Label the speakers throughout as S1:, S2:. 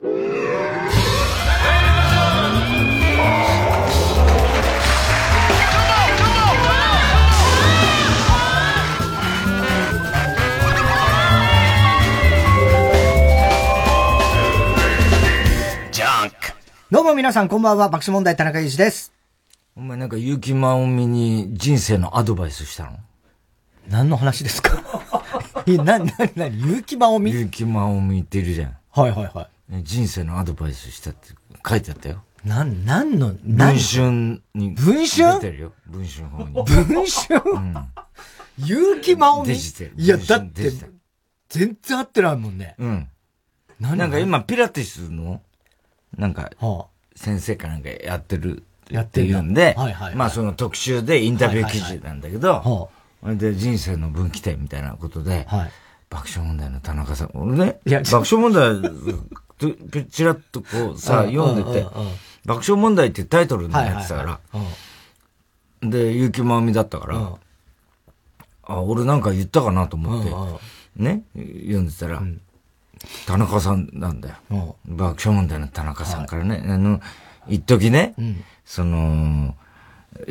S1: どうも皆さんこんばんは、爆笑問題田中裕二です。
S2: お前なんか結城まおみに人生のアドバイスしたの？
S1: 何の話ですか？え、な、な、な、結城まおみ
S2: 結城まおみっているじゃん。
S1: はいはいはい。
S2: 人生のアドバイスしたって書いてあったよ。
S1: なん、なんの、
S2: 文春に。
S1: 文春？
S2: 出てるよ。文春法に。
S1: 文春？うん。結城まおみ
S2: デジテル。
S1: いや、だって、全然合ってないもんね。
S2: うん。なんか今、ピラティスのなんか、先生かなんかやってるっていうんで、まあその特集でインタビュー記事なんだけど、で、人生の分岐点みたいなことで、爆笑問題の田中さん、俺ね、爆笑問題、ちらっとこうさ、読んでて、爆笑問題ってタイトルになってたから、で、結城まおみだったから、あ、俺なんか言ったかなと思って、ね、読んでたら、田中さんなんだよ。爆笑問題の田中さんからね、あの、一時ね、その、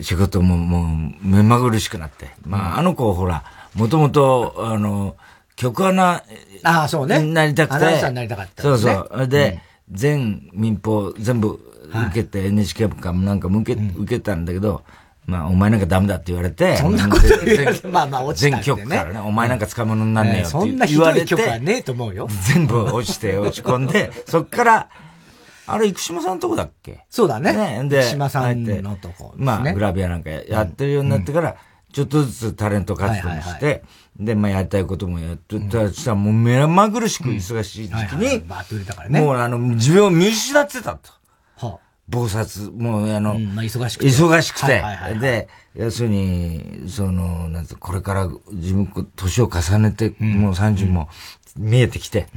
S2: 仕事ももう目まぐるしくなって。まあ、あの子ほら、もともと、あの、曲穴、
S1: ああ、そうね。
S2: なりたくて。ア
S1: ナウンサーになりたかった、
S2: そうそう。で、全民放全部受けて、NHK かもなんかも受け、受けたんだけど、まあ、お前なんかダメだって言われて。
S1: そんなこと言うまあまあ落ち
S2: た、ね。全局からね、お前なんか使い物になんねえよって言われて。そんなひどい
S1: 曲はねえと思うよ。
S2: 全部落ちて落ち込んで、そっから、あれ、生島さんのとこだっけ？
S1: そうだね。
S2: ね。で、
S1: 生島さんのとこ、
S2: ね、まあ、グラビアなんかやってるようになってから、ちょっとずつタレント活動して、で、まあ、やりたいこともやってたら、もう目まぐるしく忙しい時期に、もうあの、自分を見失ってたと。暴殺、もうあの、
S1: まあ、忙しくて。
S2: 忙しくて。で、要するに、その、なんこれから自分、年を重ねて、もう30も見えてきて、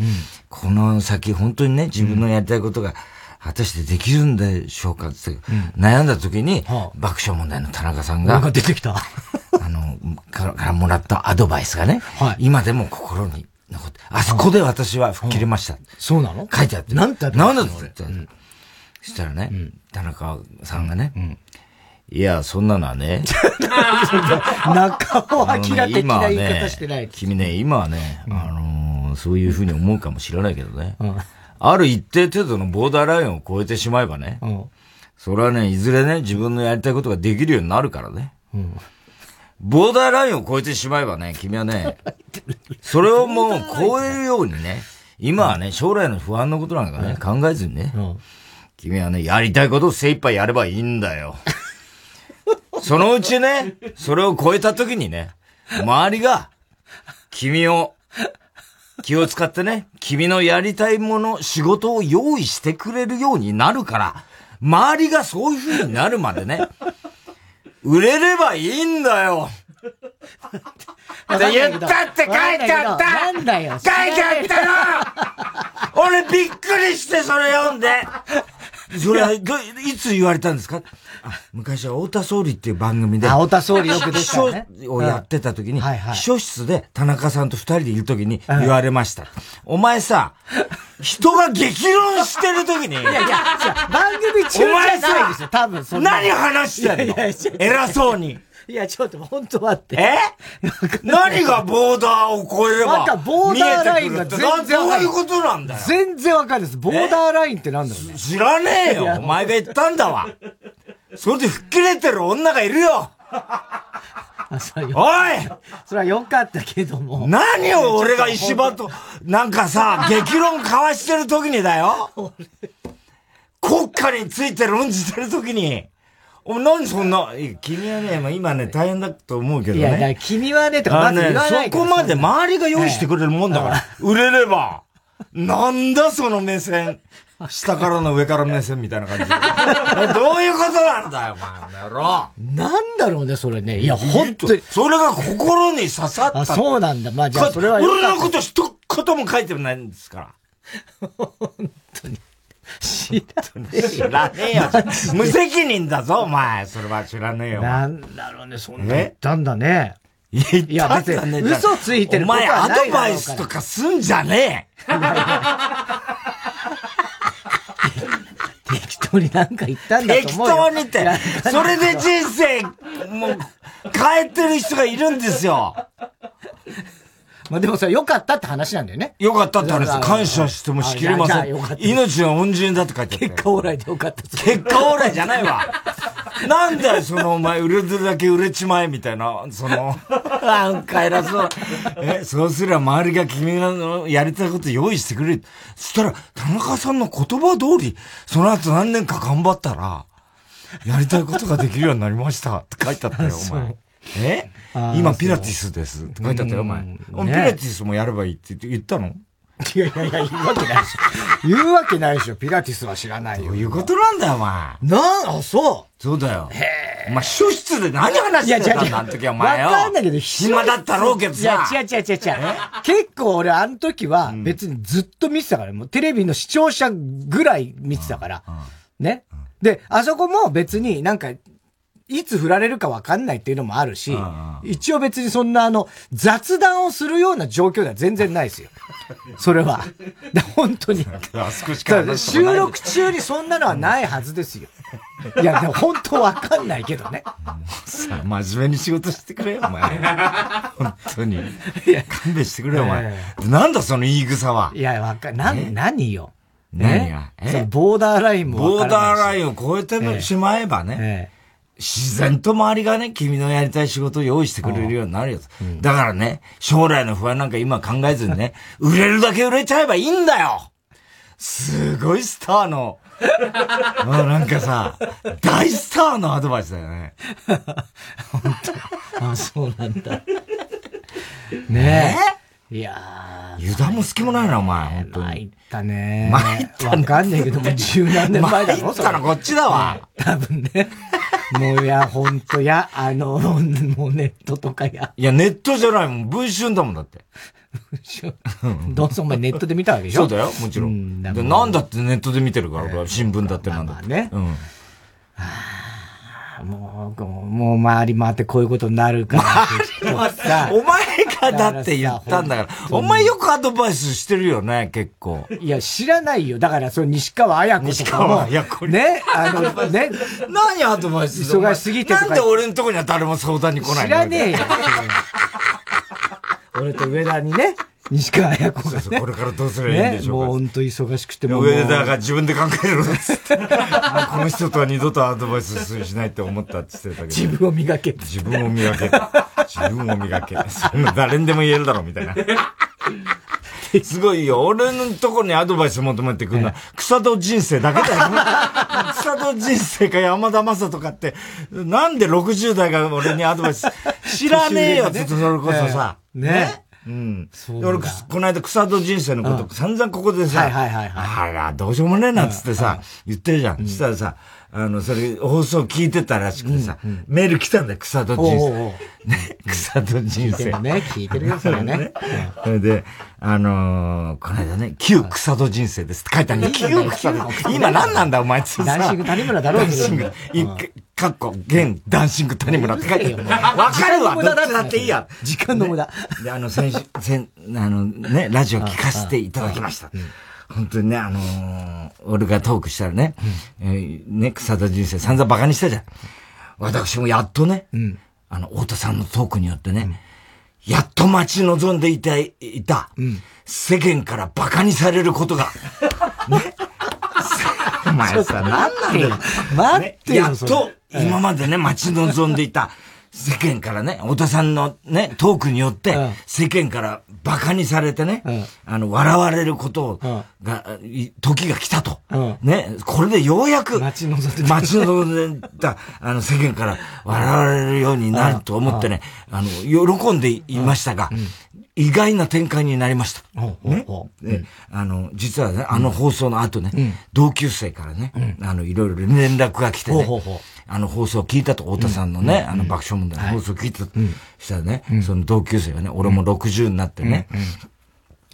S2: この先、本当にね、自分のやりたいことが、果たしてできるんでしょうかって、悩んだ時に、爆笑問題の田中さんが、
S1: 出てきた。
S2: あの、からもらったアドバイスがね、今でも心に残って、あそこで私は吹っ切れました。
S1: そうなの？
S2: 書いてあって。
S1: なんて
S2: なんだって。そしたらね、田中さんがね、いや、そんなのはね。
S1: 中尾明的な言い方してない、
S2: 君ね、今はね、あのそういうふうに思うかもしれないけどね。ある一定程度のボーダーラインを超えてしまえばね、それはね、いずれね、自分のやりたいことができるようになるからね。ボーダーラインを超えてしまえばね、君はね、それをもう超えるようにね、今はね、将来の不安のことなんかね、考えずにね、君はね、やりたいことを精一杯やればいいんだよ。そのうちね、それを超えた時にね、周りが、君を、気を使ってね、君のやりたいもの、仕事を用意してくれるようになるから、周りがそういう風になるまでね、売れればいいんだよ。言ったって書いてあった
S1: なんだよ
S2: 書いてあったの俺びっくりしてそれ読んでそれは、いつ言われたんですか昔は太田総理っていう番組で。
S1: 太田総理よくでしたね。
S2: 秘書をやってた時に、秘書室で田中さんと二人でいる時に言われました。お前さ、人が激論してる時に。いやいや、
S1: 番組中じゃないですよ、多分。
S2: 何話してんの偉そうに。
S1: いや、ちょっと、本当待って。
S2: え？何がボーダーを超えればなんか、
S1: ボーダーラインが全然
S2: どういうことなんだよ？
S1: 全然わかんないです。ボーダーラインってなんだろう、ね、
S2: 知らねえよ。お前が言ったんだわ。それで吹っ切れてる女がいるよ。おい
S1: それはよかったけども。
S2: 何を俺が石場と、なんかさ、激論交わしてる時にだよ。国家について論じてる時に。お何そんな、君はね、まあ、今ね、大変だと思うけどね。い
S1: や、君はね、とかまず言わ
S2: ないそこまで周りが用意してくれるもんだから、売れれば。なんだその目線。下からの上から目線みたいな感じで。どういうことなんだよ、お前の野郎。
S1: なんだろうね、それね。いや、ほんとに。
S2: それが心に刺さった。あ、
S1: そうなんだ。まあ、じゃあそれは
S2: 俺のこと一言も書いてないんですから。
S1: 本当に。
S2: 知らねえよ。知らねえよ。無責任だぞ、お前。それは知らねえよ。
S1: なんだろうね、そんな言ったんだね。
S2: いや、別
S1: に、嘘ついてる
S2: お前、アドバイスとかすんじゃねえ
S1: 当になんか言ったんだと
S2: 思うよ。適当にって。それで人生、もう、変えてる人がいるんですよ。
S1: まあでもさ、良かったって話なんだよね。
S2: 良かったって話。感謝してもしきれません。命は恩人だって書いてあ
S1: った結果オーライで良かった。
S2: 結果オーライじゃないわ。なんだよ、そのお前、売れてるだけ売れちまえ、みたいな、その、なんか偉そう。え、そうすれば周りが君がやりたいこと用意してくれる。そしたら、田中さんの言葉通り、その後何年か頑張ったら、やりたいことができるようになりました。って書いてあったよ、お前。え？今ピラティスです。って書いてあったよ、お前。ね、ピラティスもやればいいって言ったの？
S1: いやいやいや、言うわけないでしょ。言うわけないでしょ。ピラティスは知らないよ。
S2: どういうことなんだよ、お前。
S1: なあ、そ
S2: う。そうだよ。へえ。お前、書室で何話してたんだ、あの時は、お前よ。
S1: わかんないけど、
S2: 暇だったろうけどさ。い
S1: や、違う違う違う違う。結構俺、あの時は、別にずっと見てたから、もうテレビの視聴者ぐらい見てたから。ね。で、あそこも別になんか、いつ振られるか分かんないっていうのもあるし、一応別にそんなあの、雑談をするような状況では全然ないですよ。それは。本当に。収録中にそんなのはないはずですよ。いや、でも本当分かんないけどね。
S2: さあ、真面目に仕事してくれよ、お前。本当に。勘弁してくれよ、お前。なんだその言い草は。
S1: いや、わかん、な、何よ？
S2: 何が？
S1: え？ボーダーラインも
S2: ボーダーラインを超えてしまえばね。ええ自然と周りがね、君のやりたい仕事を用意してくれるようになるよ。うん、だからね、将来の不安なんか今考えずにね、売れるだけ売れちゃえばいいんだよすごいスターの、もうなんかさ、大スターのアドバイスだよね。
S1: 本当あ、そうなんだ。ねえ。いや
S2: ー。油断も隙もないな、お前、本当に。
S1: 参ったね。参ったわかんねえけども、十何年前だろ
S2: 参ったのこっちだわ。
S1: 多分ね。もういや、ほんとや、あの、もうネットとかや。
S2: いや、ネットじゃないもん。文春だもんだって。
S1: 文春どうせお前ネットで見たわけでしょ？
S2: そうだよ、もちろん。んなんだってネットで見てるから、新聞だってなんだって。ね。うん。は
S1: あもう、もう周り回ってこういうことになるから。
S2: お前がだって言ったんだから。お前よくアドバイスしてるよね、結構。
S1: いや、知らないよ。だから、その西川綾子とかも。西川綾子ね、あの、ね。
S2: 何アドバイス
S1: 忙しすぎて
S2: なんで俺のとこには誰も相談に来ないの？
S1: 知らねえよ。俺と上田にね。西川綾子が、ね、そう
S2: そうこれからどうすればいいんでしょうか。
S1: ね、もう本当忙しくても。
S2: 上田が自分で考えるっつって。この人とは二度とアドバイスしないって思ったって言ってたけど。
S1: 自分を磨け。
S2: 自分を磨け。自分を磨け。そんな誰にでも言えるだろ、みたいな。すごいよ。俺のところにアドバイス求めてくるのは、草戸人生だけだよね。草戸人生か山田正とかって、なんで60代が俺にアドバイス、知らねえよってそれこそさ。
S1: ね。
S2: うん。俺、この間草戸人生のこと、散々ここでさ、はいはいはい、はい。あら、どうしようもねえなっつってさ、言ってるじゃん。そしたらさ、あの、それ、放送聞いてたらしくてさ、メール来たんだよ、草戸人生。ね、草戸人生。
S1: ね、聞いてるよ、それね。
S2: それで、あのこの間ね、旧草戸人生ですって書いてあるんだ旧草戸。今何なんだ、お前って
S1: さ。ダンシング谷村だろ、
S2: ダンシング。かっこ、現、ダンシング谷村って書いてある。わかるわ、どっちだっていいや。
S1: 時間の無駄。
S2: で、あの、先週、先、あの、ね、ラジオ聞かせていただきました。本当にね、あのー、俺がトークしたらね、うん、えー、ね、草田人生散々馬鹿にしたじゃん。私もやっとね、うん、あの、太田さんのトークによってね、うん、やっと待ち望んでいた、いた、世間から馬鹿にされることが、ね。お前さ、なんなんだよ。
S1: 待って
S2: よ。やっと、今までね、待ち望んでいた、世間からね、太田さんのね、トークによって、世間から馬鹿にされてね、あの、笑われることが、時が来たと。ね、これでようやく、
S1: 待ち望んで
S2: 待ち望んでた、あの、世間から笑われるようになると思ってね、あの、喜んでいましたが、意外な展開になりました。ね、あの、実はね、あの放送の後ね、同級生からね、あの、いろいろ連絡が来てね、あの放送聞いたと、太田さんのね、あの爆笑問題の放送聞いたと、したらね、その同級生がね、俺も60になってね、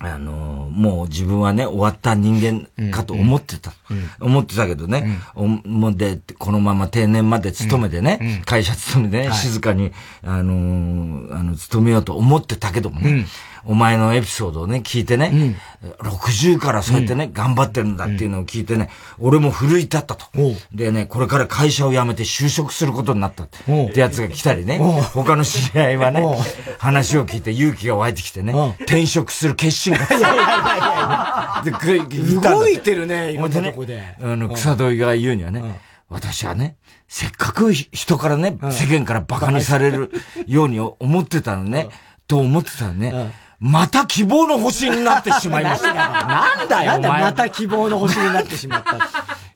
S2: あのもう自分はね、終わった人間かと思ってた。思ってたけどね、もうで、このまま定年まで勤めてね、会社勤めてね、静かに、あのあの、勤めようと思ってたけどもね、お前のエピソードをね、聞いてね、うん、60からそうやってね、頑張ってるんだっていうのを聞いてね、俺も奮い立ったと。でね、これから会社を辞めて就職することになったってやつが来たりね、他の知り合いはね、話を聞いて勇気が湧いてきてね、転職する決心が。いやいやいや
S1: いや。動いてるね、今のとこで。
S2: あの、草戸が言うにはね、私はね、せっかく人からね、世間から馬鹿にされるように思ってたのね、と思ってたのね。また希望の星になってしまいました。
S1: なんだよ、なんだまた希望の星になってしまった。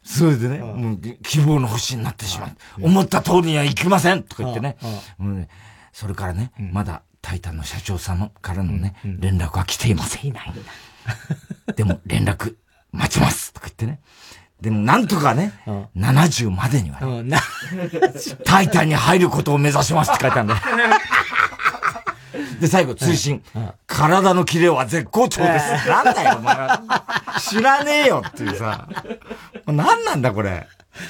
S2: それでね、もう希望の星になってしまう。思った通りにはいきませんとか言ってね。それからね、まだタイタンの社長さんからのね、連絡は来ていません。いない。でも連絡待ちますとか言ってね。でもなんとかね、うん、70までには、ね、タイタンに入ることを目指しますって書いてあるんだよ。で、最後、通信。体のキレは絶好調です。なんだよ、お前知らねえよっていうさ。何なんだ、これ？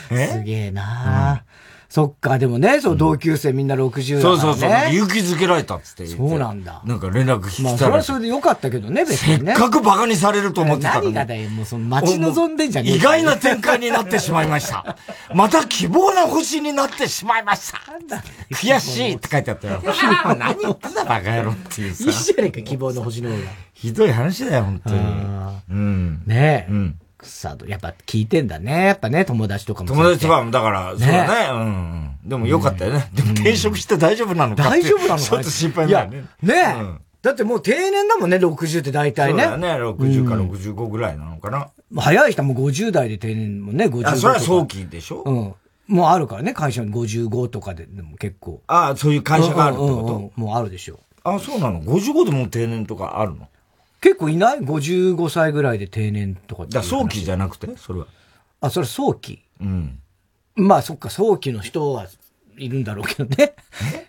S1: すげえな、そっか、でもね、そう、同級生みんな60
S2: だから、ね、そうそうそう。勇気づけられたっつって
S1: そうなんだ。
S2: なんか連絡来た
S1: まあ、それはそれでよかったけどね、別
S2: にね。せっかく馬鹿にされると思ってたの
S1: に。何がだよ、もうその待ち望んでんじゃね
S2: え意外な展開になってしまいました。また希望の星になってしまいました。悔しいって書いてあったよ。何言ってんだ、バカ野郎っていうさ。い
S1: いじゃねえか、希望の星の方が。
S2: ひどい話だよ、本当に。
S1: うん。ねえ。うん。草と、やっぱ聞いてんだね。やっぱね、友達とかも。
S2: 友達とかも、だから、そうだね。うん。でもよかったよね。でも転職して大丈夫なのか
S1: 大丈夫なのか
S2: ちょっと心配だよね。
S1: ねだってもう定年だもんね、60って大体ね。
S2: そうだね、60か65ぐらいなのかな。
S1: 早い人も50代で定年もね、55
S2: あ、それは早期でしょ？
S1: うん。もうあるからね、会社に55とかででも結構。
S2: ああ、そういう会社があるってこと？
S1: もうあるでしょ。
S2: あそうなの ?55 でもう定年とかあるの？
S1: 結構いない ?55 歳ぐらいで定年とか
S2: だ早期じゃなくて？それは。
S1: あ、それ早期うん。まあそっか、早期の人はいるんだろうけどね。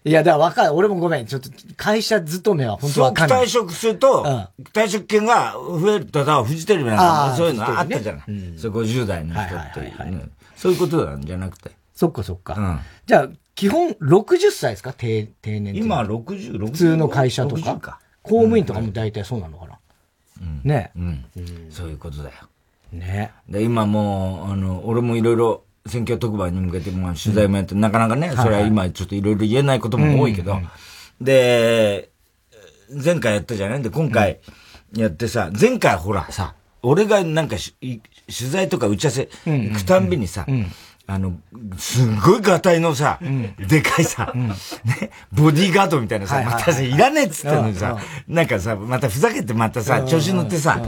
S1: いや、だからわかる。俺もごめん。ちょっと会社勤めは本当わかん
S2: ない。早期退職すると、うん、退職金が増えると、フジテレビなんかそういうのあったじゃない。ねうん、それ50代の人っていう、そういうことなんじゃなくて。
S1: そっかそっか。うん、じゃあ、基本60歳ですか？定定年
S2: 今60、60
S1: 普通の会社とか？か公務員とかも大体そうなのかな？ね、
S2: うん。そういうことだよ。
S1: ね。
S2: で、今もう、あの、俺もいろいろ選挙特番に向けて、まあ、取材もやって、なかなかね、それは今ちょっといろいろ言えないことも多いけど、で、前回やったじゃない？で、今回やってさ、前回ほらさ、俺がなんか取材とか打ち合わせ行くたんびにさ、あの、すっごいガタイのさ、うん、でかいさ、うん、ね、ボディーガードみたいなさ、はいはいはい、またさ、いらねえっつってのにさ、なんかさ、またふざけてまたさ、調子乗ってさ、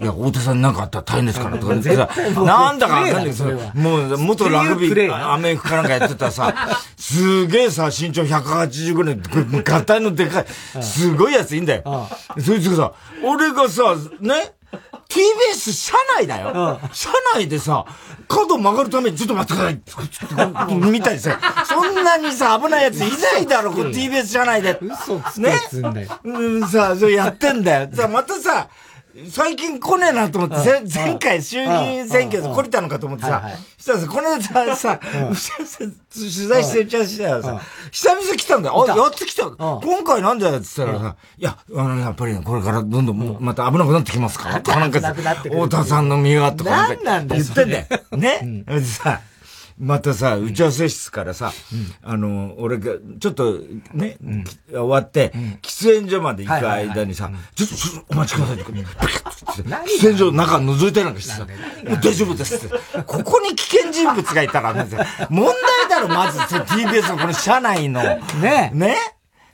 S2: いや、太田さんなんかあったら大変ですからとか言ってさ、なんだかわかんない。けど、もう、元ラグビー、アメフかなんかやってたさ、すげえさ、身長180ぐらい、ガタイのでかい、すごいやついいんだよ。そいつがさ、俺がさ、ね、TBS 車内だよ。車内でさ、角曲がるために、ちょっと待ってください。みたいですよ。そんなにさ、危ないやついないだろ、こ TBS 車内で。
S1: 嘘つけつんだよ。
S2: ね。うん、さ、それやってんだよ。さ、またさ、最近来ねえなと思って、前回衆議院選挙で来れたのかと思ってさ、したらさ、この間さ、取材してるちゃうしたらさ、久々来たんだよ。あ、やっと来た。今回なんだよって言ったらさ、いや、あの、やっぱりこれからどんどんまた危なくなってきますから。なんか、太田さんの身がとか言ってんだよ。ね？さ、またさ、打ち合わせ室からさ、あの、俺が、ちょっとね、終わって、喫煙所まで行く間にさ、ちょっと、ちょっとお待ちくださいって、喫煙所の中覗いたりなんかしてさ、大丈夫ですって。ここに危険人物がいたら、問題だろ、まず、TBS のこの車内の。ね。ね。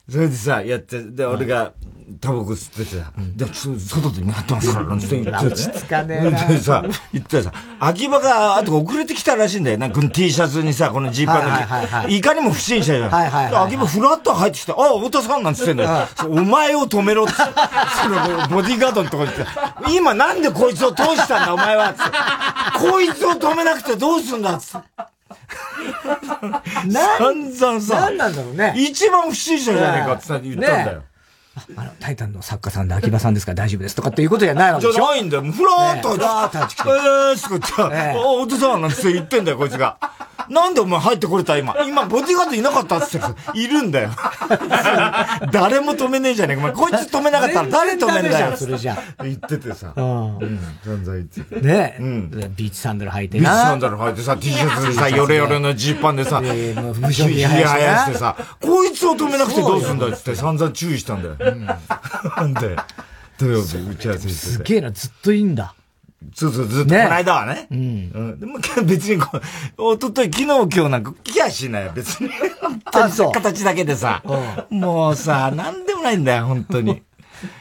S2: それでさ、やって、で、俺が、タバコ吸っててさ、で、外で見張ってますから、なんて言って。落ち着かねえな。でさ、言ってさ、秋葉が、あと遅れてきたらしいんだよ。なんか T シャツにさ、このジーパンの、いかにも不審者じゃん。はいはい秋葉ふらっと入ってきて、あ、太田さんなんつってんだよ。お前を止めろって。その、ボディーガードのとこにって、今なんでこいつを通したんだ、お前は。こいつを止めなくてどうすんだ、つって。散々さ、
S1: 何なんだろうね。
S2: 一番不審者じゃねえかって言ったんだよ。
S1: あの、タイタンの作家さんで秋葉さんですから大丈夫ですとかっていうことじゃないわけでしょ
S2: じゃないんだよ。ふらーっと、ふらーっと入ってきて。えー、すかって、えー、お、お父さんなんて言ってんだよ、こいつが。なんでお前入ってこれた今？今、ボディーガードいなかったって言っているんだよ。誰も止めねえじゃねえか。お前、こいつ止めなかったら誰止めんだよ。
S1: それじゃ。
S2: 言っててさ。うん。散々言ってて。
S1: ねえ。うん。ビーチサンダル履いて
S2: な。ビーチサンダル履いてさ、T シャツでさ、ヨレヨレのジーパンでさ、
S1: え
S2: え、
S1: もう、無性
S2: にやしてさ、こいつを止めなくてどうすんだって散々注意したんだよ。うん。なんで、土曜日打ち合わせして
S1: すげえな、ずっといいんだ。
S2: そうそう、ずっと、この間はね。うん。うん。でも、別にこう、おととい、昨日、今日なんか、来やしないよ、別に。あ、そう。形だけでさ。もうさ、なんでもないんだよ、本当に。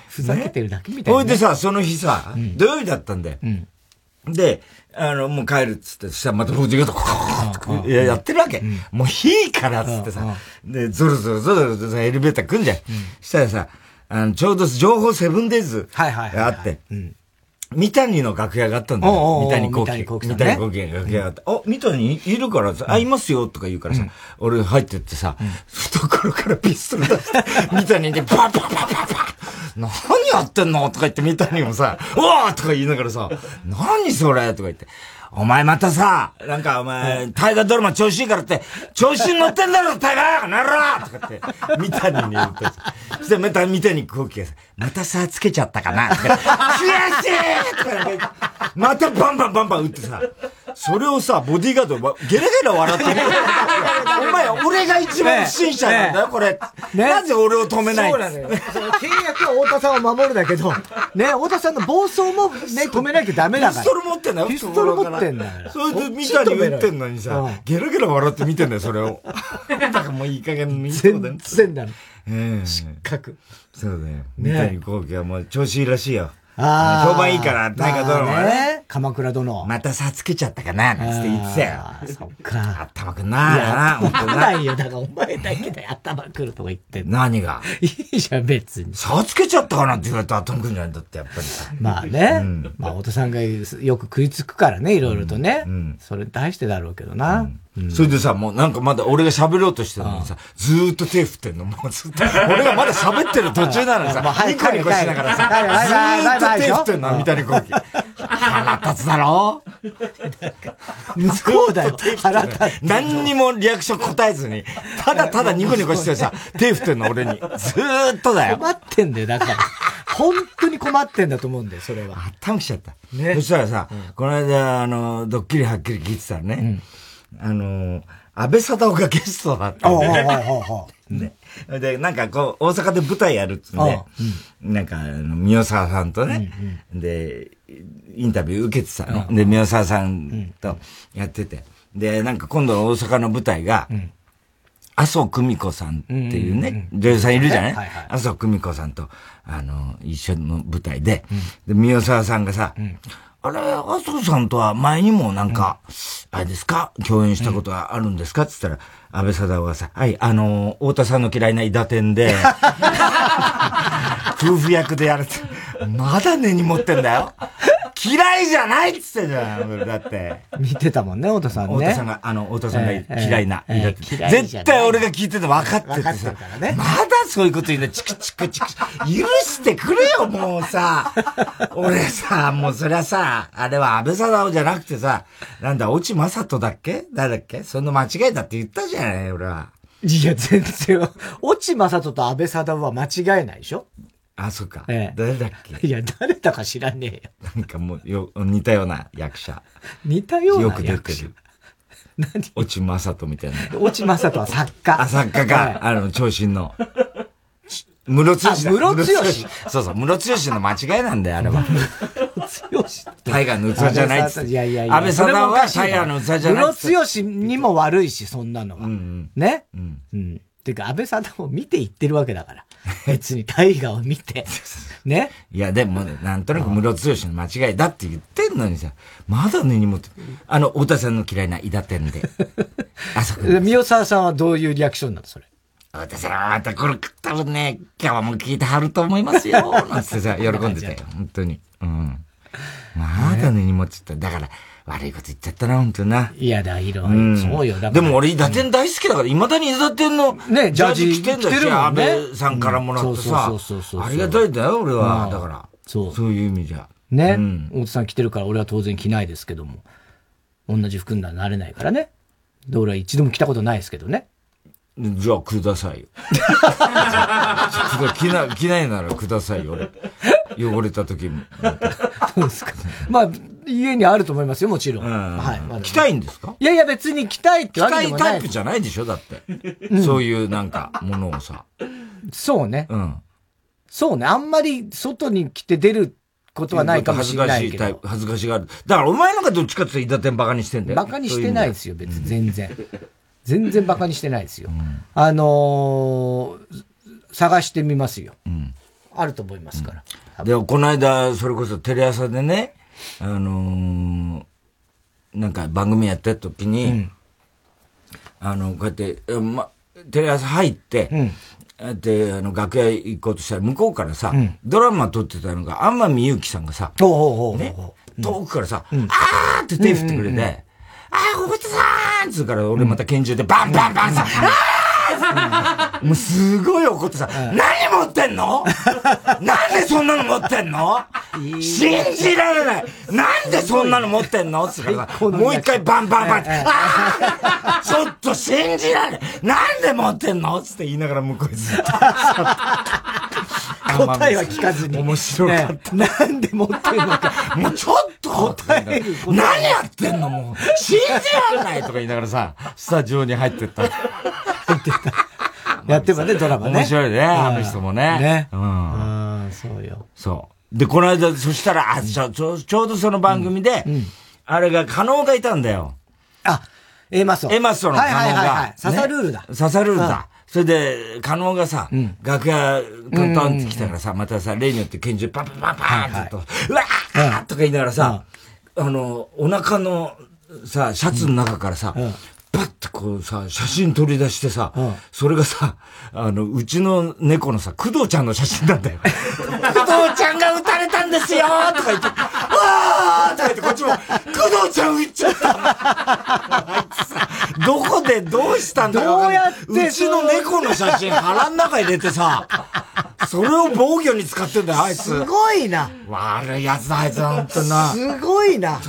S1: ふざけてるだけみたいな。
S2: ほいでさ、その日さ、土曜日だったんだよ。で、あの、もう帰るっつって、そしたらまたフージがと、こう、やってるわけ。もういいからっつってさ。で、ゾロゾロゾロゾロエレベーター来んじゃん。したらさ、あの、ちょうど情報セブンデイズがあって、三谷の楽屋があったんだよ。三谷幸喜。三谷幸喜が楽屋があった。あ、三谷いるからさ、あ、いますよとか言うからさ、俺入ってってさ、懐からピストル出して、三谷でパパパパパ何やってんのとか言って三谷もさ、おーとか言いながらさ、何それとか言って。お前またさ、なんかお前、大河ドラマ調子いいからって、調子に乗ってんだろ、大河なろとかって、三谷に言ってそしてまた三谷空気がさ、またさ、つけちゃったかな悔しいとかまたバンバンバンバン打ってさ、それをさ、ボディーガード、ゲラゲラ笑ってる。お前、俺が一番不審者なんだよ、これ。なぜ俺を止めないそうなのよ。契
S1: 約は太田さんを守るだけど、ね、太田さんの暴走もね、止めなきゃダメだから。
S2: ピストル持ってんだよ、
S1: ピストル持ってんだよ。
S2: それで見たに言ってんのにさ、ゲラゲラ笑って見てんだよ、それを。だからもういい加減見て
S1: 全然だね。失格。
S2: そうだよ。三谷幸喜はもう調子いいらしいよ。ああ。評判いいから、大河ドラマね。
S1: 鎌倉殿。
S2: またさつけちゃったかな、なんつって言ってたよ。
S1: そっか。
S2: 頭くんな。いや、
S1: 頭ないよ。だからお前だけで頭くるとか言ってん
S2: の。何が？
S1: いいじゃん、別に。
S2: さつけちゃったかなって言われたら頭くんじゃないんだって、やっぱりさ。
S1: まあね。まあ、太田さんがよく食いつくからね、いろいろとね。それに対してだろうけどな。
S2: それでさ、もうなんかまだ俺が喋ろうとしてるのにさ、ずーっと手振ってんの、もうずっと。俺がまだ喋ってる途中なのにさ、ニコニコしながらさ、ずーっと手振ってんの、三谷幸喜。腹立つだろ？
S1: 息子だよ。腹立つ。
S2: 何にもリアクション答えずに、ただただニコニコしてさ、手振ってんの、俺に。ずーっとだよ。
S1: 困ってんだよ、だから。本当に困ってんだと思うんだよ、それは。
S2: 頭きちゃった。ね。そしたらさ、この間、あの、ドッキリはっきり聞いてたらね、あの、安倍貞夫がゲストだったんで、ね。で、なんかこう、大阪で舞台やるっつうん。で、なんか、宮沢さんとね、で、インタビュー受けてたの。で、宮沢さんとやってて。で、なんか今度の大阪の舞台が、麻生久美子さんっていうね、女優さんいるじゃない？麻生久美子さんと、あの、一緒の舞台で、で、宮沢さんがさ、あれ、麻生さんとは前にもなんか、あれですか？共演したことはあるんですか？って言ったら、安倍貞夫がさ、はい、あの、太田さんの嫌いな伊達天で、夫婦役でやるって、まだ根に持ってんだよ。嫌いじゃないっつってじゃん、だって。
S1: 見てたもんね、太田さんね。
S2: 太田さんが、あの、太田さんが嫌いな。絶対俺が聞いてて分かっててさ、ね、まだそういうこと言うの、チクチクチク、許してくれよ、もうさ。俺さ、もうそりゃさ、あれは安倍貞夫じゃなくてさ、なんだ、落ち正人だっけ？誰だっけ？その間違いだって言ったじゃない、俺は。
S1: いや、全然、落ち正人と安倍貞夫は間違えないでしょ
S2: あ、そっか。ええ、誰だっ
S1: け？いや、誰だか知らねえ
S2: よ。なんかもう、よ、似たような役者。
S1: 似たような役者よく出てる。
S2: 何？落ちまさとみたいな。
S1: 落ちまさとは作家。
S2: あ、作家か。あの、長身の。ムロツヨシ
S1: ムロツヨシ。
S2: そうそう、ムロツヨシの間違いなんだよ、あれは。ムロツヨシタイガーの器じゃないっついやいやいや。安倍さんはタイガーの器じゃない
S1: ムロツヨシにも悪いし、そんなのは。うんうん、ね？うん。うん。てか、安倍さんも見て言ってるわけだから。別に大河を見て。ね？
S2: いや、でもね、なんとなく室強の間違いだって言ってんのにさ、まだ根に持って、あの、太田さんの嫌いな伊田店で。
S1: あそこ。宮沢さんはどういうリアクションなのそれ？
S2: 太田さんはまたこれ多分ね、今日はもう聞いてはると思いますよ。なんてさ、喜んでたよ。本当に。うん。まだ根に持ってた。だから、悪いこと言っちゃったな、本当な。
S1: いやだ、いろいろ。そうよ。
S2: でも俺、伊達天大好きだから、未だに伊達天の、ね、ジャージ着てんだし、安倍さんからもらってさ、ありがたいんだよ、俺は。だから。そう。そういう意味じゃ。
S1: ね。大津さん着てるから、俺は当然着ないですけども。同じ服にはなれないからね。で、俺は一度も着たことないですけどね。
S2: じゃあ、くださいよ。着な、着ないならくださいよ、俺。汚れた時も。
S1: どうですか？まあ、家にあると思いますよ、もちろん。は
S2: い。ま着たいんですか？
S1: いやいや、別に着たいってわ
S2: けでもない。着たいタイプじゃないでしょ、だって。そういうなんか、ものをさ。
S1: そうね。うん。そうね。あんまり外に着て出ることはないかもしれないけど。恥ずかしいタイプ、
S2: 恥ずかしがる。だからお前なんかどっちかって言ったら、伊達バカにしてんだよ。
S1: バカにしてないですよ、別に、全然。全然バカにしてないですよ。うん、あのー、探してみますよ。うん、あると思いますから。
S2: うん、で、この間、それこそテレ朝でね、あのー、なんか番組やった時に、あの、こうやって、ま、テレ朝入って、で、あの、楽屋行こうとしたら、向こうからさ、ドラマ撮ってたのが、天海祐希さんがさ、ね、遠くからさ、あーって手振ってくれて、あー、小渕さんつうから、俺また拳銃でバンバンバンさ、あー もうすごい怒ってさ、何持ってんの？なんでそんなの持ってんの？信じられない。なんでそんなの持ってんの？つうからさ、もう一回バンバンバンって、あ ちょっと信じられないなんで持ってんの？つって言いながら向こうにずっと。
S1: 答えは聞かずに。
S2: 面白かった。
S1: なんで持ってんのか。
S2: もうちょっと答える。何やってんの？もう。信じられないとか言いながらさ、スタジオに入ってった。入
S1: ってった。やってばね、ドラマね。
S2: 面白いね、あの人もね。
S1: ね。うん。そうよ。
S2: そう。で、この間、そしたら、あ、ちょ、ちょ、ちょうどその番組で、あれが、可能がいたんだよ。
S1: あ、エマソ。
S2: エマソの可能が。はいはいはい。
S1: ササルールだ。
S2: ササルールだ。それで、加納がさ、楽屋、トントンって来たからさ、またさ、例によって拳銃パンパンパンパンってと、うわーとか言いながらさ、あの、お腹のさ、シャツの中からさ、パッてこうさ、写真取り出してさ、それがさ、あの、うちの猫のさ、工藤ちゃんの写真なんだよ。工藤ちゃんが撃たれたんですよとか言って、わーとか言って、こっちも、工藤ちゃん撃っちゃった あいつさ、どこでどうしたんだ
S1: どうやって
S2: うちの猫の写真腹の中入れてさ、それを防御に使ってんだよ、あいつ。
S1: すごいな。
S2: 悪い奴だ、あいつ、ほんとな。
S1: すごいな。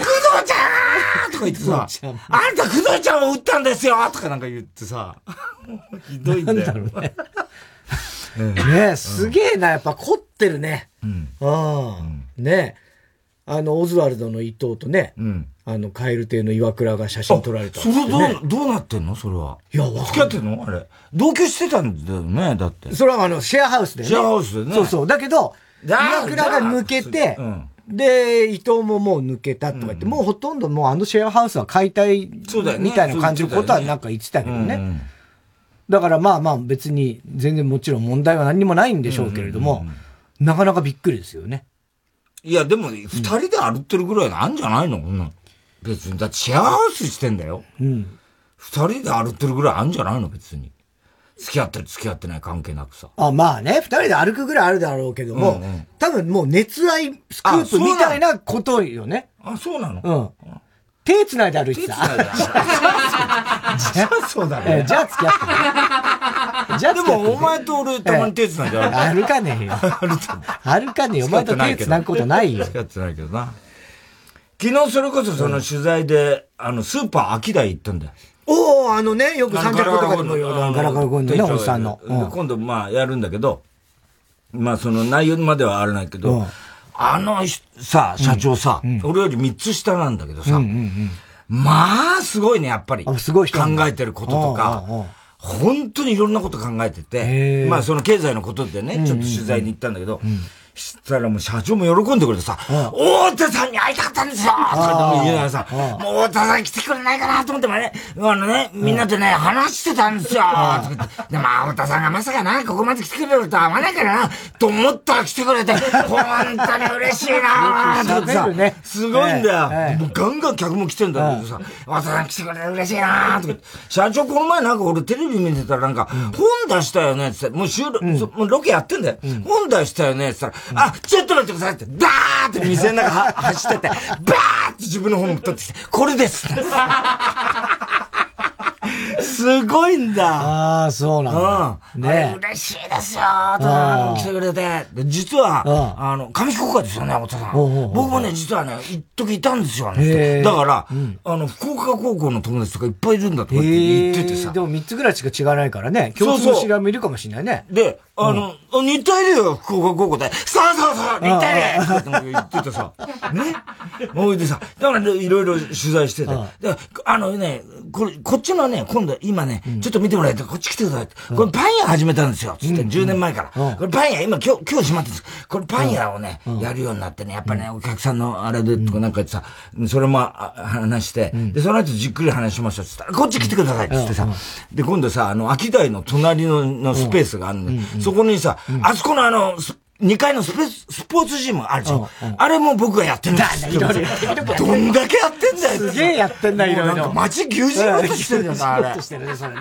S2: 工藤ちゃんとか言ってさ、あんた工藤ちゃんを撃ったんですよとかなんか言ってさ、ひどいんだよ。なんだろうね。
S1: ねすげえな、やっぱ凝ってるね。うん。ああ、ねあの、オズワルドの伊藤とね、うん、あの、カエル亭の岩倉が写真撮られた、
S2: ね、それどう、どうなってんの？それは。いや、付き合ってんの？あれ。同居してたんだよね、だって。
S1: それはあの、シェアハウスで
S2: ね。シェアハウスでね。
S1: そうそう。だけど、岩倉が抜けて、うん、で、伊藤ももう抜けたとか言って、うん、もうほとんどもうあのシェアハウスは解体みたいな感じのことはなんか言ってたけどね。だねだからまあまあ別に全然もちろん問題は何にもないんでしょうけれども、なかなかびっくりですよね。
S2: いやでも二人で歩ってるぐらいなんじゃないの、うん、別に。だってシェアハウスしてんだよ。うん。二人で歩ってるぐらいあるんじゃないの？別に。付き合ってる付き合ってない関係なくさ。
S1: あ、まあね、二人で歩くぐらいあるだろうけども、うんうん、多分もう熱愛スクープみたいなことよね。
S2: あ、そうなの？
S1: うん。手繋いで歩いてた。じ
S2: ゃあそうだね。
S1: じゃあ付き合ってじゃあ
S2: でもお前と俺たまに手繋いで歩く。
S1: 歩かねえよ。歩かねえよ。お前と手繋ぐことないよ。
S2: 付き合ってないけどな。昨日それこそその取材で、あの、スーパー秋田行ったんだよ。
S1: おおあのね、よく三脚とかでもガラガラコンのね、おじさんの。
S2: 今度、まあ、やるんだけど、まあ、その内容まではあれないけど、あのさ、社長さ、俺より三つ下なんだけどさ、まあ、すごいね、やっぱり。
S1: すごい
S2: 考えてることとか、本当にいろんなこと考えてて、まあ、その経済のことでね、ちょっと取材に行ったんだけど、したらもう社長も喜んでくれてさ、大田さんに会いたかったんですよとか言いながらさ、もう大田さん来てくれないかなと思ってもね、あのね、みんなでね、話してたんですよで、まあ、大田さんがまさかな、ここまで来てくれるとは思わないからな、と思ったら来てくれて、本当に嬉しいなと思ってさ、すごいんだよ。ガンガン客も来てんだけどさ、大田さん来てくれて嬉しいなとか社長この前なんか俺テレビ見てたらなんか、本出したよねって言って、もう収録、もうロケやってんだよ。本出したよねって言ったら、あ、ちょっと待ってくださいって、ダーって店の中走ってて、バーって自分の本取ってきて、これですす すごいんだ。
S1: ああ、そうなんだ。
S2: うん。ね嬉しいですよ、と来てくれて。実は、あの、紙福岡ですよね、お父さん。僕もね、実はね、一時いたんですよ、ね。だから、あの、福岡高校の友達とかいっぱいいるんだとか言っててさ。
S1: でも3つぐらいしか違わないからね。共通の知り合いもいるかもしれないね。
S2: で、あの、似たいるよ、福岡高校で。そうそうそう、似たいるって言っててさ。ね？ほいでさ、だからいろいろ取材してて。で、あのね、これ、こっちのね、今度、今ね、ちょっと見てもらえて、こっち来てくださいって。これパン屋始めたんですよ。つって、10年前から。これパン屋、今、今日、今日閉まってるんです。これパン屋をね、やるようになってね、やっぱね、お客さんのあれで、とかなんかさ、それも話して、で、その後じっくり話しましょう。つったら、こっち来てください。つってさ。で、今度さ、あの、秋台の隣ののスペースがあるの。そこにさ、あそこのあの、2階のスペスポーツジムあるじゃん。あれも僕がやってるんですよ。どんだけやってんだ
S1: よ。すげえやってんだ、いろいろ。なんか
S2: 街牛耳ろうとしてるよな、あれ。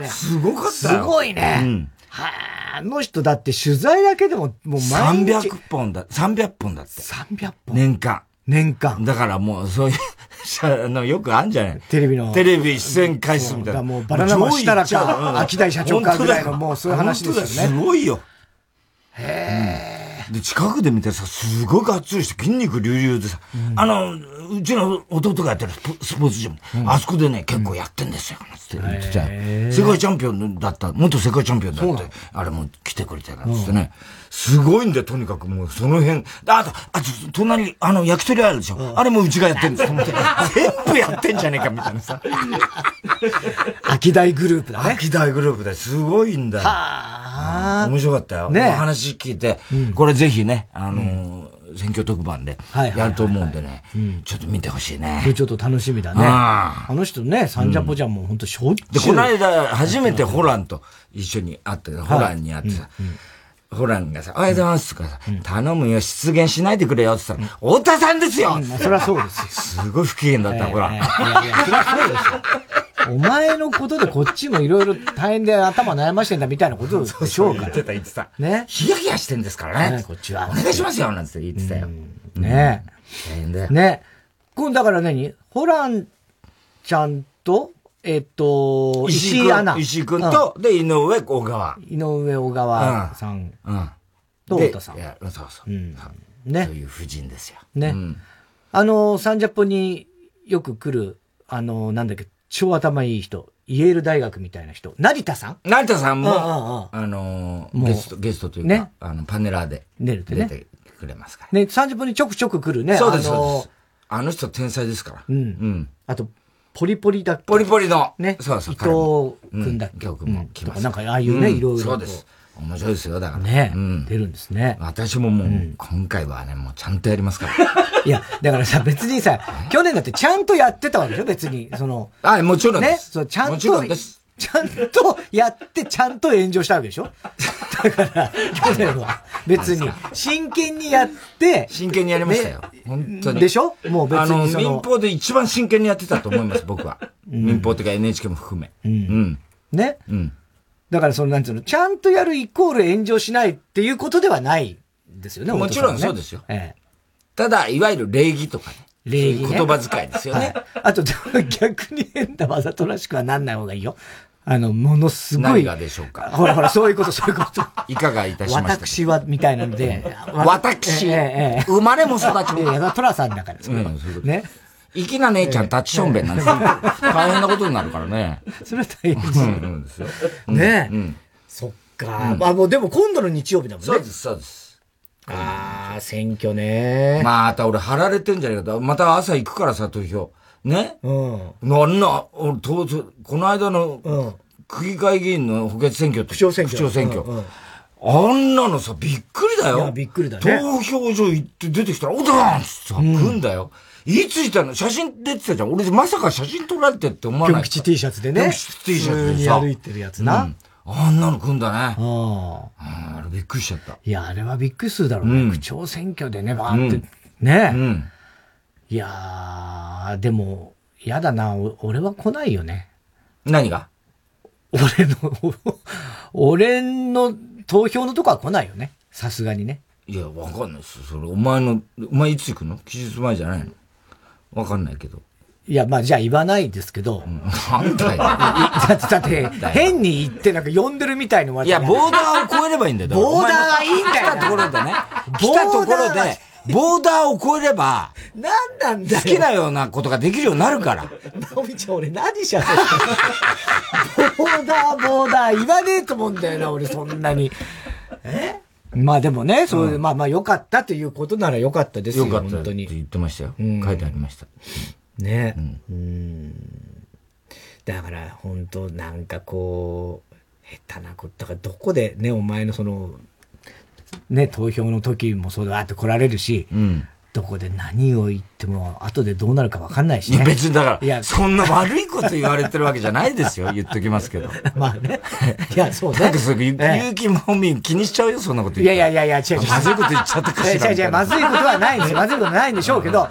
S2: すごかった
S1: すごいね。はあ、あの人だって取材だけでも、もう
S2: 毎日。300本だ、300本だって。
S1: 300本
S2: 年間。
S1: 年間。
S2: だからもう、そういう、あの、よくあんじゃない
S1: テレビの。
S2: テレビ出演回数みたいな。
S1: もうバナナマしたらか、秋大社長かぐらいのもうそういう話ですよね。
S2: すごいよ。
S1: へえ。
S2: で、近くで見てさ、すごいがっつりして筋肉隆々でさ、うん、あの、うちの弟がやってるスポーツジム、うん、あそこでね、結構やってんですよ、つって言ってた世界チャンピオンだった、元世界チャンピオンだって、あれも来てくれてたつってね、すごいんだよ、とにかくもう、その辺。あと、あと、隣、あの、焼き鳥あるでしょ。あれもうちがやってんですよ。全部やってんじゃねえか、みたいなさ。
S1: 秋大グループだね。
S2: 秋大グループですごいんだよ。はあ。面白かったよ。ね。話聞いて、これぜひね、あの選挙特番でやると思うんでね、ちょっと見てほしいね。
S1: ちょっと楽しみだね。あの人ね、サンジャポちゃんも本当しょっちゅう。
S2: で、この間、初めてホランと一緒に会って、ホランに会ってさ、ホランがさ、おはようございますとかさ、頼むよ、出現しないでくれよって言ったら、太田さんですよ
S1: そりゃそうです
S2: よ。すごい不機嫌だった、ほら。いやいや、そりゃ
S1: そうですよ。お前のことでこっちもいろいろ大変で頭悩ましてんだみたいなことでしょうか
S2: ら。言ってた言ってた。
S1: ね。
S2: ヒヤヒヤしてんですからね。
S1: こっちは。
S2: お願いしますよ、なんて言ってたよ。
S1: ね
S2: 大変だよ。
S1: ね今だから何？ホランちゃんと、えっと、石井アナ。
S2: 石井くんと、で、井上小川。
S1: 井上小川さん。うん。と、太田さん。いや、
S2: そうそう。ね。そういう夫人ですよ。
S1: ね。あの、サンジャポによく来る、あの、なんだっけ、超頭いい人。イェール大学みたいな人。成田さん？
S2: 成田さんも、あの、ゲスト、ゲストというか、あの、パネラーで出てくれますから。
S1: ね、30分にちょくちょく来るね。
S2: そうです、そうです。あの人天才ですから。
S1: うん。うん。あと、ポリポリだっけ？
S2: ポリポリの。
S1: ね。
S2: そうそう。
S1: 伊藤くんだっ
S2: け？今日くんも来ます。
S1: なんか、ああいうね、いろいろ。
S2: そうです。面白いですよ、だから。
S1: ね、うん、出るんですね。
S2: 私ももう、今回はね、もうちゃんとやりますから。
S1: いや、だからさ、別にさ、去年だってちゃんとやってたわけでしょ、別に。その。
S2: あ、もちろん
S1: です。ね、そう、ちゃんと。もちろんです。ちゃんとやって、ちゃんと炎上したわけでしょ？だから、去年は別に、真剣にやって、
S2: 真剣にやりましたよ。本当に。
S1: でしょ？もう別にあの、
S2: 民放で一番真剣にやってたと思います、僕は。民放っていうか NHK も含め。うん。
S1: ね？うん。だからその、なんつうの、ちゃんとやるイコール炎上しないっていうことではないですよね、
S2: もちろんそうですよ。ええ。ただ、いわゆる礼儀とかね。礼儀、ね、言葉遣いですよね。
S1: あと、逆に変なわざとらしくはなんない方がいいよ。あの、ものすごい。何
S2: がでしょうか。
S1: ほらほら、そういうこと、そういうこと。
S2: いかがいたしました
S1: 私は、みたいなので。
S2: 私、ええ、生まれも育ちも。
S1: いや、トラさんだから、それは。ね。
S2: 粋な姉ちゃん、タッチションベンなんですよ。大変なことになるからね。
S1: それは大変ですよ。ねえ。そっか。あ、もうでも今度の日曜日だもんね。
S2: そうです、そうです。
S1: ああ、選挙ね。
S2: また俺貼られてんじゃねえかまた朝行くからさ、投票。ね？うん。なんな、俺、当この間の、区議会議員の補欠選挙って。
S1: 区長選挙。
S2: 区長選挙。あんなのさ、びっくりだよ。いや、
S1: びっくりだね。
S2: 投票所行って出てきたら、おだんってさ、来んだよ。いついたの？写真出てたじゃん。俺、まさか写真撮られてって思わない。
S1: ピョン吉 T シャツでね。ピョン
S2: 吉 T シャ
S1: ツでさ。歩いてるやつな。
S2: あんなの来んだね。ああ。あれびっくりしちゃった。
S1: いや、あれはびっくりするだろうね。区長選挙でね、バーって。ね。うん。いやー、でも、嫌だな。俺は来ないよね。
S2: 何が？
S1: 俺の、俺の投票のとこは来ないよね。さすがにね。
S2: いや、わかんないですそれ、お前の、お前いつ行くの？期日前じゃないの？わかんないけど。
S1: いや、まあじゃあ言わないですけど。
S2: なんだよ。
S1: だって、だって、変に言ってなんか呼んでるみたいの
S2: いや、ボーダーを超えればいいんだよ。
S1: ボーダーはいいんだよ。
S2: 来たところでね。来たところで、ボーダーを超えれば、
S1: 何なんだよ。
S2: 好きなようなことができるようになるから。
S1: 直美ちゃん、俺何しゃべってボーダー、ボーダー、言わねえと思うんだよな、俺そんなに。え？まあでもね、そう、うん、まあまあ良かったということなら良かったですよ、
S2: よかった本当に。って言ってましたよ。うん、書いてありました。
S1: ね。うん。うんだから、本当なんかこう、下手なこと、だからどこでね、お前のその、ね、投票の時もそうだって来られるし、うん、どこで何を言っても、後でどうなるか分かんないし、ね。
S2: 別にだから、いや、そんな悪いこと言われてるわけじゃないですよ。言っときますけど。
S1: まあね。いや、そうね。
S2: なんかそれ、ゆうきもみ気にしちゃうよ、そんなこと言って。
S1: いやいやいやいや、違う違う。
S2: まずいこと言っちゃったかし
S1: ら。違う違う、まずいことはないんですよ。まずいことないんでしょうけど、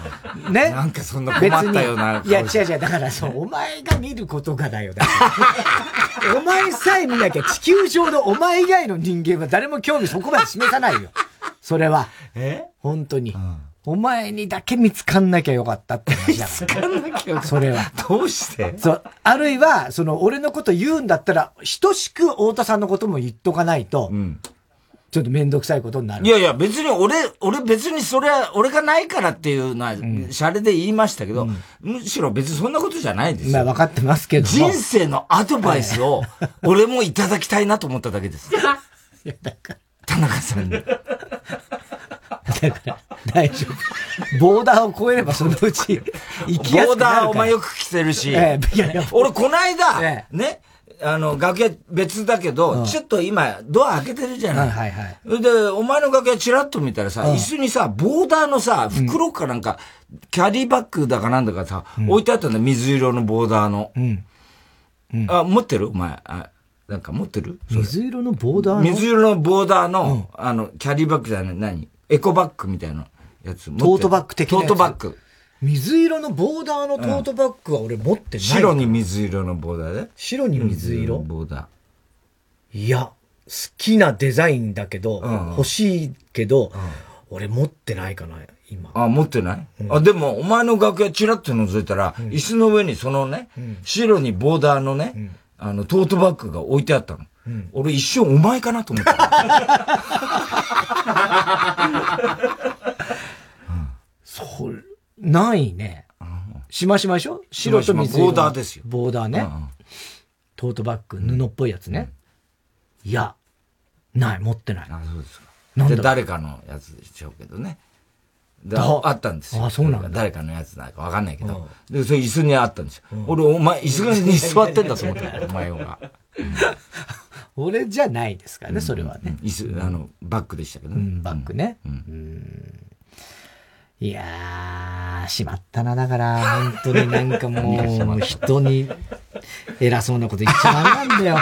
S1: ね。
S2: なんかそんな困ったような。
S1: いや、違う違う。だからそう、お前が見ることがだよ。だ お前さえ見なきゃ地球上のお前以外の人間は誰も興味そこまで示さないよ。それは。
S2: え？
S1: 本当に。うんお前にだけ見つかんなきゃよかったって話
S2: だから。見つかんなきゃよかった。
S1: それは。
S2: どうして？
S1: そう。あるいは、その、俺のこと言うんだったら、等しく太田さんのことも言っとかないと、うん、ちょっとめんどくさいことになる。
S2: いやいや、別に俺、俺別にそれは、俺がないからっていうのは、シャレで言いましたけど、うん、むしろ別にそんなことじゃないですよ。
S1: まあ分かってますけど
S2: 人生のアドバイスを、俺もいただきたいなと思っただけです。いや、だから。田中さんに。
S1: だから、大丈夫。ボーダーを超えればそのうち、
S2: 行きやすくなるボーダーお前よく来てるし、えー、いやいや俺この間、えー、ね、あの、楽屋別だけど、うん、ちょっと今、ドア開けてるじゃない。はいはい。で、お前の楽屋チラッと見たらさ、うん、椅子にさ、ボーダーのさ、袋かなんか、うん、キャリーバッグだかなんだかさ、置いてあったんだ水色のボーダーの。あ、持ってる？お前。あなんか持ってる？
S1: 水色のボーダーの？
S2: 水色のボーダーの、あの、キャリーバッグじゃない、何？エコバッグみたいなやつ。ト
S1: ートバッグ的
S2: なトートバッグ。
S1: 水色のボーダーのトートバッグは俺持ってない。
S2: 白に水色のボーダーで？
S1: 白に水色？
S2: ボーダ
S1: ー。いや、好きなデザインだけど、うん、欲しいけど、うん、俺持ってないかな、今。
S2: あ、持ってない、うん、あ、でも、お前の楽屋チラッと覗いたら、椅子の上にそのね、白にボーダーのね、あの、トートバッグが置いてあったの。うん、俺一瞬お前かなと思った。
S1: それ、ないね。しましまでしょ白と水
S2: 色。ボーダーですよ。
S1: ボーダーね。トートバッグ、布っぽいやつね。いや、ない、持ってない。
S2: あ、そうですか。なんで誰かのやつでしょうけどね。あったんですよ。
S1: あ、そうなんだ。
S2: 誰かのやつなのかわかんないけど。で、それ椅子にあったんですよ。俺、お前、椅子に座ってんだと思った。お前が。
S1: 俺じゃないですからね、それはね。
S2: 椅子、あの、バッグでしたけど
S1: ね。バッグね。いやー、しまったな、だから、本当になんかもう、人に偉そうなこと言っちゃダメなんだよ。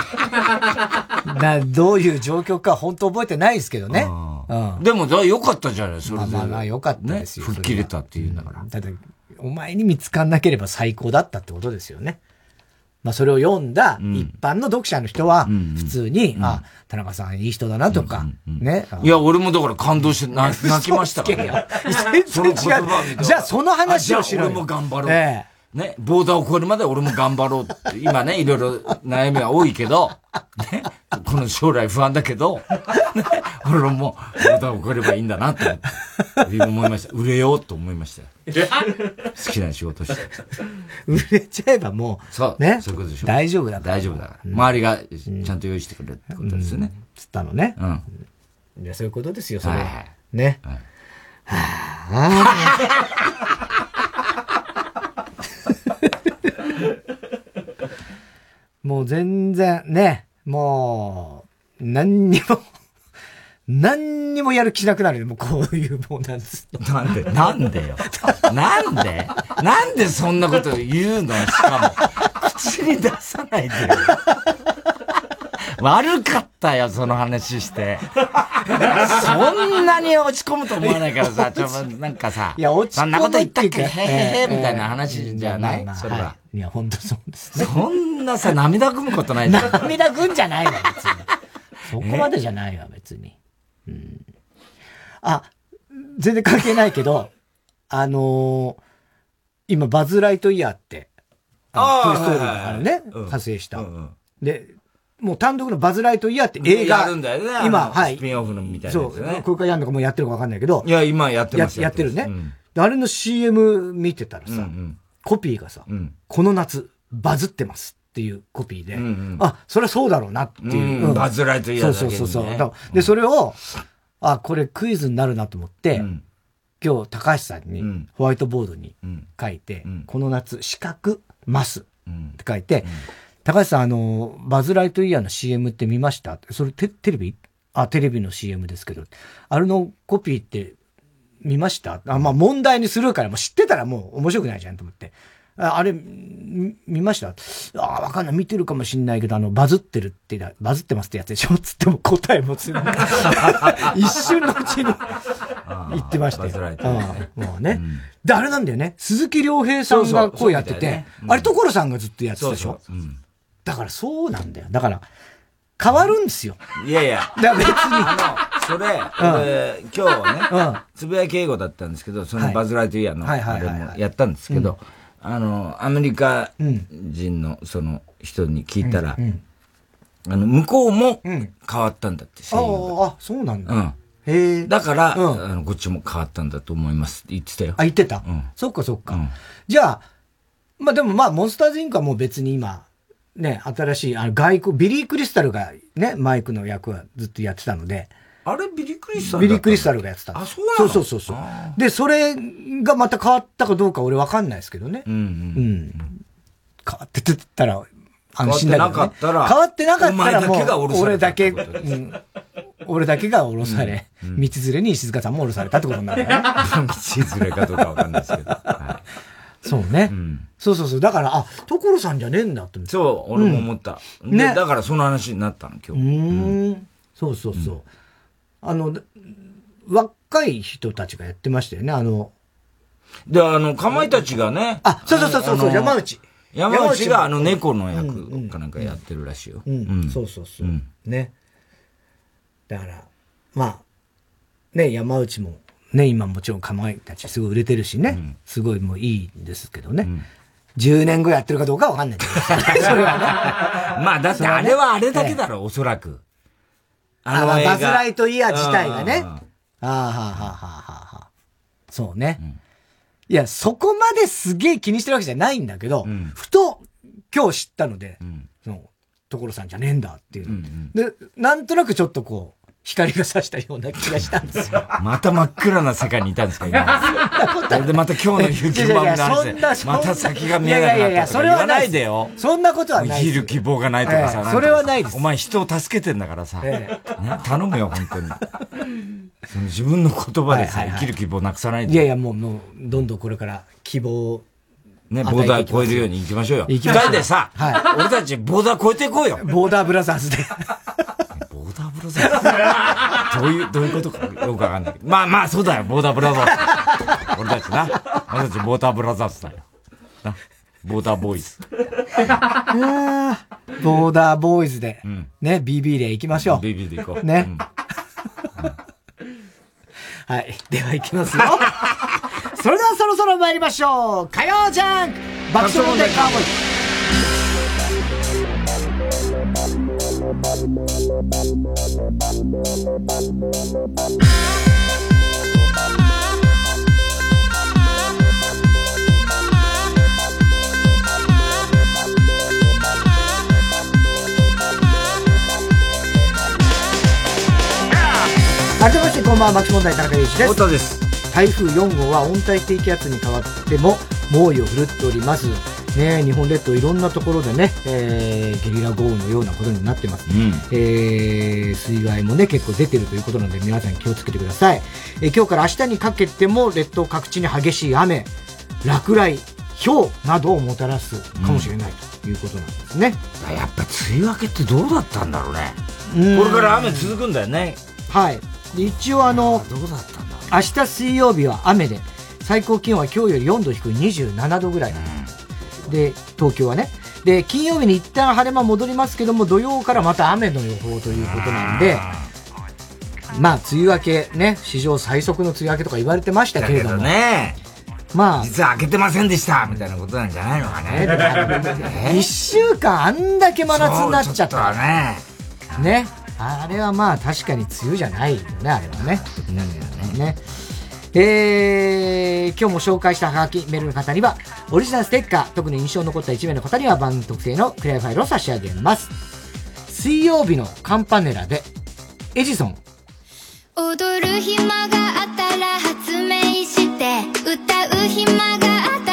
S1: だどういう状況か本当覚えてないですけどね。
S2: うん、でも、よかったじゃない、それで。
S1: まあまあ、よかったです
S2: よ。吹っ切れたっていうんだから。だって、
S1: お前に見つかんなければ最高だったってことですよね。まあ、それを読んだ一般の読者の人は、普通に、うん、あ、田中さんいい人だなとか、ね。
S2: いや、俺もだから感動して泣きましたからね。
S1: 全然違う。じゃあ、その話をしろ
S2: よ。俺も頑張ろう。ええね、ボーダーを超えるまで俺も頑張ろうって、今ね、いろいろ悩みは多いけど、ね、この将来不安だけど、ね、俺もボーダーを超えればいいんだなって思いました。売れようと思いましたよ。好きな仕事して。
S1: 売れちゃえばも
S2: う、そう、ね、そういうことでしょ。
S1: 大丈夫だ
S2: 大丈夫だから。周りがちゃんと用意してくれるってことですよね。
S1: つったのね。
S2: うん。
S1: いや、そういうことですよ、それ。はいはい、ね。はい、はあ。もう全然ね、もう、何にも 何にもやる気しなくなるよ、もうこういうもんなんです。
S2: なんで、なんでよ。なんで？なんでそんなこと言うの？しかも、口に出さないでよ。悪かったよ、その話して。そんなに落ち込むと思わないからさ、ちょ、なんかさ、いや、落ち込むそんなこと言ったっけ？へへへみたいな話じゃない、それは。
S1: いや、本当そうですね。
S2: そんなさ、涙ぐむことない。
S1: 涙ぐんじゃないわ、別に。そこまでじゃないわ、別に。うん。あ、全然関係ないけど、あのー、今、バズ・ライトイヤーって、あトイ・ストーリーからね、派生した。で、もう単独のバズ・ライトイヤーって映画。
S2: あるんだよ
S1: ね。今、はい。
S2: スピンオフのみたいな、
S1: ね。そう。これからやるのかもうやってるかわかんないけど。
S2: いや、今やってます
S1: やってるね。あれの CM 見てたらさ、コピーがさ、この夏、バズってますっていうコピーで、あ、それはそうだろうなってい
S2: う。バズ・ライトイヤー
S1: そうそうそうそう。で、それを、あ、これクイズになるなと思って、今日高橋さんにホワイトボードに書いて、この夏、四角、ますって書いて、高橋さん、あの、バズ・ライトイヤーの CM って見ました？それテテレビ？あ、テレビの CM ですけど、あれのコピーって見ました？あ、まあ問題にするから、もう知ってたらもう面白くないじゃんと思って。あれ、見ました？あ、わかんない。見てるかもしんないけど、あの、バズってるって、バズってますってやつでしょ？つっても答えもつ 一瞬のうちに言ってましたよ。もうね。で、あれなんだよね。鈴木亮平さんが声やってて、あれ、所さんがずっとやってたでしょ？だからそうなんだよ。だから、変わるんですよ。
S2: いやいや。
S1: だ別に。
S2: あの、それ、俺、今日はね、つぶやき英語だったんですけど、そのバズ・ライトイヤーの、あれもやったんですけど、あの、アメリカ人のその人に聞いたら、あの、向こうも変わったんだって、
S1: 声優が。あ、そうなんだ。
S2: うん。へえ。だから、あの、こっちも変わったんだと思いますって言ってたよ。
S1: あ、言ってたうん。そっかそっか。じゃあ、まあでもまあ、モンスターズインクはもう別に今、ね、新しい、あの、外国、ビリー・クリスタルがね、マイクの役はずっとやってたので。
S2: あれ、ビリー・クリスタ
S1: ルビリー・クリスタルがやってた。
S2: あ、そうな
S1: の？そうそうそう。で、それがまた変わったかどうか俺わかんないですけどね。うん、うん、うん。変わっててたら、
S2: 安心だけど、ね、変わってなかったら、
S1: 変わってなかったらもう、俺だけ、うん、俺だけが降ろされ、うん、道連れに石塚さんも降ろされたってことになる
S2: ね。道連れかどうかわかんないですけど。はい、
S1: そうね。うんそうそうそう。だから、あ、所さんじゃねえんだって
S2: そう、俺も思った。うん、ね。だからその話になったの、今日。
S1: うん。そうそうそう。うん、あの、若い人たちがやってましたよね、あの。
S2: で、あの、かまいたちがね。
S1: あ、そうそうそうそう、山内。
S2: 山内があの猫の役かなんかやってるらしいよ。
S1: うん。そうそうそう。ね。だから、まあ、ね、山内も、ね、今もちろんかまいたちすごい売れてるしね、すごいもういいんですけどね。10年後やってるかどうかわかんないけど。それは
S2: ね。まあだってあれはあれだけだろ、おそらく。
S1: あのバズライトイヤー自体がね。ああ、はあ、はあ、はあ、はあ。そうね。いや、そこまですげえ気にしてるわけじゃないんだけど、ふと今日知ったので、その、所さんじゃねえんだっていう。で、なんとなくちょっとこう、光が差したような気がしたんですよ。
S2: また真っ暗な世界にいたんですか、今。で、また今日の雪まみの話また先が見えなくなったいやいや、それはないでよ。
S1: そんなことはない。
S2: 生きる希望がないとかさ。
S1: それはないです。
S2: お前人を助けてんだからさ。頼むよ、本当に。その自分の言葉でさ、生きる希望なくさないで。
S1: いやいや、もう、もう、どんどんこれから希望
S2: ね、ボーダー超えるように行きましょうよ。行きましょう。二人でさ、はい、俺たちボーダー超えていこうよ。
S1: ボーダーブラザーズで。
S2: ボーダーブラザーズどういう、どういうことかよくわかんないけど。まあまあ、そうだよ、ボーダーブラザーズ。俺たちな。俺たちボーダーブラザーズだよ。な。ボーダーボーイズ。
S1: ボーダーボーイズで、うん、ね、BB で行きましょう。
S2: BB で行こう。
S1: ね。うんはい。では行きますよ。それではそろそろ参りましょう。火曜ジャン爆笑問題カーボーイ。ましてこんばんは、巻き問題田中裕二です。
S2: 太田です。
S1: 台風4号は温帯低気圧に変わっても猛威を振るっております。ね、日本列島いろんなところでね、えー、ゲリラ豪雨のようなことになってます。うん、えー、水害もね、結構出てるということなので皆さん気をつけてください。えー、今日から明日にかけても列島各地に激しい雨、落雷、氷などをもたらすかもしれないということなんですね。
S2: うん、やっぱ梅雨明けってどうだったんだろうね。これから雨続くんだよね。
S1: はい。一応あの、
S2: どうだったんだ
S1: 明日水曜日は雨で、最高気温は今日より4度低い27度ぐらい。うん、で、東京はね。で、金曜日に一旦晴れ間戻りますけども、土曜からまた雨の予報ということなんで、まあ、梅雨明けね、史上最速の梅雨明けとか言われてましたけれども、
S2: ね、まあ。実は開けてませんでしたみたいなことなんじゃないのか
S1: ね。一週間あんだけ真夏になっちゃった。ね。ね。あれはまあ確かに梅雨じゃないよね、あれはね。うん、ね。えー、今日も紹介したハガキメールの方には、オリジナルステッカー、特に印象に残った1名の方には番組特製のクリアファイルを差し上げます。水曜日のカンパネラで、エジソン。
S3: 踊る暇があったら発明して歌う暇があったら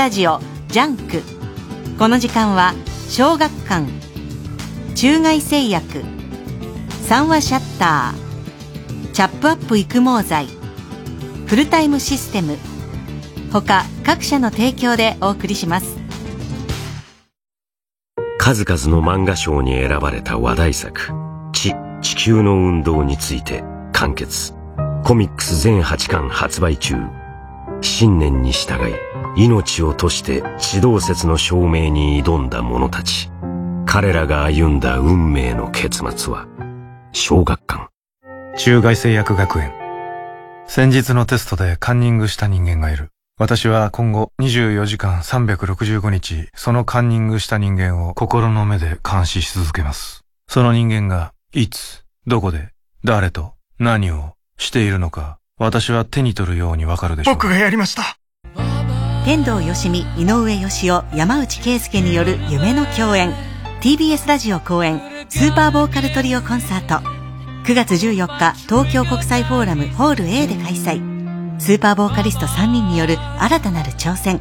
S3: ラ
S4: ジオ JUNK。この時間は小学館中外製薬三和シャッターチャップアップ育毛剤フルタイムシステム他各社の提供でお送りします。
S5: 数々の漫画賞に選ばれた話題作「チ。地球の運動について」完結。コミックス全8巻発売中。信念に従い命を賭して地動説の証明に挑んだ者たち。彼らが歩んだ運命の結末は小学館。
S6: 中外製薬学園。先日のテストでカンニングした人間がいる。私は今後24時間365日そのカンニングした人間を心の目で監視し続けます。その人間がいつどこで誰と何をしているのか私は手に取るようにわかるでしょう。
S7: 僕がやりました
S4: 天童よしみ井上芳雄山内圭介による夢の共演。TBS ラジオ公演スーパーボーカルトリオコンサート。9月14日東京国際フォーラムホール A で開催。スーパーボーカリスト3人による新たなる挑戦。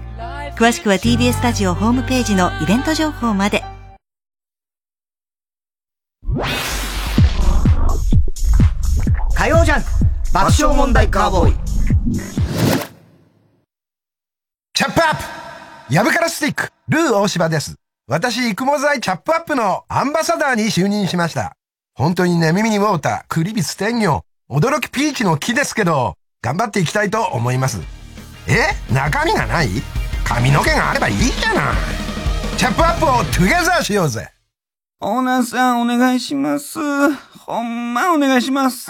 S4: 詳しくは TBS ラジオホームページのイベント情報まで。
S1: 火曜ジャン爆笑問題カーボーイ。
S7: チャップアップヤブカラスティック、ルー大柴です。私、育毛剤チャップアップのアンバサダーに就任しました。本当にね、耳にウォーター、クリビス天魚、驚きピーチの木ですけど、頑張っていきたいと思います。え？中身がない？髪の毛があればいいじゃない。チャップアップをトゥゲザーしようぜ
S8: オーナーさんお願いします。ほんまお願いします。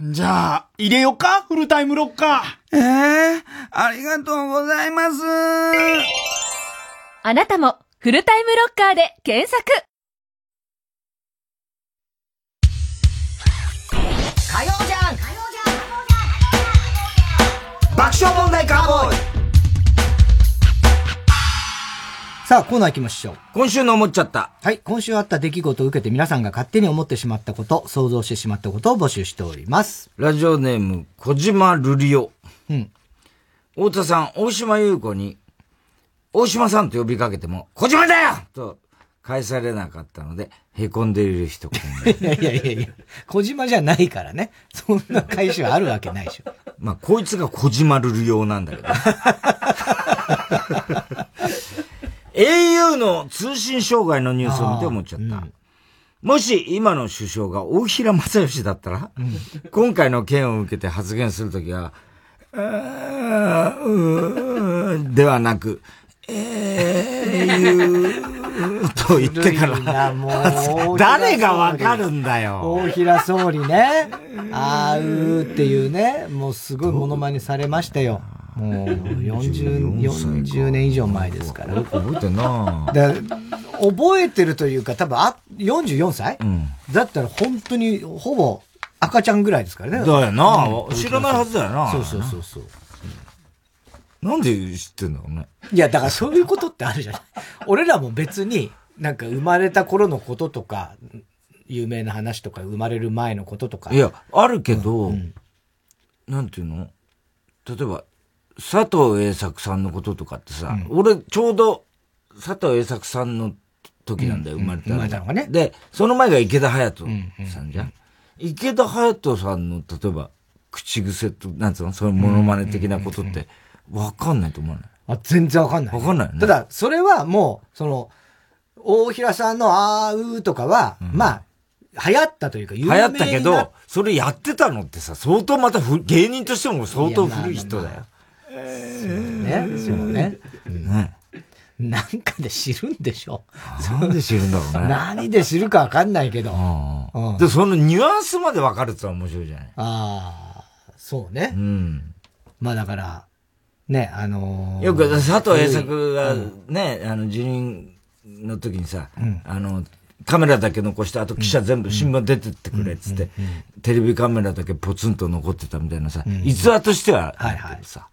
S9: じゃあ、入れよかフルタイムロッカ
S8: ー。ええー、ありがとうございます。
S10: あなたも、フルタイムロッカーで検索
S1: 火曜じゃん爆笑問題カーボーイさあ、コーナー行きましょう。
S2: 今週の思っちゃった。
S1: はい。今週あった出来事を受けて皆さんが勝手に思ってしまったこと、想像してしまったことを募集しております。
S2: ラジオネーム、小島瑠璃オ。うん。太田さん、大島優子に、大島さんと呼びかけても、小島だよと返されなかったので、凹んでいる人。
S1: い やいやいやいや、小島じゃないからね。そんな返しはあるわけないでしょ。
S2: まあ、こいつが小島ルル用なんだけど。au の通信障害のニュースを見て思っちゃった。もし今の首相が大平正義だったら、うん、今回の件を受けて発言するときは、ではなく、えー、言う、と言ってから、誰がわかるんだよ。
S1: 大平総理ね、あーうーっていうね、もうすごいモノマネされましたよ。もう40、40年以上前ですから。
S2: 覚えてんな
S1: 覚えてるというか、多分あ、44歳、うん、だったら本当にほぼ赤ちゃんぐらいですからね。
S2: だよな、うん、知らないはずだよな。
S1: そうそうそうそう。
S2: なんで知ってんだろうね。
S1: いや、だからそういうことってあるじゃない。俺らも別に、なんか生まれた頃のこととか、有名な話とか、生まれる前のこととか。
S2: いや、あるけど、うん、なんていうの？例えば、佐藤栄作さんのこととかってさ、うん、俺ちょうど佐藤栄作さんの時なんだよ、生まれた
S1: の。生まれたのがね。
S2: で、その前が池田隼人さんじゃん。池田隼人さんの、例えば、口癖と、なんつうの、そういうモノマネ的なことって、わかんないと思わない？
S1: あ、全然わかんない、
S2: わかんないね。
S1: ただ、それはもう、その、大平さんのあーうーとかは、うん、まあ、流行ったというか、
S2: 流行ったけど、それやってたのってさ、相当また芸人としても相当古い人だよ。
S1: ね。そうね。ね。なんかで知るんでしょ？
S2: なんで知るんだろうね。
S1: 何で知るかわかんないけど。
S2: で、そのニュアンスまでわかるって面白いじゃない？
S1: ああ、そうね。うん。まあだから、ね、あの
S2: ー、よく佐藤栄作がね、あの、辞任の時にさ、あの、カメラだけ残して、あと記者全部新聞出てってくれっつって、テレビカメラだけポツンと残ってたみたいなさ、逸話としてはあるけどさ、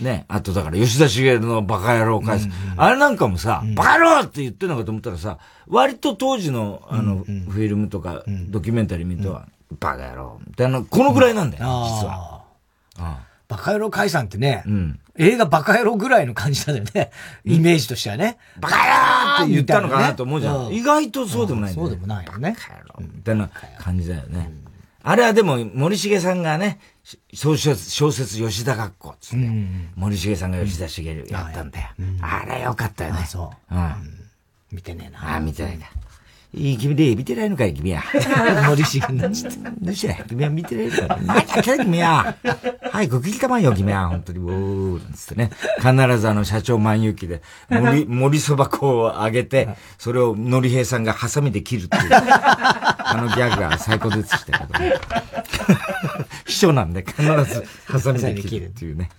S2: ね、あとだから吉田茂のバカ野郎返す。あれなんかもさ、バカ野郎って言ってんのかと思ったらさ、割と当時のあの、フィルムとかドキュメンタリー見ては、バカ野郎みたいな、このぐらいなんだよ、実は。
S1: バカ野郎解散ってね、映画バカ野郎ぐらいの感じだよね。イメージとしてはね。
S2: バカ野郎って言ったのかなと思うじゃん。意外とそうでもない
S1: そうでもないよね。
S2: バカ野郎みたいな感じだよね。あれはでも森重さんがね、小説、小説吉田学校つって、森重さんが吉田茂やったんだよ。あれよかったよね。
S1: そう。うん。見てねえな。
S2: あ、見てないな。いい君で見てないのかい、君は。
S1: 森重になっちゃった。
S2: どうして君は見てないのかい。何やって君は。はい、ごきりたまんよ、君は。本当に、おー、なんつってね。必ずあの、社長万有機で、森、森そば粉をあげて、それをのりへいさんがハサミで切るっていう。あのギャグが最高でしたけど、ね。秘書なんで必ずハサミで切るっていうね。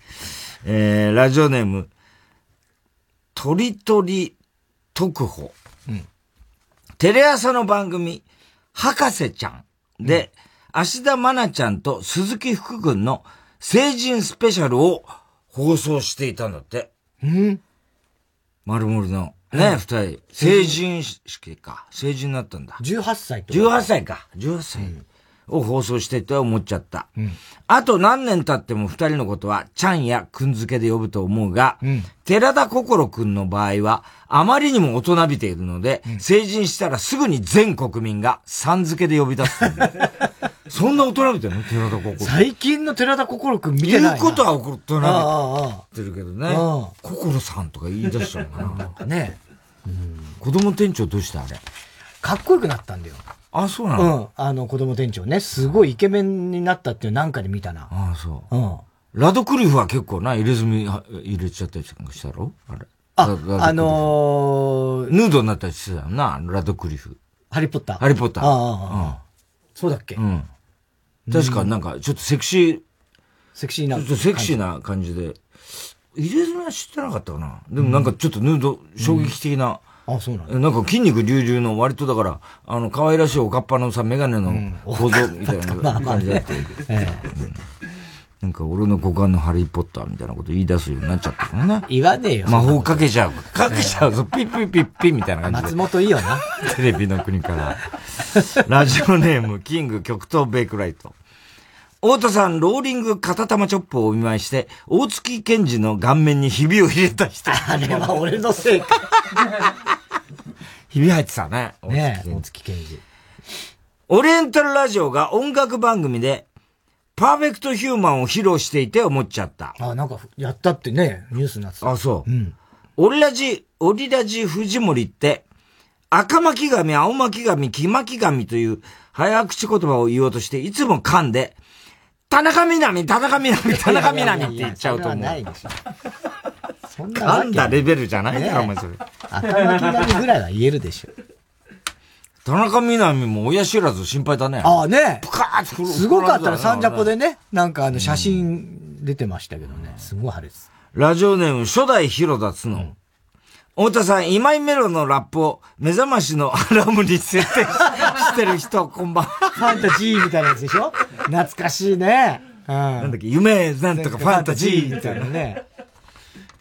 S2: えー、ラジオネーム、とりとり特報。うんテレ朝の番組、博士ちゃんで、うん、芦田愛菜ちゃんと鈴木福君の成人スペシャルを放送していたんだって。うん丸森のね、二、人。成人式か。成人になったんだ。
S1: 18歳と。
S2: 18歳か。18歳。うん、を放送してって思っちゃった。うん、あと何年経っても二人のことは、ちゃんやくんづけで呼ぶと思うが、うん、寺田心くんの場合は、あまりにも大人びているので、うん、成人したらすぐに全国民がさん付けで呼び出す。そんな大人びてるの？寺田心
S1: 最近の寺田心くん見てない
S2: 言うことは大人びてるけどね。心さんとか言い出しちゃうな。ね子供店長どうしたあれ？
S1: かっこよくなったんだよ。
S2: あ、そうなの？うん。
S1: あの、子供店長ね、すごいイケメンになったっていうなんかで見たな。
S2: ああ、そう。うん。ラドクリフは結構な、入れ墨入れちゃったりしたろ？あれ。
S1: あ、あの
S2: ー、ヌードになったりしてたよな、ラドクリフ。
S1: ハリーポッター。
S2: ハリーポッター。ああ、
S1: うん。そうだっけ？う
S2: ん。確かなんか、ちょっとセクシー、
S1: セクシーな。
S2: ちょっとセクシーな感じで。入れ墨は知ってなかったかな。でもなんかちょっとヌード、衝撃的な、
S1: あ、そうな
S2: んなんか筋肉隆々の割とだから、あの、可愛らしいおかっぱのさ、メガネの構造みたいな感じだって。なんか俺の股間のハリーポッターみたいなこと言い出すようになっちゃったからね。
S1: 言わねえよ。
S2: 魔法かけちゃう。かけちゃうぞ。ピッピッピッピみたいな感じ
S1: で。松本いいよな。
S2: テレビの国から。ラジオネーム、キング極東ベイクライト。太田さん、ローリング片玉チョップをお見舞いして、大月健二の顔面にひびを入れた人。
S1: あれは俺のせいか。
S2: ひび入ってたね。
S1: ね大月健二。
S2: オリエンタルラジオが音楽番組で、パーフェクトヒューマンを披露していて思っちゃった。
S1: あ、なんか、やったってね、ニュースになってた。
S2: あ、そう。うん。オリラジ、オリラジ藤森って、赤巻紙、青巻紙、黄巻紙という早口言葉を言おうとして、いつも噛んで、田中みなみ、田中みなみ、田中みなみって言っちゃうと思う。ないでしょ。そんな噛んだレベルじゃない？だろ、お前それ。
S1: 頭巻きぐらいは言えるでしょ。
S2: 田中みなみも親知らず心配だね。
S1: ああね。プカーッすごかったらサンジャポでね、なんかあの写真出てましたけどね。すごい晴れです。
S2: ラジオネーム初代広田つの。太田さん、今井メロのラップを目覚ましのアラームに設定 してる人、こんばんは。
S1: ファンタジーみたいなやつでしょ？懐かしいね。
S2: うん。なんだっけ、夢なんとかファンタジーみたいなね。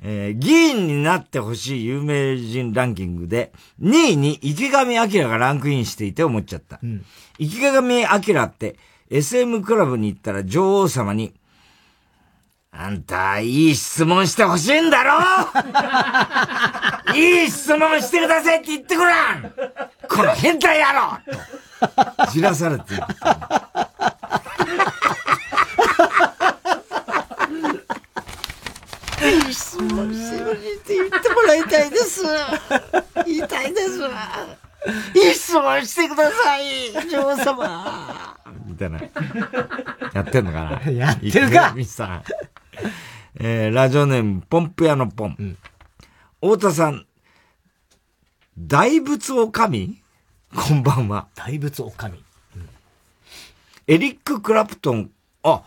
S2: えー、議員になってほしい有名人ランキングで、2位に池上彰がランクインしていて思っちゃった。うん、池上彰って SM クラブに行ったら女王様に、あんた、いい質問してほしいんだろ？いい質問してくださいって言ってごらんこの変態野郎と、じらされている。いい質問してほしいって言ってもらいたいです。言いたいです。いい質問してください女王様みたいな。やってんのかな？
S1: やってるか
S2: ミスさん。えー、ラジオネーム、ポンプ屋のポン。うん、太田さん、大仏おかみこんばんは。
S1: 大仏おかみ、
S2: うん、エリック・クラプトン、あ、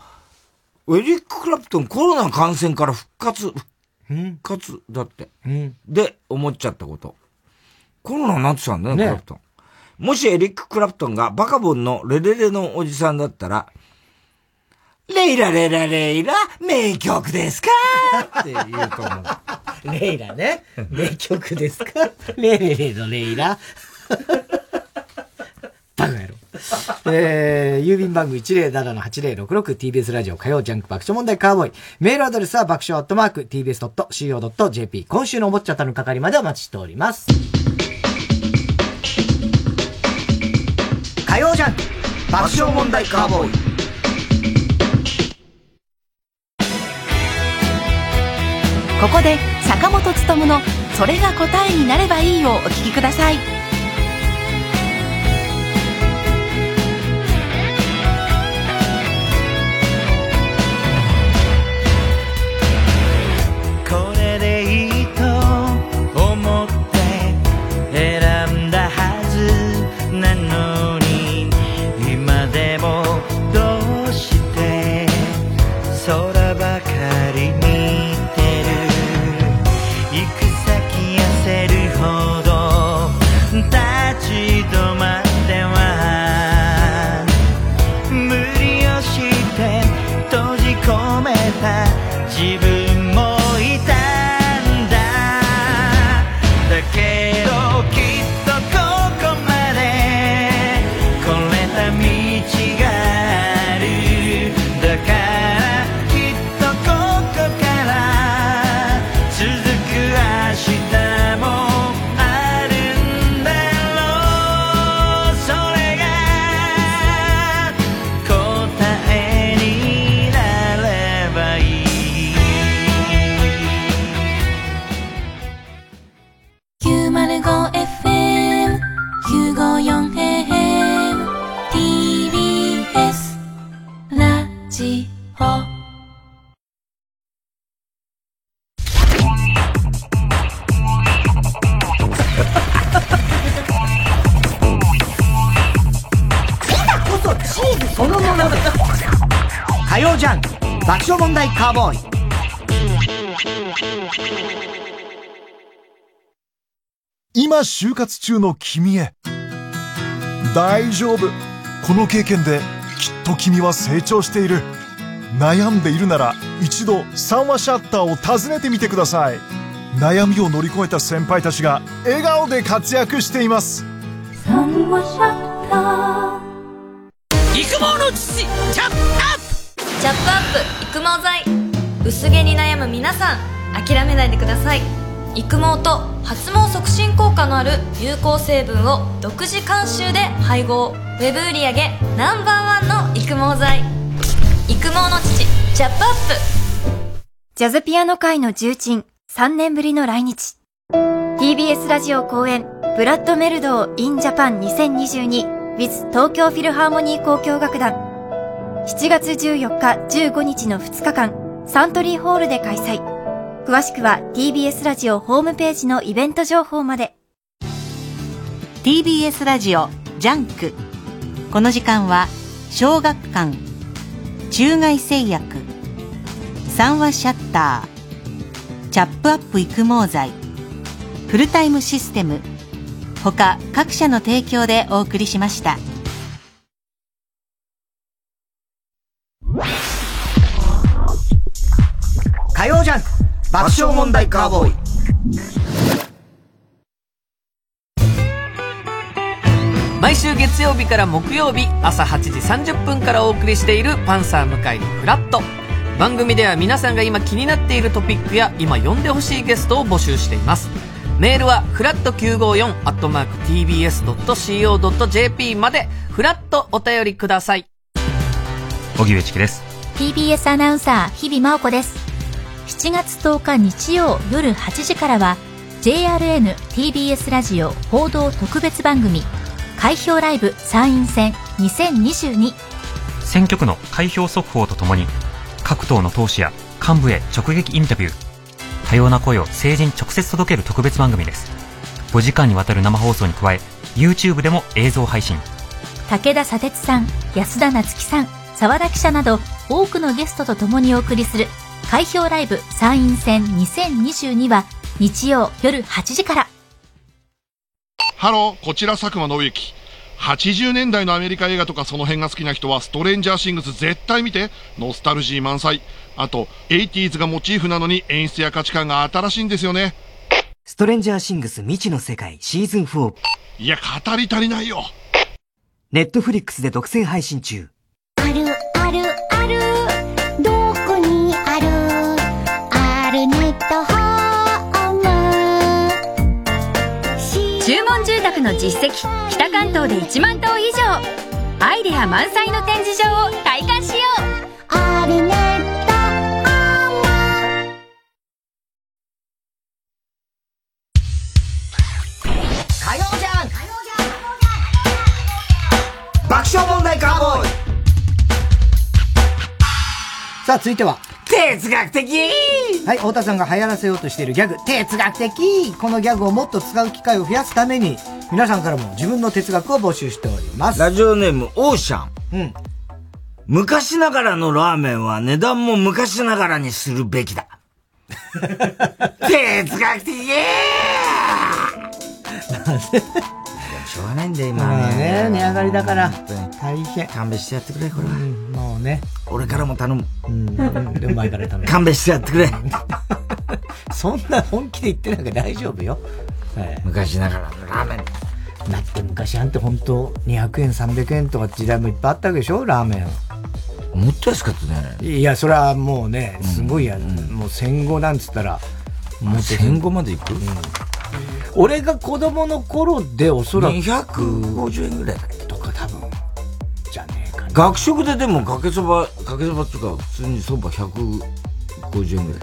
S2: エリック・クラプトンコロナ感染から復活、復活だって。うん、で、思っちゃったこと。コロナになってたんだよね、クラプトン。もしエリック・クラプトンがバカボンのレレレのおじさんだったら、レイラレラレイラ、名曲ですか？って言うと思う。
S1: レイラね。名曲ですか？レレレのレイラ。バカ野郎。えー、郵便番号 107-8066TBS ラジオ火曜ジャンク爆笑問題カーボーイ。メールアドレスは爆笑アットマーク tbs.co.jp。今週のおもっちゃったの係までお待ちしております。火曜ジャンク爆笑問題カーボーイ。
S10: ここで坂本勉の「それが答えになればいい」をお聞きください。
S1: 爆笑問題カーボーイ。
S11: 今就活中の君へ。大丈夫。この経験できっと君は成長している。悩んでいるなら一度三話シャッターを訪ねてみてください。悩みを乗り越えた先輩たちが笑顔で活躍しています。
S10: 三話シャッター。
S12: 育毛の父チャップアップ
S13: チャップアップ育毛剤。薄毛に悩む皆さん諦めないでください。育毛と発毛促進効果のある有効成分を独自監修で配合。ウェブ売上ナンバーワンの育毛剤。育毛の父チャップアップ。
S14: ジャズピアノ界の重鎮3年ぶりの来日。TBS ラジオ公演ブラッドメルドー in Japan 2022 with 東京フィルハーモニー交響楽団。7月14日15日の2日間サントリーホールで開催詳しくは TBS ラジオホームページのイベント情報まで。
S4: TBS ラジオ JUNK。この時間は小学館。中外製薬。三和シャッター。チャップアップ育毛剤。フルタイムシステム。他各社の提供でお送りしました。
S1: 爆笑問題カーボーイ。
S15: 毎週月曜日から木曜日朝8時30分からお送りしているパンサー向井のフラット。番組では皆さんが今気になっているトピックや今呼んでほしいゲストを募集しています。メールはフラット954アットマーク TBS.CO.JP まで。フラットお便りください。
S16: 荻上チキです。
S17: TBS アナウンサー日々真央子です7月10日日曜夜8時からは JRN-TBS ラジオ報道特別番組開票ライブ参院選2022
S16: 選挙区の開票速報とともに各党の党首や幹部へ直撃インタビュー。多様な声を政治に直接届ける特別番組です。5時間にわたる生放送に加え YouTube でも映像配信。
S17: 武田砂鉄さん安田菜津紀さん澤田記者など多くのゲストと共にお送りする開票ライブ参院選2022は日曜夜8時から
S18: ハロー、こちら佐久間宣行。80年代のアメリカ映画とかその辺が好きな人はストレンジャーシングス絶対見て。ノスタルジー満載。あと、80s がモチーフなのに演出や価値観が新しいんですよね。
S19: ストレンジャーシングス未知の世界シーズン4。
S18: いや、語り足りないよ。
S19: ネットフリックスで独占配信中。
S14: 注文住宅の実績北関東で1万棟以上。アイデア満載の展示場を体感しよう。
S1: さあ、続いては。哲学的はい、太田さんが流行らせようとしているギャグ、哲学的このギャグをもっと使う機会を増やすために、皆さんからも自分の哲学を募集しております。
S2: ラジオネーム、オーシャン。
S1: うん。
S2: 昔ながらのラーメンは値段も昔ながらにするべきだ。哲学的 しょうがないんだよ、今
S1: まあ
S2: ね。
S1: ね、値上がりだから、大変。
S2: 勘弁してやってくれ、これは。
S1: もうね。
S2: 俺からも頼む。
S1: うん、でお前から頼む。
S2: 勘弁してやってくれ。
S1: そんな本気で言ってなんか大丈夫よ。はい
S2: 昔ながらのラーメン。
S1: だって昔なんて本当200円300円とか時代もいっぱいあったわけでしょラーメン。
S2: もっと安かったね。
S1: いや、それはもうね、すごいや、もう戦後なんつったら、もう
S2: 戦後まで行く、
S1: 俺が子供の頃でおそらく。
S2: 250円ぐらいだっけ？
S1: とか多分。じゃねえかな。
S2: 学食ででもかけそば、かけそばっていうか、普通にそば150円ぐらい。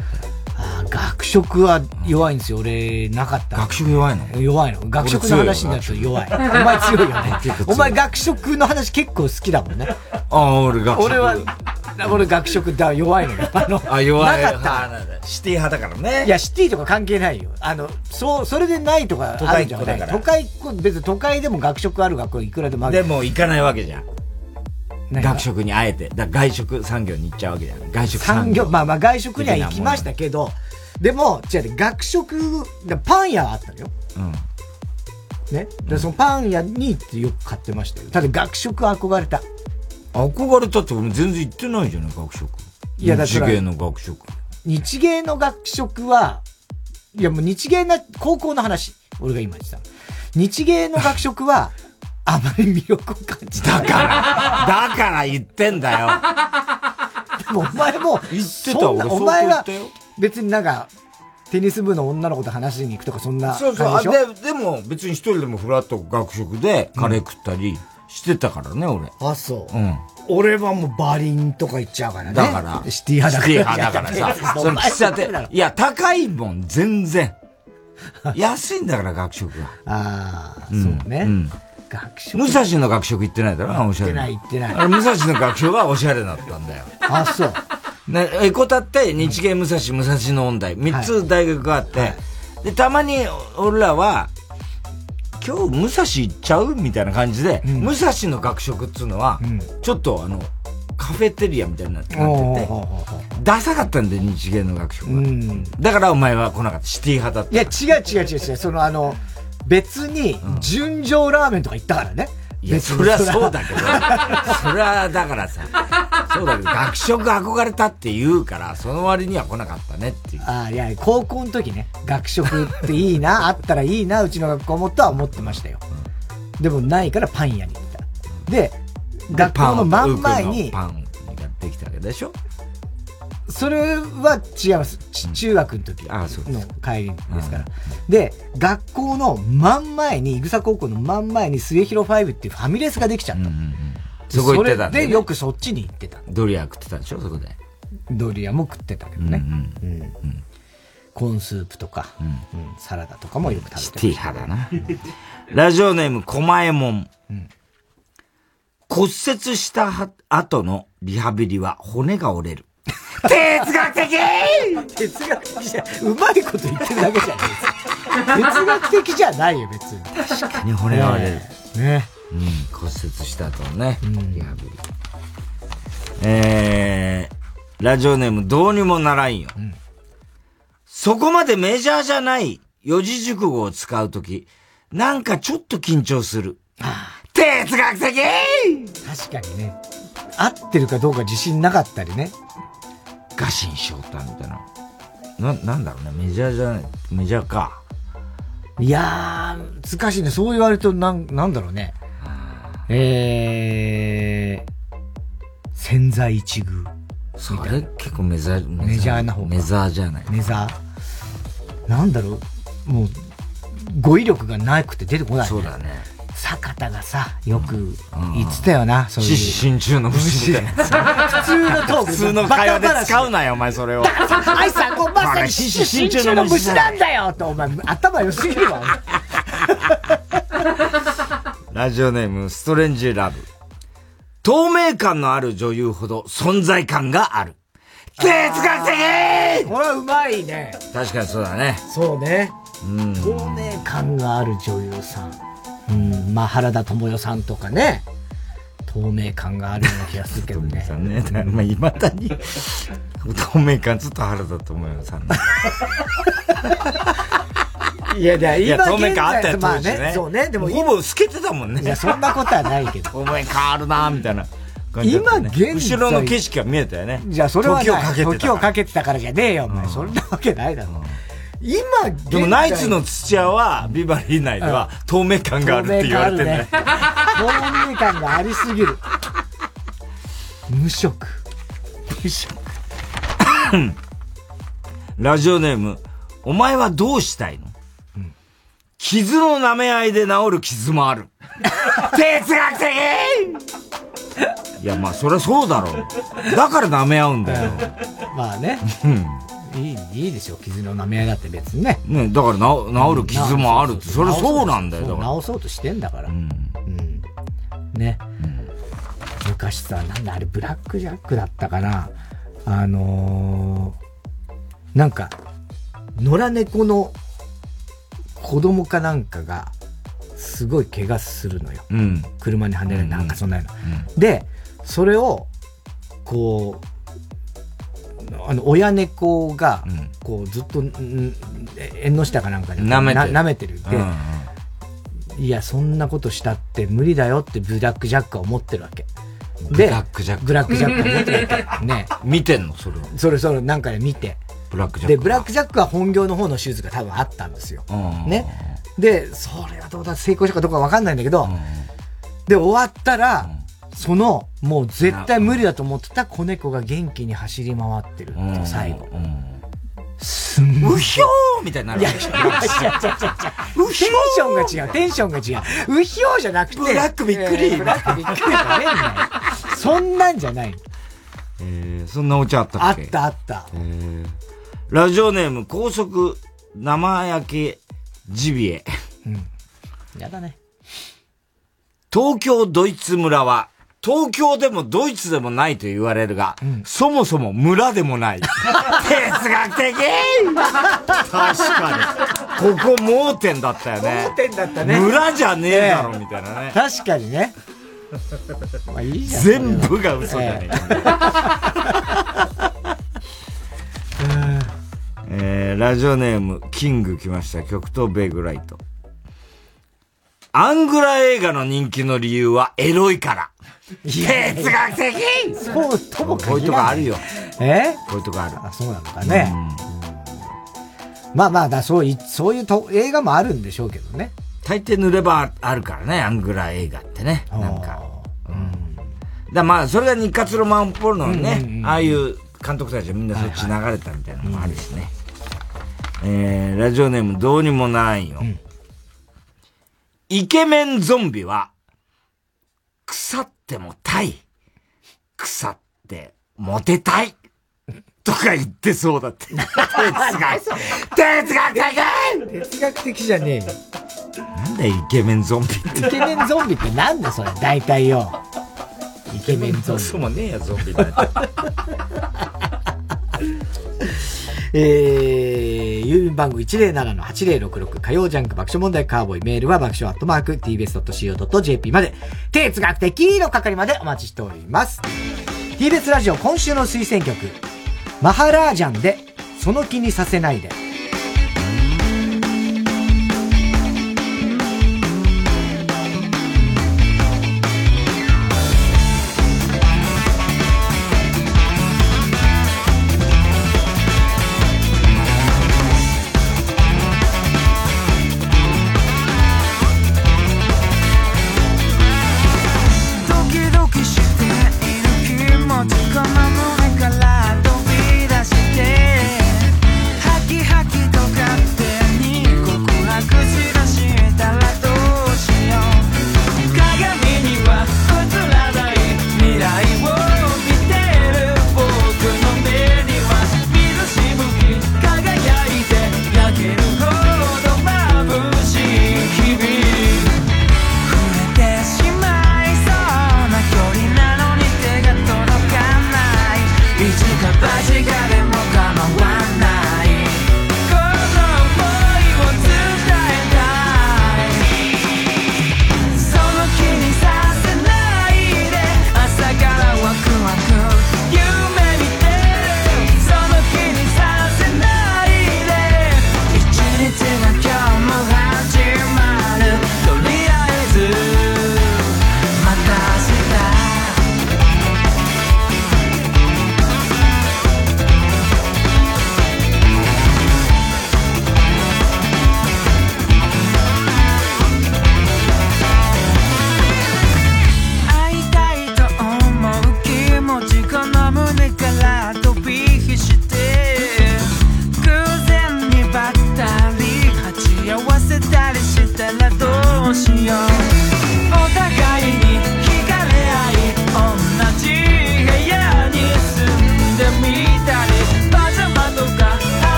S1: あー学食は弱いんですよ。俺、なかった。
S2: 学食弱いの？
S1: 弱いの。学食の話になると弱い。お前強いよね。お前学食の話結構好きだもんね。
S2: ああ、俺学食。
S1: 俺は、俺学食だ、弱いのよ。あの、
S2: あ、弱い。
S1: なかった。
S2: はシティ派だからね。
S1: いや、シティとか関係ないよ。あの、そう、それでないとかあるんじゃない
S2: 都会っ子だから
S1: 都会っ子、別に都会でも学食ある学校いくらでもある。
S2: でも行かないわけじゃん。学食にあえて。だ外食産業に行っちゃうわけじゃん。外食
S1: 産業、まあまあ外食には行きましたけど、でも、違う、学食、だパン屋はあったのよ。
S2: うん。
S1: ね？で、そのパン屋に行ってよく買ってましたよ。ただ学食憧れた。
S2: 憧れたって俺全然行ってないじゃない、学食。
S1: いやだから
S2: 日芸の学食。
S1: 日芸の学食は、いやもう日芸な、高校の話。俺が今言ってたの。日芸の学食は、あまり魅力を感じた。
S2: だから、だから言ってんだよ。
S1: でもお前も、
S2: 言ってた俺
S1: お前が別になんか、テニス部の女の子と話しに行くとかそんな
S2: そうそう。
S1: で、
S2: でも別に一人でもフラット学食でカレー食ったりしてたからね、俺。
S1: あ、そう。
S2: うん。
S1: 俺はもうバリンとか行っちゃうからね。
S2: だから、
S1: シティ派だから。
S2: シティ派だからさ、その喫茶店、いや、高いもん、全然。安いんだから、学食は。
S1: ああ、
S2: ん
S1: そうね。
S2: ん
S1: 学食。
S2: 武蔵の学食行ってないだろ、おしゃれな。
S1: 行ってない行ってない
S2: あれ武蔵の学食はおしゃれだったんだよ。
S1: あ、そう。
S2: ね、エコタって日芸武蔵、武蔵野音大、三つ大学があって、で、たまに俺らは、今日武蔵行っちゃう？みたいな感じで、武蔵の学食っつうのは、ちょっとあの、カフェテリアみたいになってて、ダサかったんだよ、日芸の学食は。だからお前は来なかった、シティ派だった。
S1: いや、違う違う違う違う。そのあの、別に、純情ラーメンとか行ったからね。
S2: いや、それはそうだけど、それはだからさ、そうだけど、学食憧れたって言うから、その割には来なかったねっていう。
S1: ああ、いや、高校の時ね、学食っていいな、あったらいいな、うちの学校もとは思ってましたよ。でもないからパン屋に行った。で、学校の真ん前に、
S2: パンができたわけでしょ？
S1: それは違います。ち中学の時の帰りですから。で、学校の真ん前に、いぐさ高校の真ん前に末広ファイブっていうファミレスができちゃった。
S2: そこ行ってたん
S1: でよくそっちに行ってた。
S2: ドリア食ってたでしょ？そこで。
S1: ドリアも食ってたけどね。うんコーンスープとか、うんサラダとかもよく食べて
S2: シティ派だな。ラジオネーム、こまえもん。骨折したは後のリハビリは骨が折れる。哲学的
S1: 哲学的じゃ、うまいこと言ってるだけじゃないです。哲学的じゃないよ、別に。
S2: 確かに骨が折れる。
S1: ね。
S2: うん、骨折した後のね、リハビリ。えー、ラジオネームどうにもならんよ。そこまでメジャーじゃない四字熟語を使うとき、なんかちょっと緊張する。哲学的
S1: 確かにね。合ってるかどうか自信なかったりね。
S2: ガシン翔太みたいな。な、なんだろうね、メジャーじゃない、メジャーか。
S1: いやー、難しいね。そう言われると、なん、なんだろうね。えー、潜在一遇。
S2: それ結構メジャー、
S1: メジャーな方か
S2: メザーじゃない。
S1: メザーなんだろう。もう、語彙力がなくて出てこない、ね。
S2: そうだね。
S1: 坂田がさ、よく言ってたよな、そういう。
S2: 失神中の虫みたいな。
S1: 普通のトーク。
S2: 普通の会話で使うなよ、お前それを。
S1: あいさん、こうまさに失神中の虫なんだよと、お前、頭良すぎるわ。
S2: ラジオネーム、ストレンジラブ。透明感のある女優ほど存在感がある。哲学的
S1: これはうまいね。
S2: 確かにそうだね。
S1: そうね。
S2: うん。
S1: 透明感がある女優さん。うん、まあ、原田知世さんとかね。透明感があるような気がするけどね。
S2: さんね。まあ、未だに、透明感ずっと原田知世さん。
S1: いや、いや、
S2: いや、
S1: 今
S2: 透明感あったよ、
S1: まあ
S2: 当時ね。
S1: ね。そうね。でも、
S2: ほぼ透けてたもんね。
S1: いや、そんなことはないけど。
S2: 透明感あるなみたいな。
S1: 今現在
S2: 後ろの景色が見えたよね。
S1: じゃあ、それは
S2: 時をかけてたから。
S1: 時をかけてたからじゃねえよ、お前。そんなわけないだろ。今、
S2: でも、ナイツの土屋は、ビバリー内では、透明感があるって言われてね。
S1: 透明感がありすぎる。無色。無色。
S2: ラジオネーム、お前はどうしたいの？傷の舐め合いで治る傷もある。哲学的いや、まあ、そりゃそうだろう。だから舐め合うんだよ。
S1: まあね。いい、いいでしょ、傷の舐め合いだって別にね。
S2: ね、だから治治る傷もあるって、それそうなんだよ。だ
S1: 治そうとしてんだから。うん。ね。昔さ、なんだあれ、ブラックジャックだったかな。あのー、なんか、野良猫の子供かなんかが、すごい怪我するのよ。
S2: うん、
S1: 車にはねられなんかそんなの、うん、で、それを、こう、あの、親猫が、こう、ずっと、縁の下かなんかで、
S2: 舐めてる。
S1: 舐めてる。で、うんうん、いや、そんなことしたって無理だよってブラックジャックは思ってるわけ。
S2: で、ブラックジャック。
S1: ブラックジャックは思ってるわけ。ね。
S2: 見てんの？それは。
S1: それそれなんかで見て。
S2: ブラックジャッ
S1: ク。で、ブラックジャックは本業の方の手術が多分あったんですよ。ね。で、それはどうだ、成功したかどうかわかんないんだけど、で、終わったら、その、もう絶対無理だと思ってた子猫が元気に走り回ってるって最後。すん
S2: ごい。うひょーみたいになる。いや、いや、いや、いや、テン
S1: ションが違う、テンションが違う。うひょーじゃなくて。
S2: ブラックびっくり。
S1: ブラックびっくりじゃねえんだよ。そんなんじゃない。
S2: えー、そんなお茶あったっけ？
S1: あったあった。え
S2: ー、ラジオネーム、高速生焼けジビエ。
S1: うん。やだね。
S2: 東京ドイツ村は東京でもドイツでもないと言われるが、うん、そもそも村でもない。哲学的確かに。ここ盲点だったよね。
S1: 盲点だったね。
S2: 村じゃねえだろ、みたいなね。
S1: 確かにね。まあいいじゃん。
S2: 全部が嘘じゃねえ。えー、ラジオネーム、キング来ました。極東ベイグライト。アングラ映画の人気の理由はエロいから。哲学的
S1: そうとも
S2: こういうとこあるよ。
S1: え？
S2: こういうとこある。
S1: あ、そうなのかね。まあまあだ、そうい、そういうと映画もあるんでしょうけどね。
S2: 大抵塗ればあるからね、アングラ映画ってね。なんか。うん。だまあ、それが日活ロマンポルノのね、ああいう監督たちはみんなそっち流れたみたいなのもあるしね。えー、ラジオネームどうにもないよ。イケメンゾンビは、腐ってもたい。腐ってモテたい。とか言ってそうだって。哲学、哲学的
S1: 哲学的じゃねえよ。
S2: なんだよ、イケメンゾンビっ
S1: て。イケメンゾンビってなんだそれ、大体よ。イケメンゾンビ。
S2: そうもねえや、ゾンビなんて。
S1: えー、郵便番号107-8066火曜ジャンク爆笑問題カーボーイメールは爆笑アットマーク tbs.co.jp まで哲学的の係までお待ちしております。TBS ラジオ今週の推薦曲マハラージャンでその気にさせないで。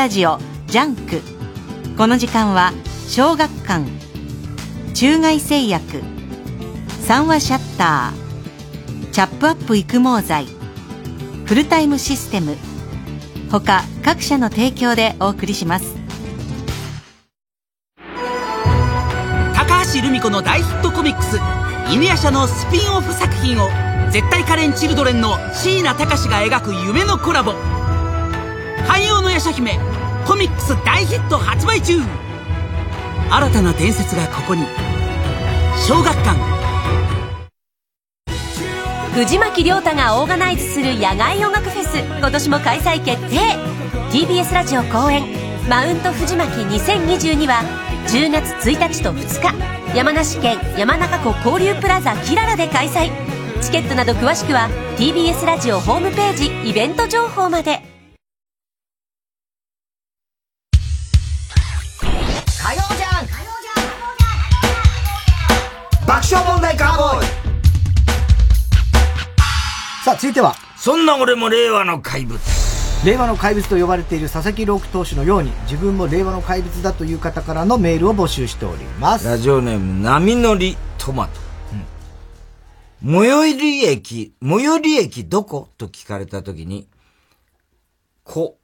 S4: ラジオ JUNK。この時間は小学館中外製薬三和シャッターチャップアップ育毛剤フルタイムシステム他各社の提供でお送りします。
S12: 高橋留美子の大ヒットコミックス「犬夜叉」のスピンオフ作品を絶対カレンチルドレンの椎名高志が描く夢のコラボ。汎用の夜叉姫コミックス大ヒット発売中。新たな伝説がここに。小学館。
S14: 藤巻亮太がオーガナイズする野外音楽フェス。今年も開催決定。TBS ラジオ公演「マウント藤巻2022」は10月1日と2日。山梨県山中湖交流プラザキララで開催。チケットなど詳しくは TBS ラジオホームページイベント情報まで。
S1: いては。
S2: そんな俺も令和の怪物。
S1: 令和の怪物と呼ばれている佐々木朗希投手のように、自分も令和の怪物だという方からのメールを募集しております。
S2: ラジオネーム、波乗りトマト。最寄り駅、最寄り駅どこと聞かれたときに、こ、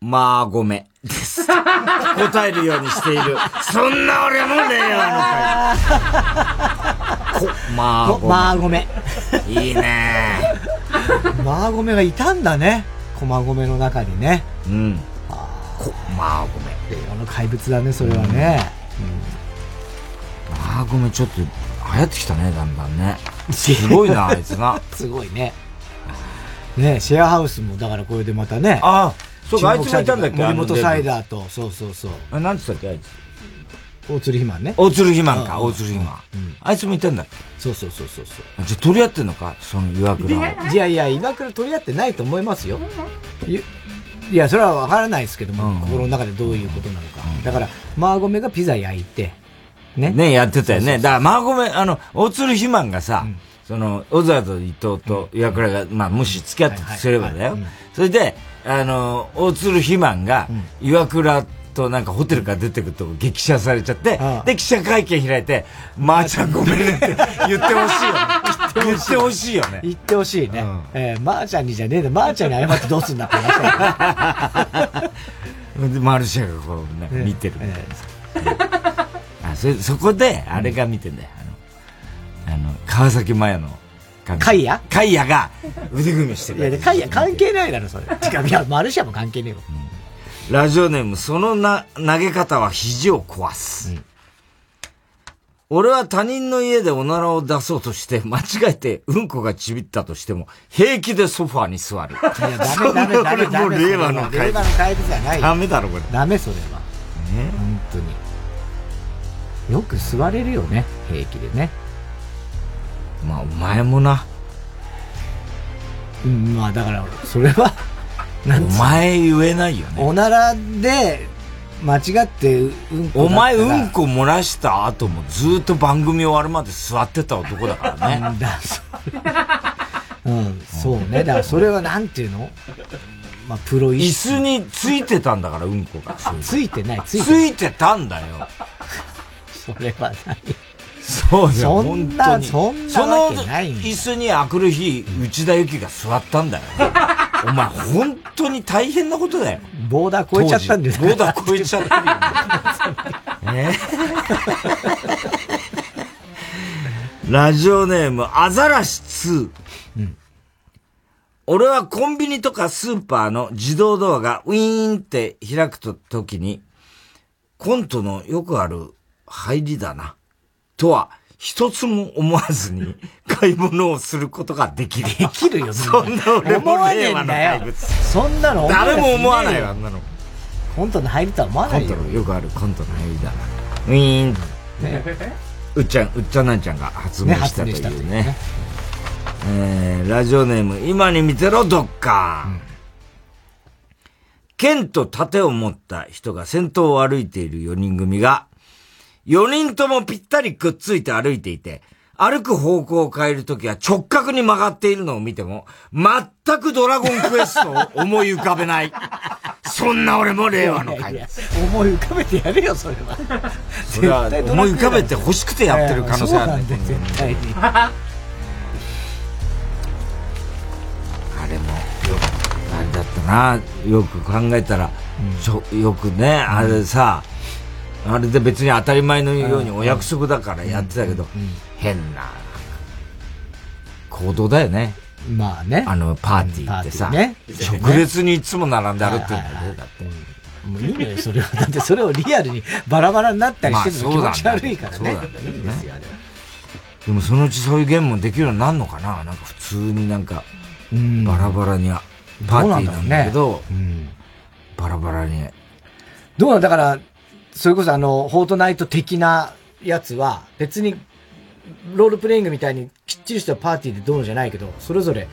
S2: まあごめです。答えるようにしている。そんな俺も令和の怪物。こ、まあごめ。
S1: まあごめ。
S2: いいね
S1: まあごめがいたんだね。駒込の中にね。
S2: うん。こ、まあごめ。
S1: 令和の怪物だね、それはね。
S2: まあごめちょっと流行ってきたね、だんだんね。すごいな、あいつな。
S1: すごいね。ねシェアハウスも、だからこれでまたね。
S2: ああ、そうか、あいつもいたんだっけ
S1: 森本サイダーと、そうそうそう。
S2: あ、なんつったっけ、あいつ。
S1: 大鶴ひまんね。
S2: 大鶴肥満か、大鶴肥満。あいつもいたんだっけ
S1: そうそうそうそうそう。
S2: じゃあ取り合ってんのか？その岩倉を。
S1: いやいや、岩倉取り合ってないと思いますよ。いいや、それはわからないですけども、心の中でどういうことなのか。だから、マーゴメがピザ焼いて、ね。
S2: ね、やってたよね。だから、マーゴメ、あの、大鶴肥満がさ、その、オズワルド伊藤と岩倉が、まあ、もし付き合ってすればだよ。それで、あの、大鶴肥満が、岩倉となんかホテルから出てくると激写されちゃって、で、記者会見開いて、まーちゃんごめんねって言ってほしいよね。言ってほしいよね。
S1: 言ってほしいね。えー、まーちゃんにじゃねえで、まーちゃんに謝ってどうすんだって話
S2: で、マルシェがこう、ね、見てる。あそそこで、あれが見てんだよ。あの、あの川崎麻也の。
S1: カイヤ
S2: カイヤが腕組みしてる。
S1: いや、カイヤ関係ないだろ、それ。てか、いや、マルシアも関係ねえよ。
S2: ラジオネーム、そのな、投げ方は肘を壊す。俺は他人の家でおならを出そうとして、間違えてうんこがちびったとしても、平気でソファーに座る。
S1: いや、ダメダメダメダメ。
S2: もう令和の怪物。
S1: 令和の怪物じゃない。
S2: ダメだろ、これ。
S1: ダメ、それは。
S2: ね
S1: 本当に。よく座れるよね、平気でね。
S2: まあ、お前もな。
S1: うん、まあ、だから、それは、
S2: お前言えないよね。
S1: おならで、間違ってうんこ
S2: お前うんこ漏らした後もずっと番組終わるまで座ってた男だからね。
S1: うん、そうね。だからそれはなんていうの？まあ、プロ
S2: 椅子についてたんだから、うんこが。
S1: ついてない、
S2: ついてついてたんだよ。
S1: それは何
S2: そう
S1: そんな、そんなわけ
S2: その椅子にあくる日、内田有紀が座ったんだよ。お前、本当に大変なことだよ。
S1: ボーダー超えちゃったんです
S2: ボーダー超えちゃってるよ、ね。ラジオネーム、アザラシ2。俺はコンビニとかスーパーの自動ドアがウィーンって開くと時に、コントのよくある入りだな。とは、一つも思わずに買い物をすることができる。
S1: できるよ、
S2: そんな俺も
S1: 思わねえ
S2: 令和の怪物。
S1: そんなの
S2: 誰も思わない
S1: よ
S2: わ、あんなの。
S1: コントの入りとは思わないよ
S2: コント。のよくあるコントの入りだな。ウィーン。うっちゃん、うっちゃんなんちゃんが発明したとい
S1: ううね。
S2: えー、ラジオネーム、今に見てろ、ドッカーン。剣と盾を持った人が先頭を歩いている4人組が、4人ともぴったりくっついて歩いていて、歩く方向を変えるときは直角に曲がっているのを見ても、全くドラゴンクエストを思い浮かべない。そんな俺も令和の怪物。
S1: 思い浮かべてやるよ、それは。
S2: それは思い浮かべて欲しくてやってる可能性あるね。
S1: そうなんだよ絶対に。
S2: あれも、よあれだったな。よく考えたら、ちょよくね、あれさ、あれで別に当たり前のようにお約束だからやってたけど、変な行動だよね。
S1: まあね。
S2: あの、パーティーってさ、
S1: ね。
S2: 直列にいつも並んで歩ってるんだよね、だって。
S1: もういいのよ、それは。だってそれをリアルに バラバラになったりしてるの。気
S2: まあ
S1: 持ち悪いからね。で
S2: もそのうちそういうゲームもできるようになるのかな。なんか普通になんか、バラバラに、パーティーなんだけど、バラバラに。
S1: どうなんだから、それこそあの、フォートナイト的なやつは、別に、ロールプレイングみたいにきっちりしたパーティーでどうのじゃないけど、それぞれ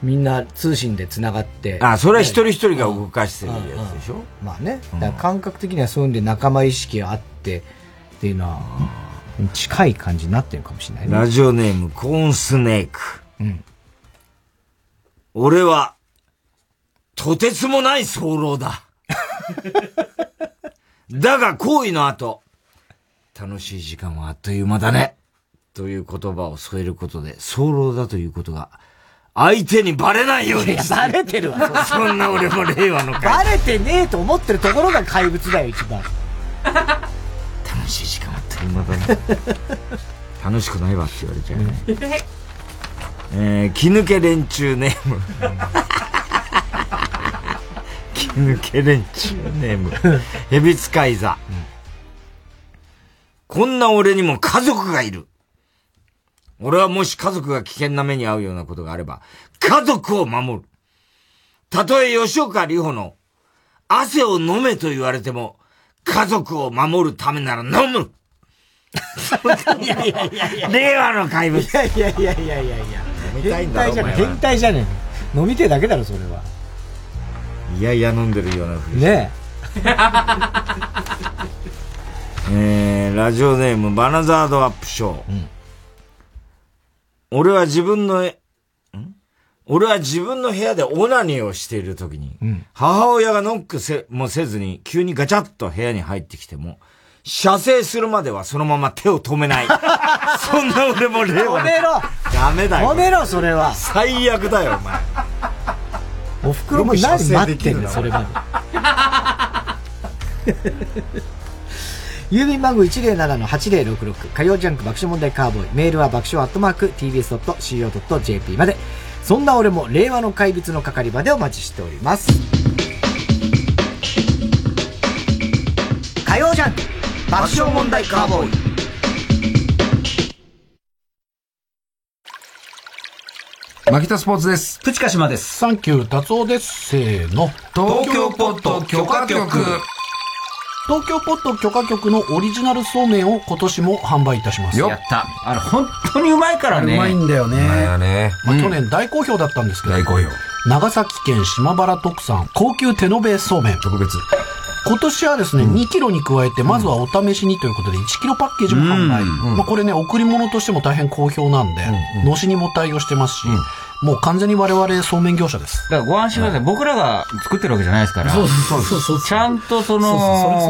S1: みんな通信で繋がって。
S2: あ、それは一人一人が動かしてるやつでしょ
S1: まあね。だから感覚的にはそういうんで仲間意識があってっていうのは、近い感じになってるかもしれないね。
S2: ラジオネーム、コーンスネーク。
S1: うん。
S2: 俺は、とてつもない早漏だ。だが行為の後、楽しい時間はあっという間だね。という言葉を添えることで、早漏だということが、相手にバレないように
S1: バレてるわ。
S2: そんな俺も令和の
S1: バレてねえと思ってるところが怪物だよ、一番。
S2: 楽しい時間はあっという間だね。楽しくないわって言われちゃうね。えー、気抜け連中ネーム。気抜け連中ネーム。ヘビ使い座。こんな俺にも家族がいる。俺はもし家族が危険な目に遭うようなことがあれば、家族を守る。たとえ吉岡里帆の汗を飲めと言われても、家族を守るためなら飲む
S1: いやいやいやいや。
S2: 令和の怪物。
S1: いやいやいやいやいやいや。
S2: 飲みたいんだろ
S1: 変態じゃねえ。飲みてえだけだろ、それは。
S2: いやいや飲んでるようなふり
S1: ね
S2: えー、ラジオネームバナザードアップショー。俺は自分のえ、ん？俺は自分の部屋でオナニーをしている時に、母親がノックせもせずに急にガチャッと部屋に入ってきても、射精するまではそのまま手を止めない。そんな俺も令和の
S1: 止めろ
S2: ダメだよ。
S1: 止めろ、それは。
S2: 最悪だよ、お前。
S1: お袋も何待ってんだよ、それまで。郵便番号107-8066火曜ジャンク爆笑問題カーボーイ。メールは爆笑アットマーク tbs.co.jp まで。そんな俺も令和の怪物の係までお待ちしております。火曜ジャンク。爆笑問題カーボーイ
S7: 牧田スポーツです。
S20: プチカシマです。
S21: サンキュー達夫です。せーの。
S7: 東京ポット許可局。
S21: 東京ポット許可局のオリジナルそうめんを今年も販売いたします。
S20: やった。あれ、本当にうまいからね。
S21: うまいんだよね。
S7: ね。
S21: まあ、去年大好評だったんですけど。
S7: 大好評。
S21: 長崎県島原特産高級手延べそうめん。
S7: 特別。
S21: 今年はですね、2キロに加えて、まずはお試しにということで、1キロパッケージも販売。まあこれね、贈り物としても大変好評なんで、のしにも対応してますし、もう完全に我々そうめん業者です。
S20: だからご安心ください。僕らが作ってるわけじゃないですから。
S21: そうそうそうそう
S20: ちゃんとその、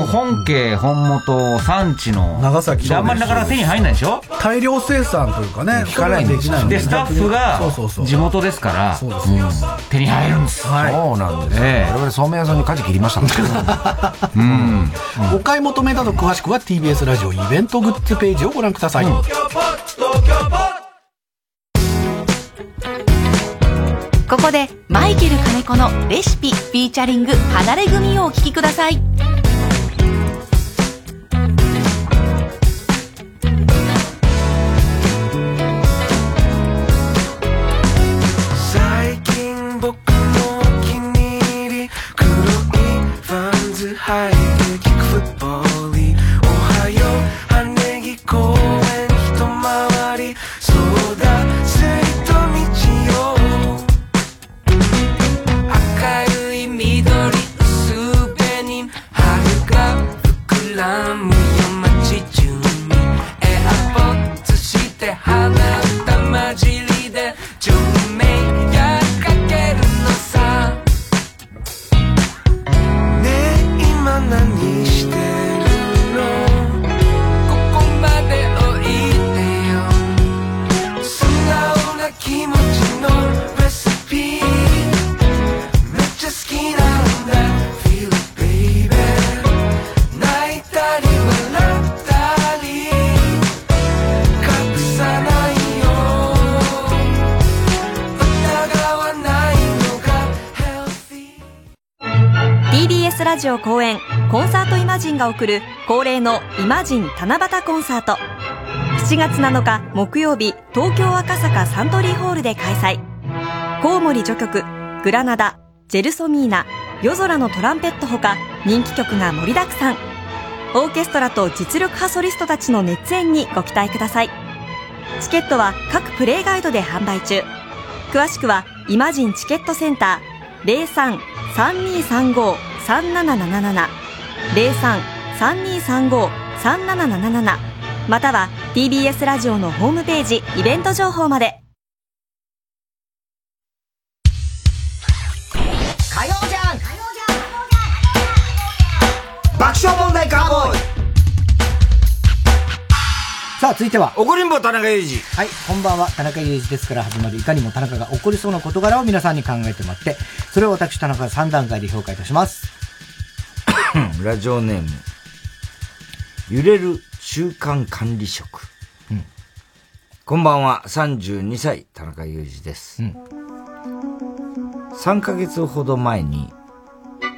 S20: 本家、本元、産地の。
S21: 長崎
S20: であんまりなかなか手に入んないでしょ？
S21: 大量生産というかね、
S20: 聞かないんですよ。で、スタッフが地元ですから、
S21: そうです
S20: うん手に入るんです。
S7: そうなんです我々そうめん屋さんに舵切りましたもん。
S21: お買い求めなど詳しくは TBS ラジオイベントグッズページをご覧ください。
S10: ここでマイケル金子のレシピフィーチャリング離れ組をお聴きください。
S22: 最近僕のお気に入り黒いファンズ履い
S14: ジオ公演コンサートイマジンが送る恒例のイマジン七夕コンサート。7月7日木曜日東京赤坂サントリーホールで開催。コウモリ序曲グラナダジェルソミーナ夜空のトランペットほか人気曲が盛りだくさん。オーケストラと実力派ソリストたちの熱演にご期待ください。チケットは各プレイガイドで販売中。詳しくはイマジンチケットセンター3777 03-3235-3777または TBS ラジオのホームページイベント情報まで。
S1: 火曜じゃん。爆笑問題カーボーイ。さあ、続いては。
S2: 怒りんぼ田中裕二。
S1: はい、こんばんは。田中裕二ですから始まる、いかにも田中が起こりそうな事柄を皆さんに考えてもらって、それを私田中が3段階で評価いたします。
S2: ラジオネーム、揺れる中間管理職。こんばんは、32歳、田中裕二です。3ヶ月ほど前に、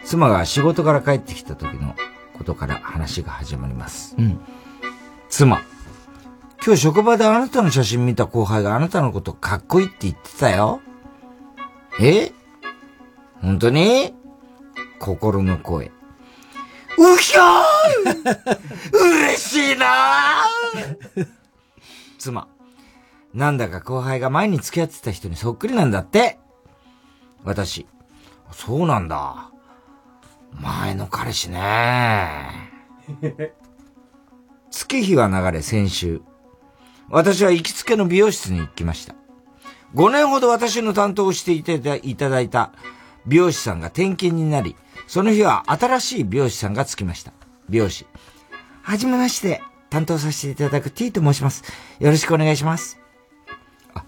S2: 妻が仕事から帰ってきた時のことから話が始まります。
S1: うん。
S2: 妻、今日職場であなたの写真見た後輩があなたのことかっこいいって言ってたよ。え？本当に？心の声。うひょー嬉しいなー妻、なんだか後輩が前に付き合ってた人にそっくりなんだって。私、そうなんだ。前の彼氏ね。月日は流れ先週。私は行きつけの美容室に行きました。5年ほど私の担当をしていただいた美容師さんが転勤になり、その日は新しい美容師さんがつきました。美容師。はじめまして、担当させていただく T と申します。よろしくお願いします。あ、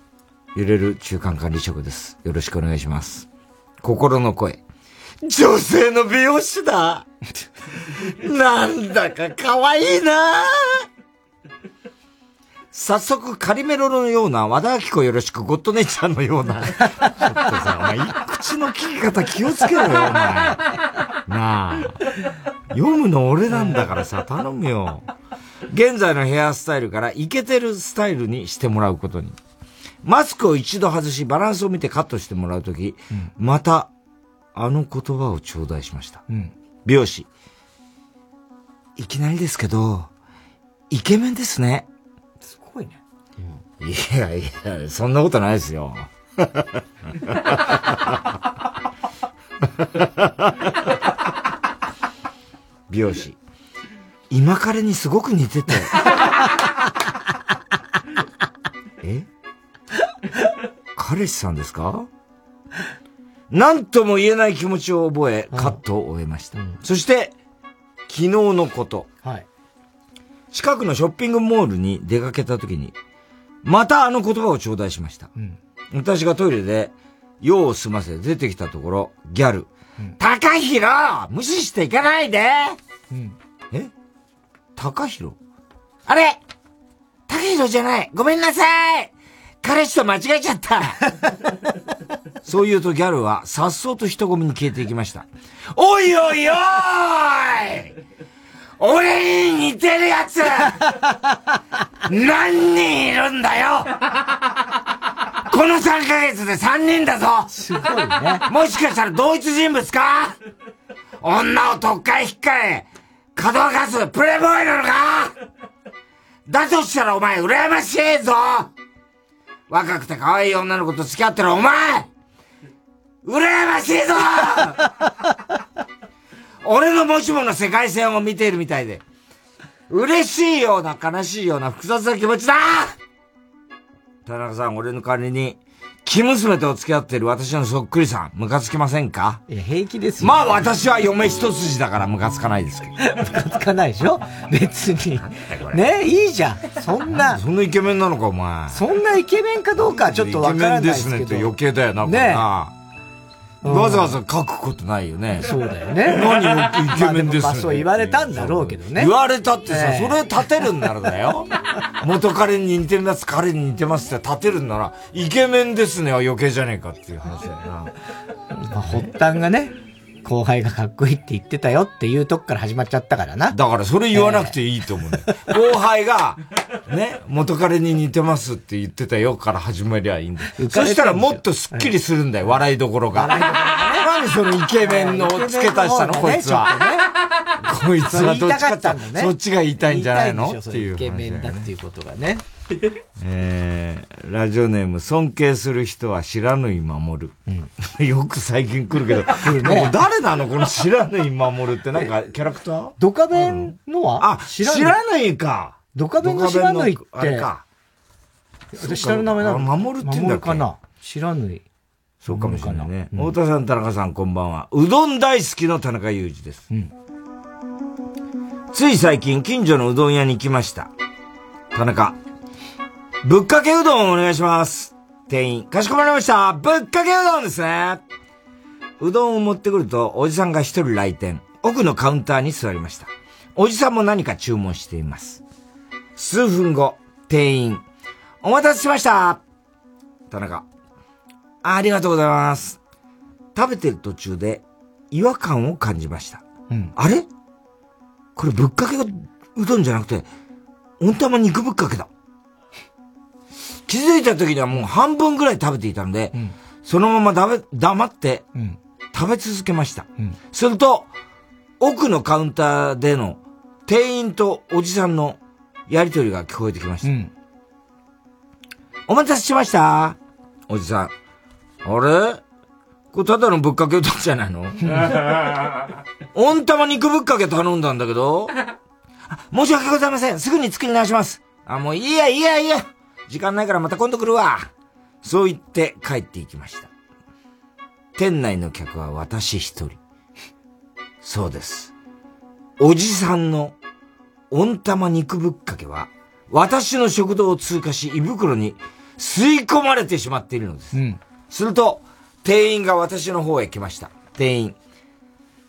S2: 揺れる中間管理職です。よろしくお願いします。心の声。女性の美容師だ なんだか可愛いな早速、カリメロのような和田アキ子よろしくゴッドネイチャーのような。ちょっとさ、お前、口の聞き方気をつけろよ、お前。なあ。読むの俺なんだからさ、頼むよ。現在のヘアスタイルからイケてるスタイルにしてもらうことに。マスクを一度外し、バランスを見てカットしてもらうとき、また、あの言葉を頂戴しました。
S1: うん。
S2: 美容師。いきなりですけど、イケメンです
S1: ね。
S2: いやいや、そんなことないですよ。美容師。今彼にすごく似てて。え？彼氏さんですか？なんとも言えない気持ちを覚え、カットを終えました。そして、昨日のこと。
S1: はい。
S2: 近くのショッピングモールに出かけた時に、またあの言葉を頂戴しました。
S1: うん。
S2: 私がトイレで、用を済ませ出てきたところ、ギャル。高弘無視していかないで
S1: うん。
S2: え？高弘？あれ？高弘じゃないごめんなさい彼氏と間違えちゃった そう言うとギャルは、さっそうと人混みに消えていきました。おいおいおーい俺に似てるやつ。何人いるんだよ。この3ヶ月で3人だぞ。
S1: すごいね。
S2: もしかしたら同一人物か？女を特会引っかえ、かどわかすプレイボーイなのか？だとしたらお前羨ましいぞ。若くて可愛い女の子と付き合ってるお前。羨ましいぞ俺のもしもの世界線を見ているみたいで、嬉しいような悲しいような複雑な気持ちだ田中さん、俺の代わりに、生娘と付き合ってる私のそっくりさん、ムカつきませんか？
S1: いや、平気ですよ。
S2: まあ私は嫁一筋だからムカつかないですけど。
S1: ムカつかないでしょ？別に。ねいいじゃん。そんな。
S2: そんなイケメンなのか、お前。
S1: そんなイケメンかどうかはちょっとわからないですけど。
S2: イケメンですねって余計だよな、これな。わざわざ書くことないよね。
S1: そうだよね。
S2: 何をイケメンですね。
S1: まあそう言われたんだろうけどね。
S2: 言われたってさ、
S1: ええ
S2: それ立てるんならだよ。元彼に似てます、彼に似てますって立てるんなら、イケメンですねは余計じゃねえかっていう話だよな。
S1: まあ発端がね、後輩がかっこいいって言ってたよっていうとこから始まっちゃったからな。
S2: だからそれ言わなくていいと思うんだよ。後輩が、ね、元彼に似てますって言ってたよから始まりゃいいんだよ。そしたらもっとスッキリするんだよ、笑いどころが。何そのイケメンの付け足したの、こいつは。こいつはどっちかってそっちが言いたいんじゃないの？っていう。
S1: イケメンだっていうことがね。
S2: えー、ラジオネーム、尊敬する人は知らぬい守る。よく最近来るけど、もう誰なの？この知らぬい守るってなんかキャラクター？
S1: ドカベンのは、
S2: あ、知らないか。
S1: ドカベンの知らぬいって。
S2: あれか。
S1: 下の名前なの
S2: 守るって言うんだっけ？
S1: かな？知らぬい。
S2: そうかもしれないね。太田さん、田中さん、こんばんは。うどん大好きの田中裕二です。つい最近、近所のうどん屋に行きました。田中。ぶっかけうどんお願いします。店員、かしこまりました。ぶっかけうどんですね。うどんを持ってくると、おじさんが一人来店。奥のカウンターに座りました。おじさんも何か注文しています。数分後、店員、お待たせしました。田中、ありがとうございます。食べてる途中で違和感を感じました。あれ？これぶっかけがうどんじゃなくて、温玉肉ぶっかけだ。気づいた時にはもう半分ぐらい食べていたので、そのままだめ黙って食べ続けました。すると、奥のカウンターでの店員とおじさんのやりとりが聞こえてきました。お待たせしました。おじさん。あれ？これただのぶっかけうどんじゃないの？温玉肉ぶっかけ頼んだんだけどあ申し訳ございません。すぐに作り直します。あ、もういいや、いいや、いいや。時間ないからまた今度来るわ。そう言って帰っていきました。店内の客は私一人。そうです。おじさんの温玉肉ぶっかけは、私の食堂を通過し、胃袋に吸い込まれてしまっているのです。すると、店員が私の方へ来ました。店員。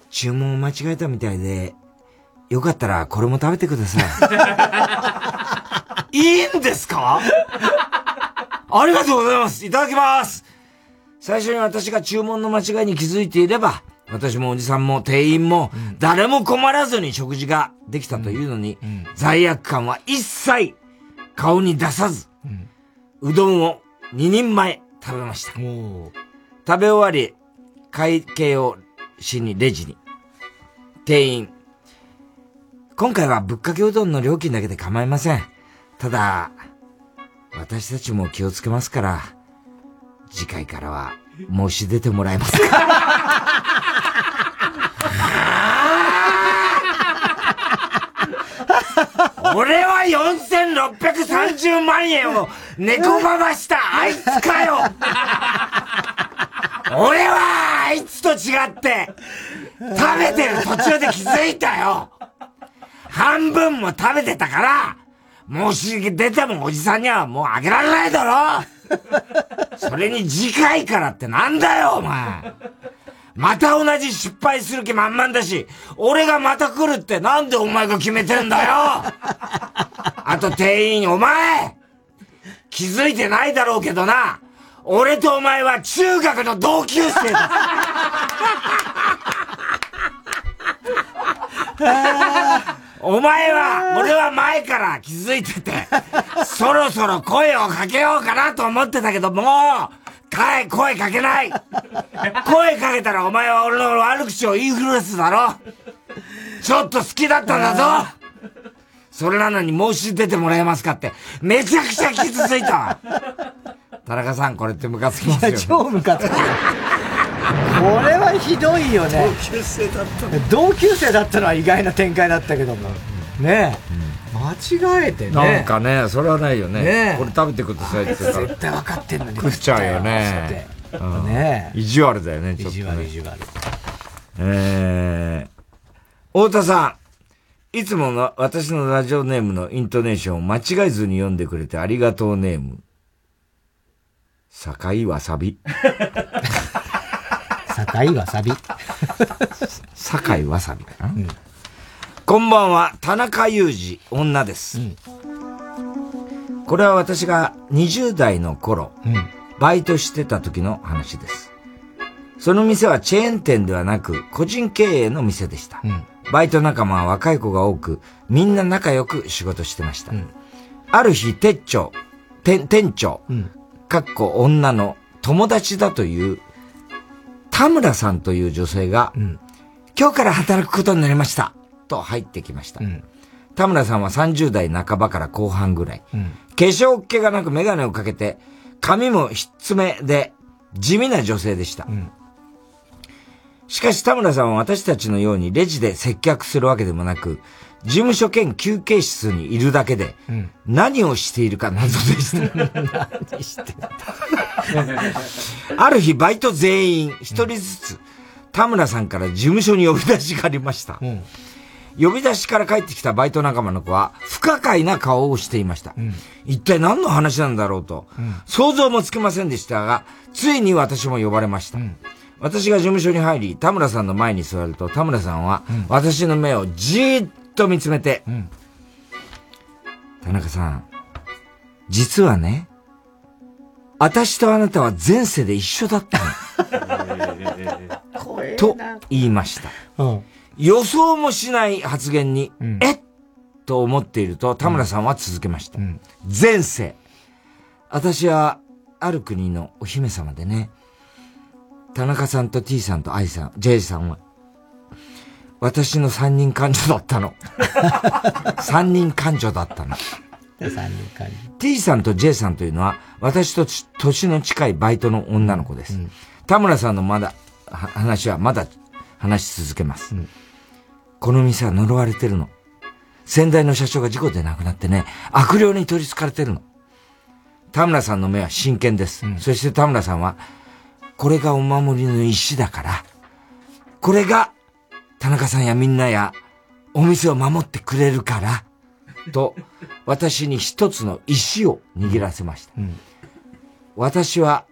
S2: 注文を間違えたみたいで、よかったらこれも食べてください。いいんですか？ありがとうございます。いただきます。最初に私が注文の間違いに気づいていれば、私もおじさんも店員も誰も困らずに食事ができたというのに、罪悪感は一切顔に出さず、うどんを2人前食べました。食べ終わり、会計をしにレジに。店員。今回はぶっかけうどんの料金だけで構いません。ただ、私たちも気をつけますから、次回からは申し出てもらえますか？俺は4630万円を猫ばばしたあいつかよ！俺はあいつと違って食べてる途中で気づいたよ！半分も食べてたから申し出てもおじさんにはもうあげられないだろ。それに次回からってなんだよお前。また同じ失敗する気満々だし、俺がまた来るってなんでお前が決めてんだよ。あと店員、お前気づいてないだろうけどな、俺とお前は中学の同級生だ お前は、俺は前から気づいてて、そろそろ声をかけようかなと思ってたけど、もう、かえ、声かけない。声かけたらお前は俺の悪口を言いふらすだろ。ちょっと好きだったんだぞ。それなのに申し出てもらえますかって、めちゃくちゃ傷ついたわ。田中さん、これってムカつきますよ、ね。
S1: 超ムカつく。これはひどいよね。
S2: 同級生だった
S1: 同級生だったのは意外な展開だったけども。ねえ。間違えてね。
S2: なんかね、それはないよね。
S1: ねえ
S2: これ食べてくださいって言ったら。
S1: 絶対分かってんのに。
S2: 食っちゃうよね。うん
S1: ね
S2: 意地悪だよね、ちょっと、ね。
S1: 意地悪、意地悪。
S2: えー、太田さん、いつもの私のラジオネームのイントネーションを間違えずに読んでくれてありがとうネーム。坂井わさび。
S1: 坂井わさび。
S2: 坂井わさびかな、こんばんは、田中裕二、女です。これは私が20代の頃、バイトしてた時の話です。その店はチェーン店ではなく、個人経営の店でした。バイト仲間は若い子が多く、みんな仲良く仕事してました。ある日、店長、店店長、かっこ女の友達だという、田村さんという女性が、今日から働くことになりました。と入ってきました。田村さんは30代半ばから後半ぐらい。化粧っ気がなく眼鏡をかけて、髪もひっつめで、地味な女性でした。しかし田村さんは私たちのようにレジで接客するわけでもなく、事務所兼休憩室にいるだけで、何をしているか謎でした。
S1: 何して
S2: ある日、バイト全員、一人ずつ、田村さんから事務所に呼び出しがありました。呼び出しから帰ってきたバイト仲間の子は、不可解な顔をしていました。一体何の話なんだろうと、想像もつきませんでしたが、ついに私も呼ばれました。私が事務所に入り、田村さんの前に座ると、田村さんは、私の目をじーっと見つめて、田中さん、実はね、私とあなたは前世で一緒だったの。と言いました。予想もしない発言に、えっ？と思っていると田村さんは続けました。前世。私は、ある国のお姫様でね、田中さんと T さんと I さん、J さんは、私の三人感情 だったの。三人感情だったの。
S1: 三人感
S2: T さんと J さんというのは、私とち年の近いバイトの女の子です。田村さんのまだ、は話はまだ話し続けます。この店は呪われてるの。先代の社長が事故で亡くなってね、悪霊に取り憑かれてるの。田村さんの目は真剣です。そして田村さんは、これがお守りの石だから、これが田中さんやみんなやお店を守ってくれるから、と、私に一つの石を握らせました。私は、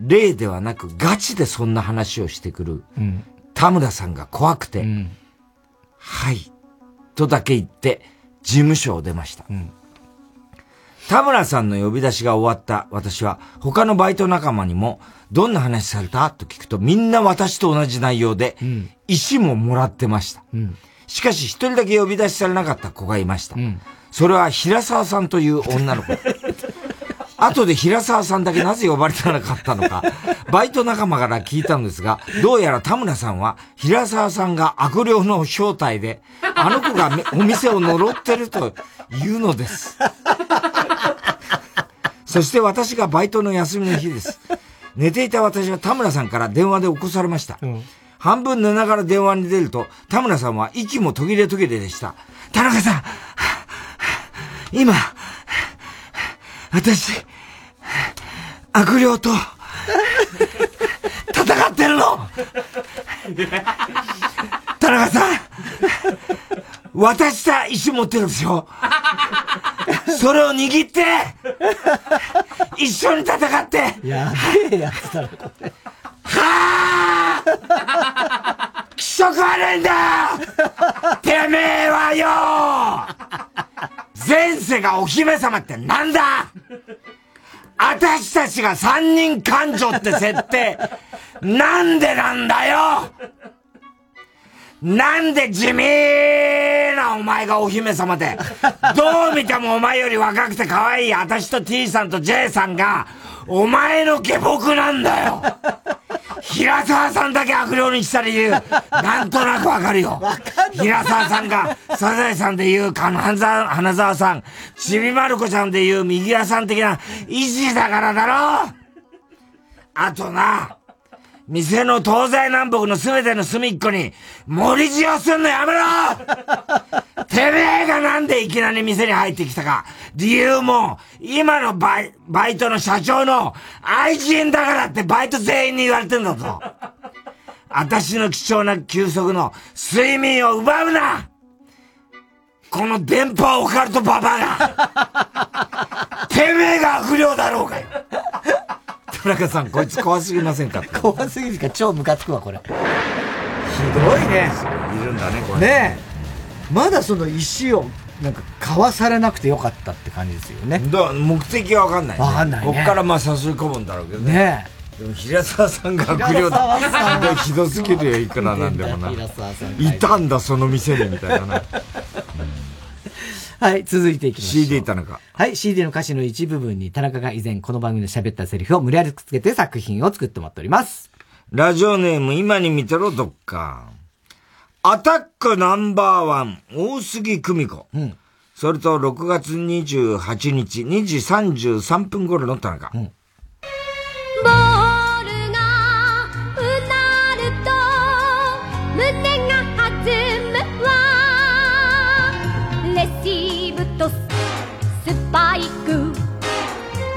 S2: 霊ではなくガチでそんな話をしてくる、田村さんが怖くて、はい、とだけ言って、事務所を出ました。田村さんの呼び出しが終わった私は、他のバイト仲間にも、どんな話された？と聞くと、みんな私と同じ内容で、石ももらってました。しかし一人だけ呼び出しされなかった子がいました。それは平沢さんという女の子。後で平沢さんだけなぜ呼ばれてなかったのか、バイト仲間から聞いたのですが、どうやら田村さんは、平沢さんが悪霊の正体で、あの子がめお店を呪ってるというのです。そして私がバイトの休みの日です。寝ていた私は田村さんから電話で起こされました。半分寝ながら電話に出ると、田村さんは息も途切れ途切れでした。田中さん今、私、悪霊と、戦ってるの田中さん渡した石持ってるでしょ それを握って一緒に戦って。
S1: やべえやつだろ、これ。
S2: はあ気色悪いんだてめえはよ！前世がお姫様ってなんだ？私たちが三人感情って設定、なんでなんだよなんで地味なお前がお姫様で、どう見てもお前より若くて可愛い私と T さんと J さんが、お前の下僕なんだよ。平沢さんだけ悪霊にした理由、なんとなくわかるよ。平沢さんが、サザエさんで言う金沢、花沢さん、ちびまる子ちゃんで言う右屋さん的な意地だからだろ。あとな、店の東西南北の全ての隅っこに、森地をすんのやめろ！てめえがなんでいきなり店に入ってきたか、理由も、今のバイバイトの社長の愛人だからってバイト全員に言われてんだぞ。私の貴重な休息の睡眠を奪うな！この電波オカルトババアが。てめえが悪霊だろうがよ田中さん、こいつ怖すぎませんか？
S1: 怖すぎるか超ムカつくわ、これ。ひ
S2: どいね。いるんだね、これ。
S1: ねえ。まだその石を、なんか、かわされなくてよかったって感じですよね。
S2: だ目的はわかんない、ね。
S1: わかんないね
S2: こっからまあ誘い込むんだろうけどね。
S1: ね
S2: でも平沢さんが悪霊
S1: 平沢さん
S2: だ。ひどすぎるよ、いくらなんでもな。
S1: 平沢さん
S2: いたんだ、その店に、みたいなな。
S1: はい、続いていきましょう。
S2: CD 田中。
S1: はい、CD の歌詞の一部分に田中が以前この番組で喋ったセリフを無理やりくっつけて作品を作ってもらっております。
S2: ラジオネーム、今に見てろ、どっか。アタックナンバーワン、大杉久美子。それと、6月28日、2時33分頃の田中。
S23: ボー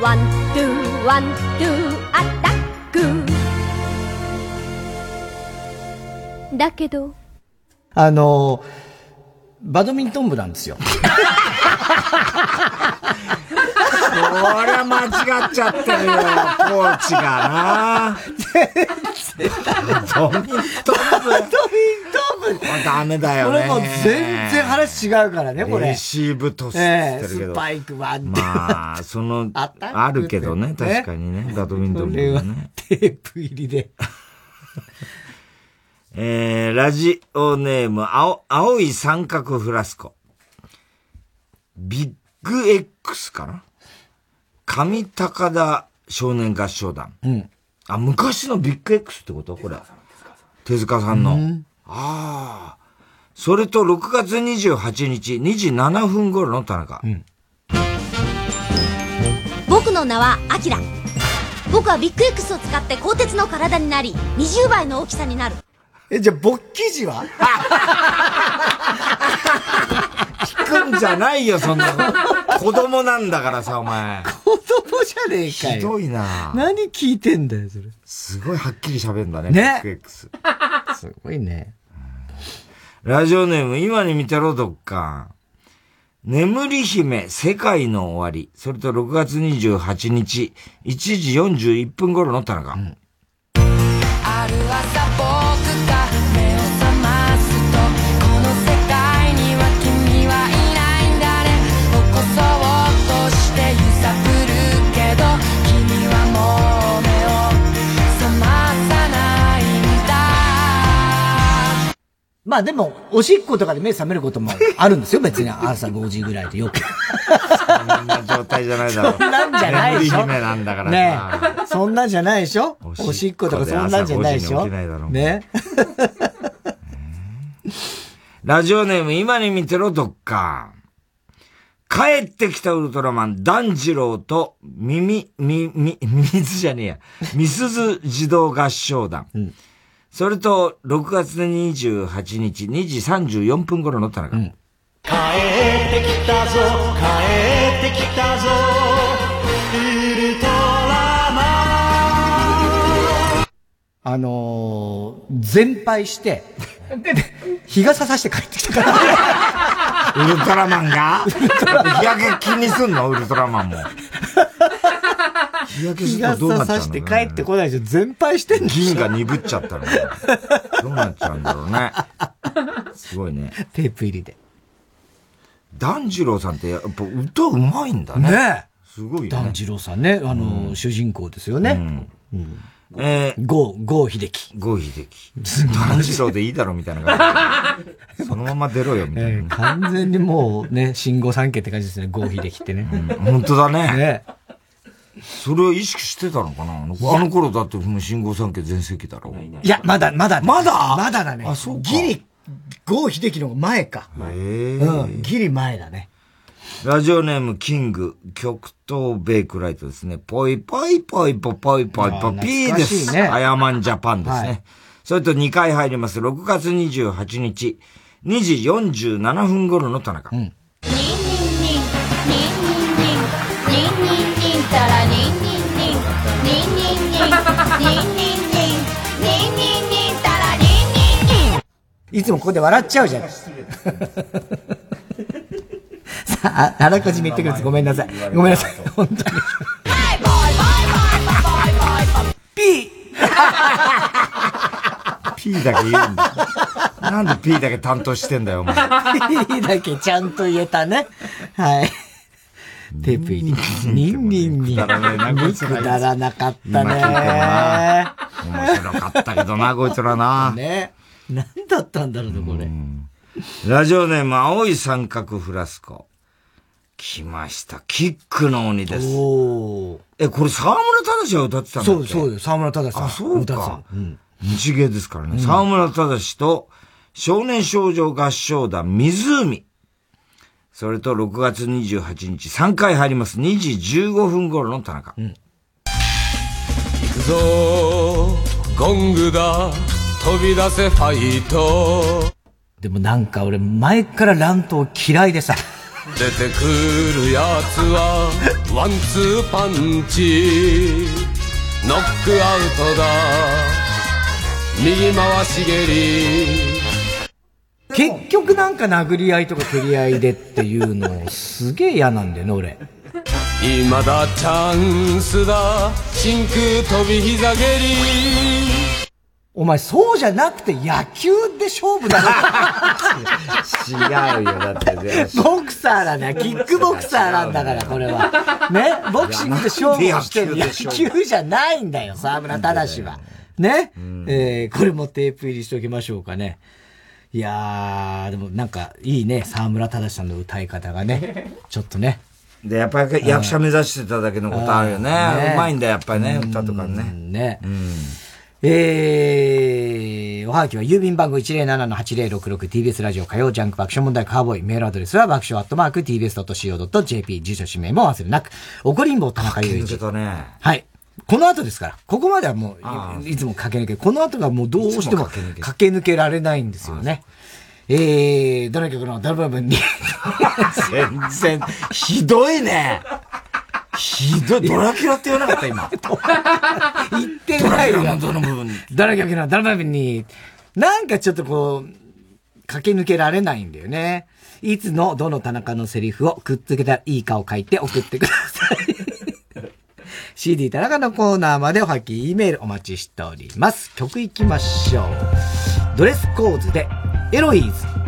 S23: ワンツーワンツーアタックだけど
S1: あのーバドミントン部なんですよ。
S2: これは間違っちゃってるよ、コーチがな。バドミントン部。バドミン
S1: トン部
S2: ダメだよね。
S1: これもう全然話違うからね、これ。
S2: レシーブトスってってるけど。
S1: スパイクワンツー
S2: まあ、その、あるけどね、
S1: ね
S2: 確かにね、バドミントンもね。
S1: テープ入りで。
S2: えー、ラジオネーム、青、青い三角フラスコ。ビッグ X かな？上高田少年合唱団。
S1: うん。
S2: あ、昔のビッグ X ってこと？これ。手塚さんの。
S1: うん
S2: ああ。それと6月28日2時7分頃の田中。
S24: 僕の名はアキラ僕はビッグ X を使って鋼鉄の体になり20倍の大きさになる
S1: え、じゃあ、勃起時は？
S2: 聞 くんじゃないよ、そんなの。子供なんだからさ、お前。
S1: 子供じゃねえかよ。
S2: ひどいな
S1: 何聞いてんだよ、それ。
S2: すごいはっきり喋るんだね、
S1: ね
S2: ？X。
S1: すごいね。
S2: ラジオネーム、今に見てろ、どっか。眠り姫、世界の終わり。それと6月28日、1時41分頃の田中。
S25: あるま
S1: あでも、おしっことかで目覚めることもあるんですよ、別に朝5時ぐらいでよく。
S2: そんな状態じゃないだろ。
S1: そんなんじゃないでしょ。
S2: 姫なんだからさ。
S1: ねえ。そんなんじゃないでしょおしっことかそんなんじゃないでしょ
S2: 朝5時に起きないだろう
S1: ね
S2: ラジオネーム、今に見てろ、どっか。帰ってきたウルトラマン、ダジローと、耳、み、み、水じゃねえや。みすず児童合唱団。それと、6月28日、2時34分頃の田中。
S25: 帰ってきたぞ帰ってきたぞウルトラマン
S1: あのー、全敗して、日傘さして帰ってきたから。
S2: ウルトラマンが？日焼け気にすんの？ウルトラマンも。日焼けす
S1: 日
S2: るとどうな
S1: 傘
S2: っちゃうんだろう
S1: さして帰ってこないでしょ。全敗してんの
S2: 銀が鈍っちゃったのね。どうなっちゃうんだろうね。すごいね。
S1: テープ入りで。
S2: ダンジローさんってやっぱ歌うまいんだね。
S1: ね
S2: すごいよね。
S1: 団次郎さんね、あのー、主人公ですよね。うん。
S2: えー、
S1: ゴー、ゴー秀樹。
S2: ゴー秀樹。ダンジローでいいだろみたいな感じ。そのまま出ろよみたいな。
S1: えー完全にもうね、新御三家って感じですね、郷秀樹ってね。
S2: 本当だね。
S1: ね
S2: それを意識してたのかな？あのあの頃だってもう新御三家全盛期だろ。
S1: いや、まだ、まだ。
S2: まだ？
S1: まだだね。
S2: あそうか
S1: ギリ、ゴー秀樹の方が前か。
S2: え
S1: うん、ギリ前だね。
S2: ラジオネームキング、極東ベイクライトですね。ぽいぽいぽいぽいぽいぽいぽいピーです。
S1: ね
S2: アヤマンジャパンですね。
S1: はい
S2: それと2回入ります。6月28日、2時47分頃の田中。
S23: ニン
S1: いつもここで笑っちゃうじゃん。さあ、あらかじめ言ってくるんです。ごめんなさい。ごめんなさい。本当に。ピ
S2: ピーだけ言うんだ。なんでピーだけ担当してんだよ、お前。
S1: ーピーだけちゃんと言えたね。はい。テープ入り。ニンニンニン。
S2: くだらな
S1: かったね
S2: な。面白かったけどな、こいつらな。
S1: ね。何だったんだろうね、これ。
S2: ラジオネーム、青い三角フラスコ。来ました。キックの鬼です。え、これ沢村忠が歌ってたんだっけ？
S1: そうそうよ、沢村忠さん。
S2: あ、そう
S1: 歌ってた
S2: か。日芸ですからね。沢村忠と少年少女合唱団湖。それと6月28日3回入ります。2時15分頃の田中。
S26: 行くぞゴングだ飛び出せファイト。
S1: でもなんか俺、前から乱闘嫌いでさ。
S26: 出てくるやつはワンツーパンチ。ノックアウトだ。右回し蹴り。
S1: 結局なんか殴り合いとか蹴り合いでっていうのすげえ嫌なんだよね、俺。
S26: 今だチャンスだ。真空飛び膝蹴り
S1: お前そうじゃなくて野球で勝負だ
S2: 違うよ、だって。
S1: ボクサーだね。キックボクサーなんだから、これは。ね？ボクシングで勝負をしてる野
S2: 球
S1: じゃないんだよ、沢村忠は。ね、えー、これもテープ入りしておきましょうかね。いやー、でもなんかいいね、沢村忠さんの歌い方がね。ちょっとね。
S2: で、やっぱり役者目指してただけのことあるよね。うまいんだよ、やっぱりね、歌とかね。
S1: ね。えー、おはがきは郵便番号 107-8066TBS ラジオ火曜ジャンク爆笑問題カーボーイ。メールアドレスは爆笑アットマーク TBS.CO.JP。住所氏名も忘れなく。怒りんぼ田中裕一。
S2: ね。
S1: はい。この後ですから。ここまではもうい、いつも駆け抜け。この後がもうどうしても駆け抜けられないんですよね。えー、どの曲のどの部分に
S2: 全然、ひどいね。ひどい。ドラキュラって言わなかった、今。
S1: 言ってないよ。
S2: ドラキュラのどの部分に。
S1: どの曲のどの部分に。なんかちょっとこう、駆け抜けられないんだよね。いつのどの田中のセリフをくっつけたらいいかを書いて送ってください。CD 田中のコーナーまでおはき、E メールお待ちしております。曲いきましょう。ドレスコーズで、エロイーズ。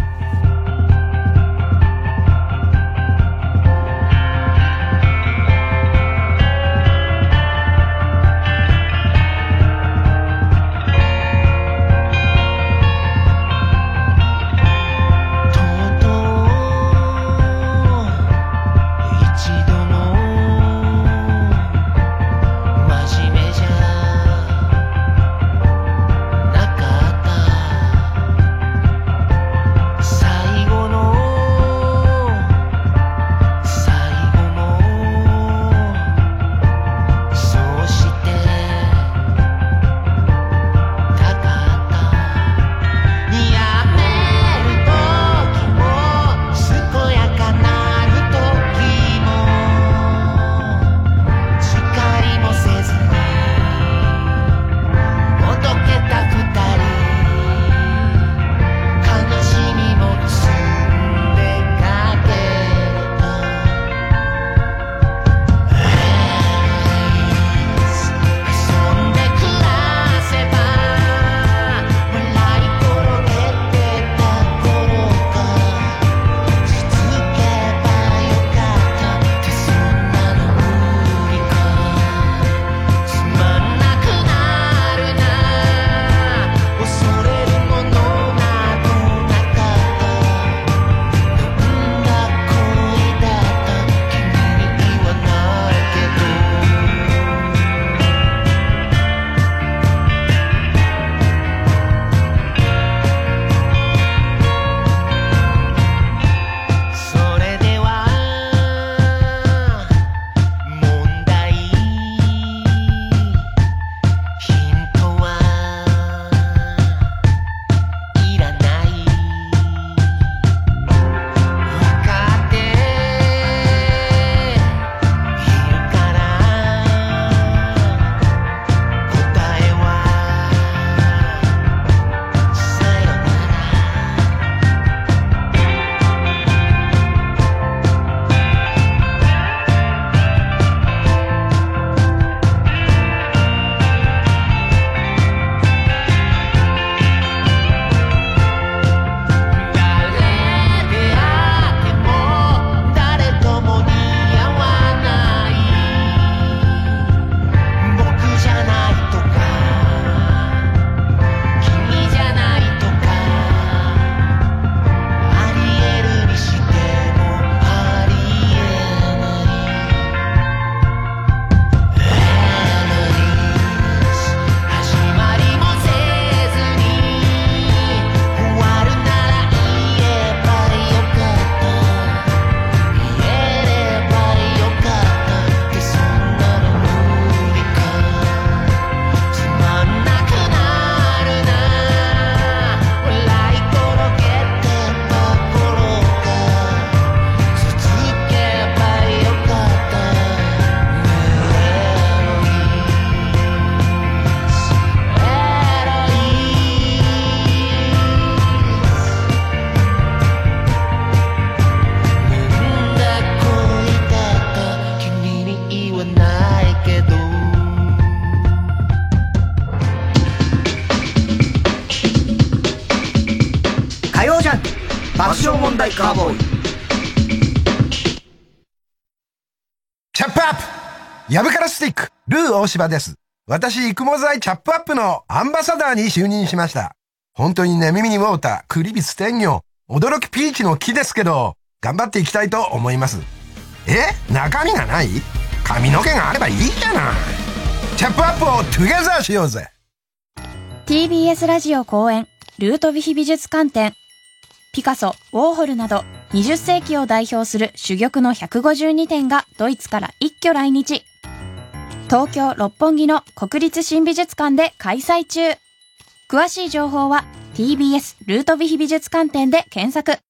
S1: 問題カーボーイ
S7: チャップアップヤブカラスティック、ルー大柴です。私、育毛剤チャップアップのアンバサダーに就任しました。本当にね、耳にウォーター、クリビス天魚、驚きピーチの木ですけど、頑張っていきたいと思います。え？中身がない？髪の毛があればいいじゃない。チャップアップをトゥゲザーしようぜ。
S14: TBS ラジオ公演ルートヴィヒ美術館展ピカソ、ウォーホルなど20世紀を代表する珠玉の152点がドイツから一挙来日。東京六本木の国立新美術館で開催中。詳しい情報は TBS ルートヴィヒ美術館展で検索。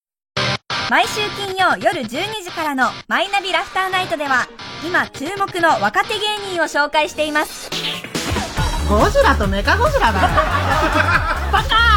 S14: 毎週金曜夜12時からの「マイナビラフターナイト」では今注目の若手芸人を紹介しています。
S21: ゴジラとメカゴジラだ。よバカ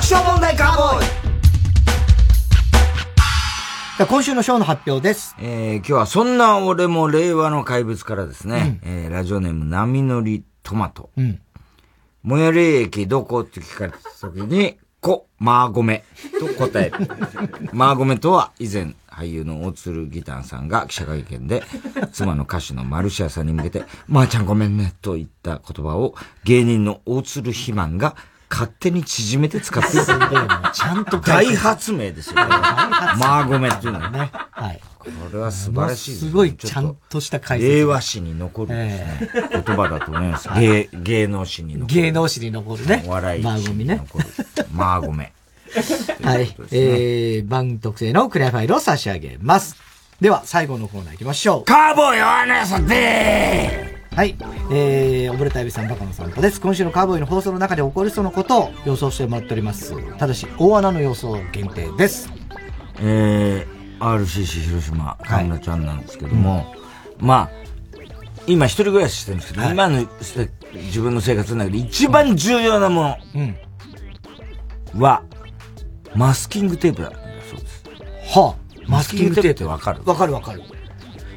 S1: 爆笑問題カーボーイ今週のショーの発表です。
S2: えー、今日はそんな俺も令和の怪物からですね、えーラジオネーム波乗りトマト。
S1: うん。
S2: 最寄り駅どこって聞かれた時に、こ、マーゴメと答える。マ ーゴメとは以前俳優の大鶴ギターさんが記者会見で、妻の歌手のマルシアさんに向けて、まー、ちゃんごめんねと言った言葉を芸人の大鶴ひまんが勝手に縮めて使っている。
S1: ちゃんと
S2: 大発明ですよ、マーゴメっていうのはね。
S1: はい。
S2: これは素晴らしいです
S1: すごいちゃんとした解説。
S2: 令和史に残るですね、言葉だと思います。芸、芸能史に残る。
S1: 芸能史に残るね。
S2: お笑い
S1: マーゴミね。
S2: マーゴメ。
S1: はい。えー、番特製のクリアファイルを差し上げます。では、最後のコーナー行きましょう。
S2: カーボーイアナさで
S1: はい。えー、溺れたエビさん、バカの散歩です。今週のカーボーイの放送の中で起こりそうなことを予想してもらっております。ただし、大穴の予想限定です。
S2: えー、RCC 広島、河村ちゃんなんですけども、まあ、今一人暮らししてるんですけど、今のせ自分の生活の中で一番重要なも
S1: うん。
S2: のは、マスキングテープだそうです。
S1: はあ、マスキングテープ
S2: ってわかる？
S1: わかるわかる。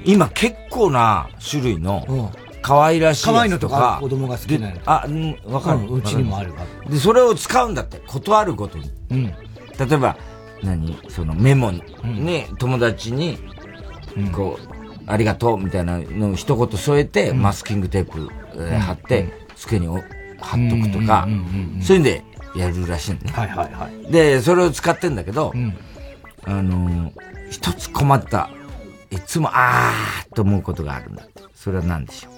S2: 今結構な種類の、可愛らしい
S1: 可愛いのとか、子供が好きなの
S2: であ、うん、わかる、
S1: うちにもある。わ
S2: で、それを使うんだって、断るごとに。
S1: うん。
S2: 例えば、何？そのメモに、ね、友達に、こう、ありがとうみたいなのを一言添えて、マスキングテープ、えー貼って、机にお貼っとくとか、そういうんでやるらしいんだね。
S1: はいはいはい。
S2: で、それを使ってんだけど、あのー一つ困った、いつも、あーと思うことがあるんだって。それは何でしょう？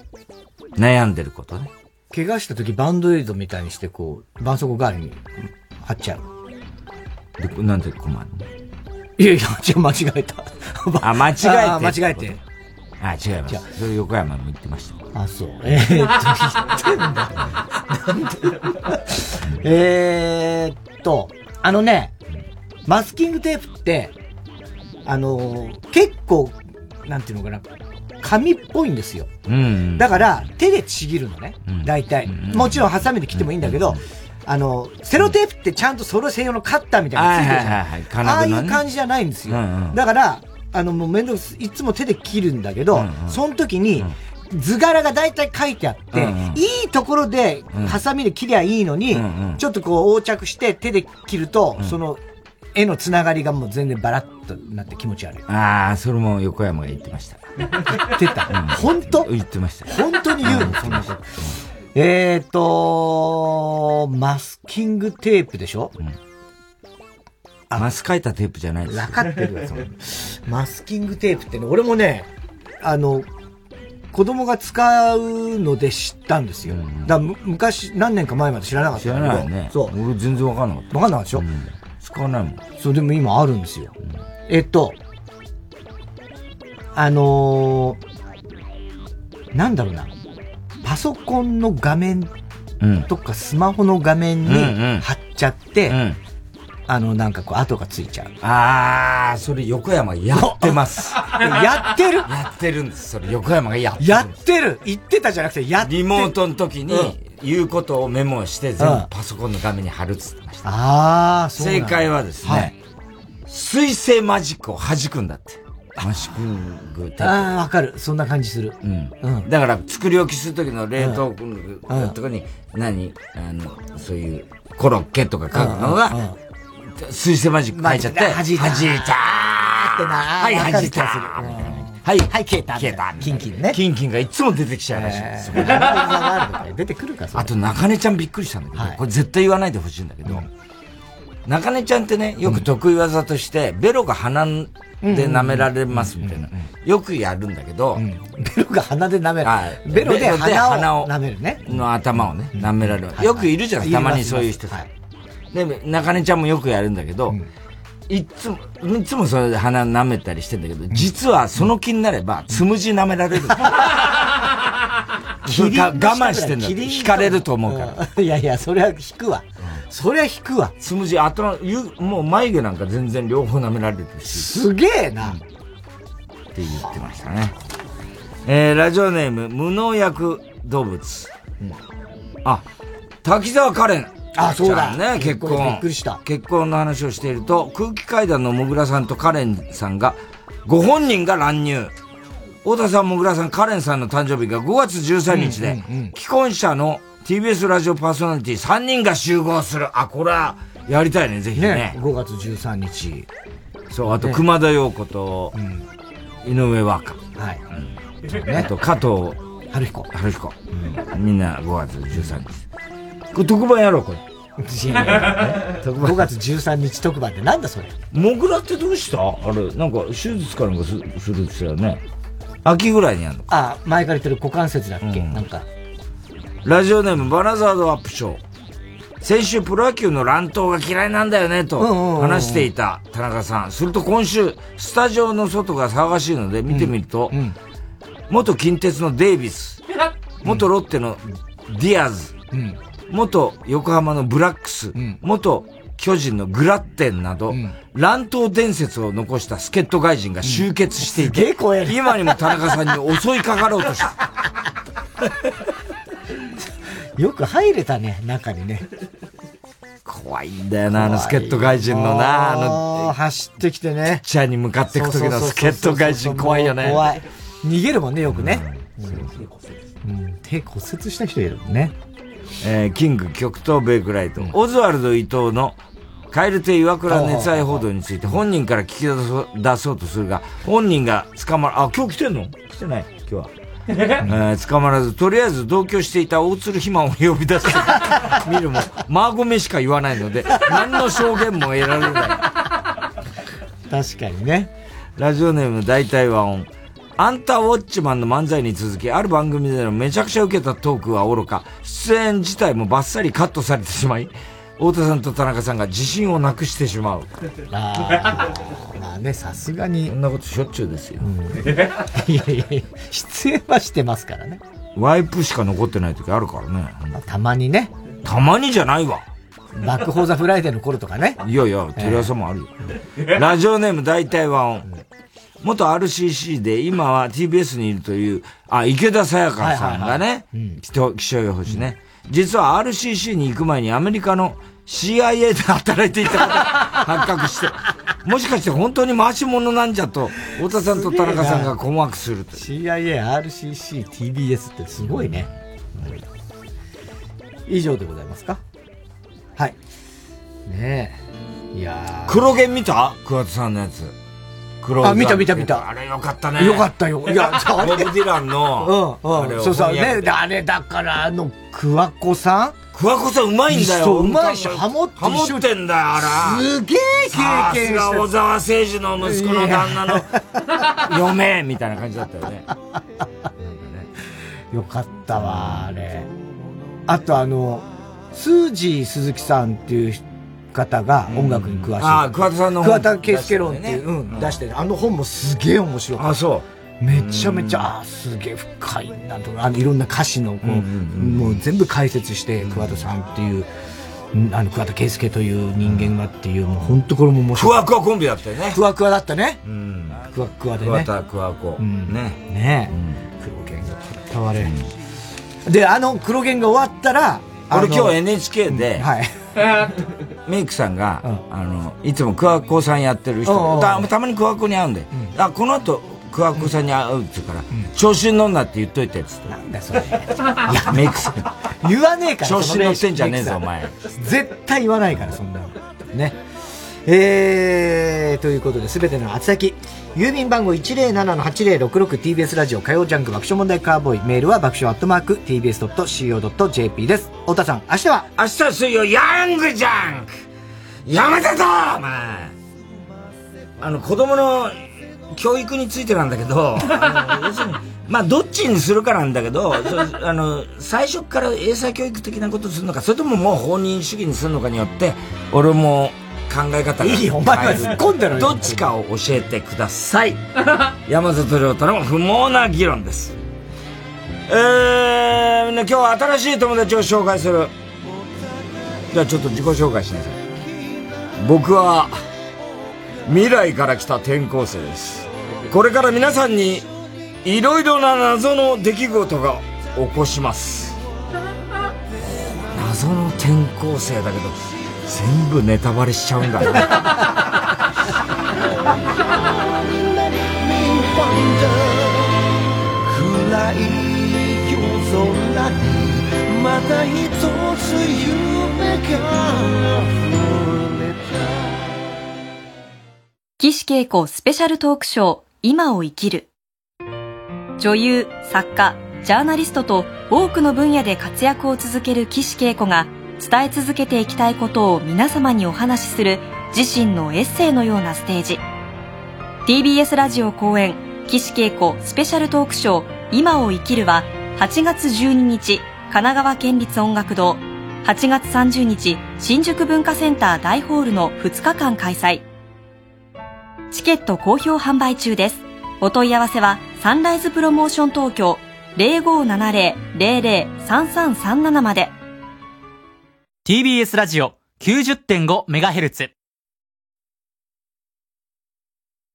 S2: 悩んでることね。
S1: 怪我した時バンドエイドみたいにして、こう、絆創膏代わりに貼っちゃう。
S2: で、なんで困るの？
S1: いやいや、違う、間違えた。
S2: あ、間違えて。
S1: あ間違えて。
S2: あ、違います。それ横山も言ってました。
S1: あ、そう。えー、っと、言ってんだ。なんでえーっと、あのね、マスキングテープって、あのー結構、なんていうのかな、紙っぽいんですよ。
S2: うん。
S1: だから、手でちぎるのね。大体。もちろん、ハサミで切ってもいいんだけど、あの、セロテープってちゃんとそれ専用のカッターみたいなのついてるじゃん。
S2: はいはいはいはい。
S1: ああいう感じじゃないんですよ。
S2: うんうん。
S1: だから、あの、もうめんどくさい、いつも手で切るんだけど、その時に、図柄が大体書いてあって、
S2: うんうん。
S1: いいところで、ハサミで切りゃいいのに、ちょっとこう横着して手で切ると、その、絵のつながりがもう全然バラッとなって気持ち悪い。
S2: ああ、それも横山が言ってました。
S1: 言ってた？本当？
S2: 言ってました。
S1: 本当に言うの、そんなこと。えーと、マスキングテープでしょ、
S2: マス書いたテープじゃないです。
S1: 分かってるわ、そのマスキングテープってね、俺もね、あの、子供が使うので知ったんですよ。だからむ昔、何年か前まで知らなかった
S2: 知らないね。
S1: そう。
S2: 俺全然わかんなかった。
S1: わかんなかったでしょ、
S2: 使わないもん。
S1: そう、でも今あるんですよ。えっと、あのーなんだろうな。パソコンの画面
S2: うん
S1: とかスマホの画面に
S2: うんうん
S1: 貼っちゃって、あの、なんかこう、跡がついちゃう。
S2: あー、それ横山やってます。
S1: やってる？
S2: やってるんです。それ横山がやってる。
S1: やってる言ってたじゃなくて、やって
S2: リモートの時に
S1: うん
S2: 言うことをメモして全
S1: うん。
S2: 部パソコンの画面に貼るっつってました。
S1: ああ、そう
S2: 正解はですね、水星マジックを弾くんだって。マジックテープ。
S1: ああ、わかる。そんな感じする。
S2: うん。
S1: うん。
S2: だから、作り置きする時の冷凍庫
S1: うん。
S2: とかに、何？あの、そういう、コロッケとか書くのが、水星マジック書いちゃって、弾いた
S1: 弾いたーってな
S2: はい、弾いたはい、
S1: はい、消えた。消えた。キンキンね。
S2: キンキンがいつも出てきちゃうらしい。
S1: えー出てくるか、
S2: あと、中根ちゃんびっくりしたんだけど、これ絶対言わないでほしいんだけど、中根ちゃんってね、よく得意技として、ベロが鼻で舐められますみたいな。よくやるんだけど、
S1: ベロが鼻で舐める。
S2: はい
S1: ベロで鼻を
S2: を
S1: 舐めるね。
S2: の頭をね、舐められる。よくいるじゃん、たまにそういう人。で、中根ちゃんもよくやるんだけど、いつも、いつもそれで鼻舐めたりしてんだけど、実はその気になれば、つむじ舐められる。我慢してんだ。引かれると思うから。
S1: いやいや、それは引くわ。それは引くわ。
S2: つむじ、頭、ゆもう眉毛なんか全然両方舐められるし。
S1: すげえな。
S2: って言ってましたね。えー、ラジオネーム、無農薬動物。あ、滝沢カレン。
S1: あそうだ
S2: ね、結婚。
S1: びっくりした。
S2: 結婚の話をしていると、空気階段のもぐらさんとカレンさんが、ご本人が乱入。太田さん、もぐらさん、カレンさんの誕生日が5月13日で、既婚者の TBS ラジオパーソナリティ3人が集合する。あ、これは、やりたいね、ぜひね。
S1: ね、5月13日。
S2: そう、あと、
S1: ね
S2: 熊田陽子と、井上和歌。
S1: はい。
S2: あと、加藤
S1: 春彦。
S2: 春彦。みんな5月13日。これ特番やろう、これ。
S1: 5月13日特番ってなんだそれ？
S2: モグラってどうした？あれ、なんか手術かなんかすするって言ってたよね。秋ぐらいにやるの。
S1: あ、前から言ってる股関節だっけ、なんか。
S2: ラジオネームバナザードアップショー。先週プロ野球の乱闘が嫌いなんだよねと
S1: うんうんうん
S2: 話していた田中さん。すると今週、スタジオの外が騒がしいので見てみると、元近鉄のデイビス、元ロッテのディアズ、元横浜のブラッグス、元巨人のグラッデンなど、乱闘伝説を残した助っ人外人が集結していて、今にも田中さんに襲いかかろうとした。
S1: よく入れたね、中にね。
S2: 怖いんだよな、あの助っ人外人のな、あの、
S1: 走ってきてね。
S2: ピッチャーに向かっていく時の助っ人外人怖いよね。
S1: 怖い。逃げるもんね、よくね。うん、手骨折した人いるもんね。
S2: えーキング極東ベイクライト、オズワルド伊藤の蛙亭岩倉熱愛報道について本人から聞き出そう出そうとするが、本人が捕まら、あ、今日来てんの？来てない今日は。えー捕まらず、とりあえず同居していた大鶴肥満を呼び出して 見るも、マーゴメしか言わないので、何の証言も得られない。
S1: 確かにね。
S2: ラジオネーム大体和音。アンタウォッチマンの漫才に続き、ある番組でのめちゃくちゃ受けたトークは愚か、出演自体もバッサリカットされてしまい、太田さんと田中さんが自信をなくしてしまう。
S1: ああ、まあね、さすがに。
S2: そんなことしょっちゅうですよ。
S1: いやいやいや、出演はしてますからね。
S2: ワイプしか残ってない時あるからね。
S1: たまにね。
S2: たまにじゃないわ。
S1: 爆報! THE フライデーの頃とかね。
S2: いやいや、テレ朝もあるよ。ラジオネーム大体和音。元 RCC で今は TBS にいるという、あ、池田沙耶香さんがね、気象気象予報士ね。実は RCC に行く前にアメリカの CIA で働いていたことが 発覚して、もしかして本当に回し物なんじゃと、太田さんと田中さんが困惑すると。
S1: CIA、RCC、TBS ってすごいね。以上でございますか？はい。ねえ。いやー
S2: 黒源見た？桑田さんのやつ。黒
S1: あ見た見た見た
S2: あれよかったね。
S1: よかったよ。いや、
S2: ボブ・ディランの、
S1: うん、
S2: あれを
S1: うん。そうそう。ね、あれ、だから、あの、桑子さん？
S2: 桑子さんうまいんだよ。
S1: そう、うまいし、ハモって
S2: ハモってんだよ、あら。
S1: すげえ
S2: さ
S1: 経験して
S2: すが小沢誠二の息子の旦那の 嫁みたいな感じだったよね。
S1: よかったわ、あれ。あと、あの、スージー鈴木さんっていう方が音楽に詳しい。
S2: ああ桑田さんの本
S1: 桑田佳祐論っていう、
S2: 出してるね
S1: うん、出してる。あの本もすげえ面白かった。
S2: あ、そ
S1: めちゃめちゃ、あーすげえ深いなとか、あの、いろんな歌詞の、こう、もう全部解説して、桑田さんっていう、んあの、桑田佳祐という人間がっていう、もう本当これも面白い。
S2: ふわふわコンビだったよね。
S1: ふわふわだったね。
S2: うん。
S1: ふわふわでね。
S2: 桑田ふわこ。
S1: うん
S2: ね。
S1: ね黒源がたわれ。で、あの黒源が終わったら、
S2: 俺今日 NHK で、
S1: はい。
S2: メイクさんが、あの、いつも桑子さんやってる人
S1: うんうん
S2: たたまに桑子に会うんで、あ、この後、桑子さんに会うって言うから、調子に乗んなって言っといて、つって。
S1: なんだそれ。
S2: いや、メイクさん。
S1: 言わねえから。
S2: 調子に乗ってんじゃねえぞ、お前。
S1: 絶対言わないから、そんなの。ね。えー、ということで、すべての宛先。郵便番号 107-8066TBS ラジオ火曜ジャンク爆笑問題カーボーイ。メールは爆笑アットマーク TBS.CO.JP です。太田さん、明日は？
S2: 明日水曜、ヤングジャンクやめたぞお前あの、子供の教育についてなんだけど、あの要するに、まあ、どっちにするかなんだけど、そあの、最初から英才教育的なことするのか、それとももう放任主義にするのかによって、俺も考え方が。
S1: いいよお前は突っ込んだろよ
S2: どっちかを教えてください。山里亮太の不毛な議論です。えー、みんな今日は新しい友達を紹介する。じゃあちょっと自己紹介しなさい。僕は、未来から来た転校生です。これから皆さんに、いろいろな謎の出来事が起こします。謎の転校生だけど、全部ネタバレしちゃうんだね。
S22: 暗い夜空にまた一つ夢が溢れた
S14: 岸恵子スペシャルトークショー今を生きる女優作家ジャーナリストと多くの分野で活躍を続ける岸恵子が伝え続けていきたいことを皆様にお話しする自身のエッセイのようなステージ TBS ラジオ公演岸恵子スペシャルトークショー今を生きるは8月12日神奈川県立音楽堂8月30日新宿文化センター大ホールの2日間開催チケット好評販売中です。お問い合わせはサンライズプロモーション東京0570-003337まで。
S12: TBS ラジオ 90.5MHz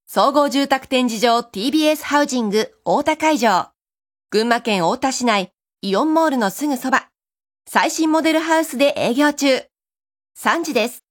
S27: 総合住宅展示場 TBS ハウジング大田会場。群馬県大田市内、イオンモールのすぐそば。最新モデルハウスで営業中。3時です。